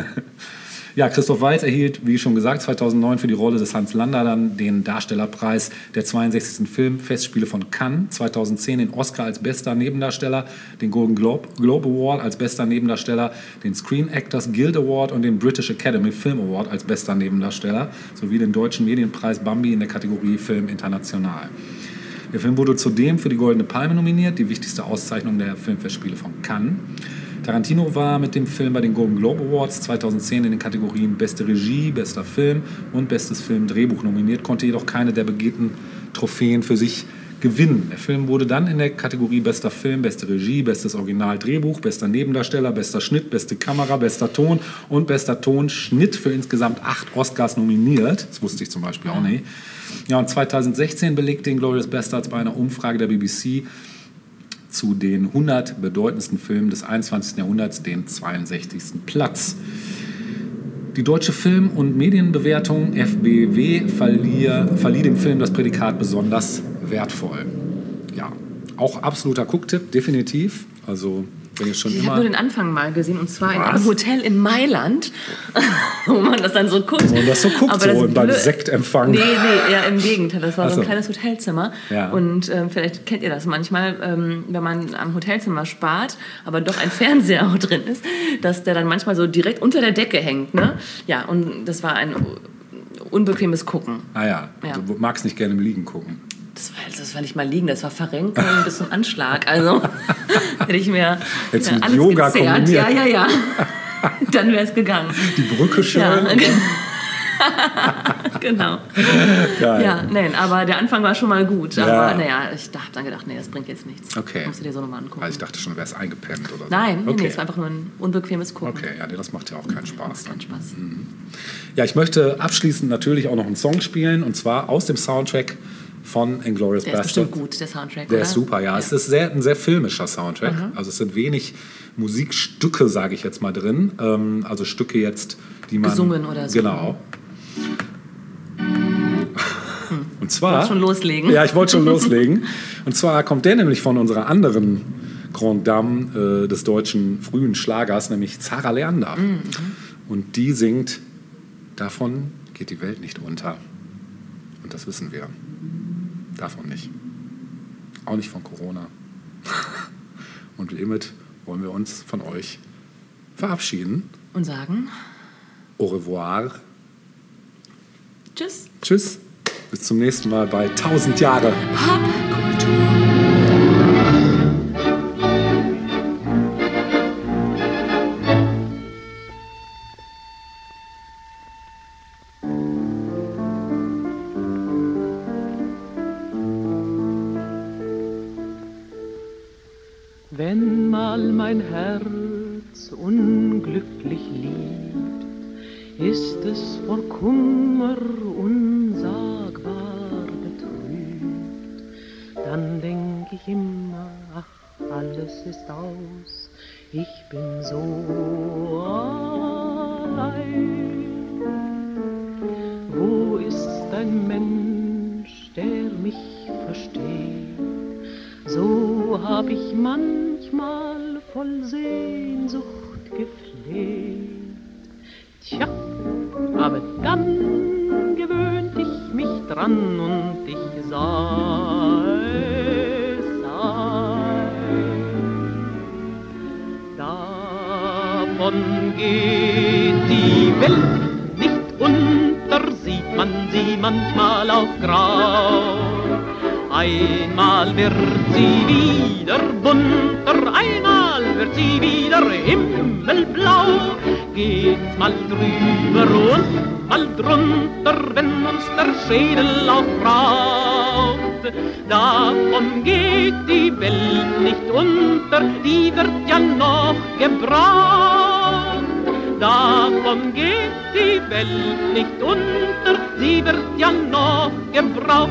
Ja, Christoph Waltz erhielt, wie schon gesagt, 2009 für die Rolle des Hans Lander dann den Darstellerpreis der 62. Filmfestspiele von Cannes, 2010 den Oscar als bester Nebendarsteller, den Golden Globe, Globe Award als bester Nebendarsteller, den Screen Actors Guild Award und den British Academy Film Award als bester Nebendarsteller sowie den deutschen Medienpreis Bambi in der Kategorie Film International. Der Film wurde zudem für die Goldene Palme nominiert, die wichtigste Auszeichnung der Filmfestspiele von Cannes. Tarantino war mit dem Film bei den Golden Globe Awards 2010 in den Kategorien Beste Regie, Bester Film und Bestes Film-Drehbuch nominiert, konnte jedoch keine der begehrten Trophäen für sich gewinnen. Der Film wurde dann in der Kategorie Bester Film, Beste Regie, Bestes Originaldrehbuch, Bester Nebendarsteller, Bester Schnitt, Beste Kamera, Bester Ton und Bester Tonschnitt für insgesamt acht Oscars nominiert. Das wusste ich zum Beispiel auch nicht. Ja, und 2016 belegte Inglourious Bastards bei einer Umfrage der BBC zu den 100 bedeutendsten Filmen des 21. Jahrhunderts den 62. Platz. Die deutsche Film- und Medienbewertung FBW verlieh, verlieh dem Film das Prädikat besonders wertvoll. Ja, auch absoluter Gucktipp, definitiv. Also, ihr schon Ich habe nur den Anfang mal gesehen und zwar in Was? einem Hotel in Mailand, wo man das dann so guckt. Und das so guckt, Aber so beim Sektempfang. Nee, nee, ja, im Gegenteil. Das war Ach so so. ein kleines Hotelzimmer. Ja. Und ähm, vielleicht kennt ihr das manchmal, ähm, wenn man am Hotelzimmer spart, aber doch ein Fernseher auch drin ist, dass der dann manchmal so direkt unter der Decke hängt. Ne? Ja, und das war ein unbequemes Gucken. Ah ja, Ja. du magst nicht gerne im Liegen gucken. Das war, das war nicht mal liegen, das war Verrenkung bis zum Anschlag. Also hätte ich mir ja, mit alles Yoga gezerrt. kombiniert. Ja, ja, ja. Dann wäre es gegangen. Die Brücke schön. Ja, genau. Geil. Ja, nein, aber der Anfang war schon mal gut. Ja. Aber naja, ich habe dann gedacht, nee, das bringt jetzt nichts. Okay. Musst du dir so nochmal angucken. Also ich dachte schon, du wärst eingepennt oder so. Nein, okay. nee, es war einfach nur ein unbequemes Gucken. Okay, ja, nee, das macht ja auch keinen Spaß. Dann. Kein Spaß. Ja, ich möchte abschließend natürlich auch noch einen Song spielen und zwar aus dem Soundtrack von Inglourious Der ist Bastard. bestimmt gut, der Soundtrack, Der oder? ist super, ja. Es ist sehr, ein sehr filmischer Soundtrack. Mhm. Also es sind wenig Musikstücke, sage ich jetzt mal drin. Ähm, also Stücke jetzt, die man... Gesungen oder so. Genau. Und zwar. Wolltest schon loslegen. Ja, ich wollte schon loslegen. Und zwar kommt der nämlich von unserer anderen Grand Dame äh, des deutschen frühen Schlagers, nämlich Zara Leander. Mhm. Und die singt: Davon geht die Welt nicht unter. Und das wissen wir. Davon nicht. Auch nicht von Corona. Und hiermit wollen wir uns von euch verabschieden. Und sagen Au revoir. Tschüss. Tschüss. Bis zum nächsten Mal bei 1000 Jahre. Wenn ist es vor Kummer unsagbar betrübt. Dann denk ich immer, ach, alles ist aus, ich bin so allein. Wo ist ein Mensch, der mich versteht? So hab ich manchmal voll Sehnsucht dran und ich sah es. Davon geht die Welt nicht unter, sieht man sie manchmal auch grau. Einmal wird sie wieder bunter, einmal wird sie wieder himmelblau. Geht's mal drüber und mal drunter, wenn uns der Schädel auch raucht. Davon geht die Welt nicht unter, die wird ja noch gebraucht. Davon geht die Welt nicht unter, sie wird ja noch gebraucht.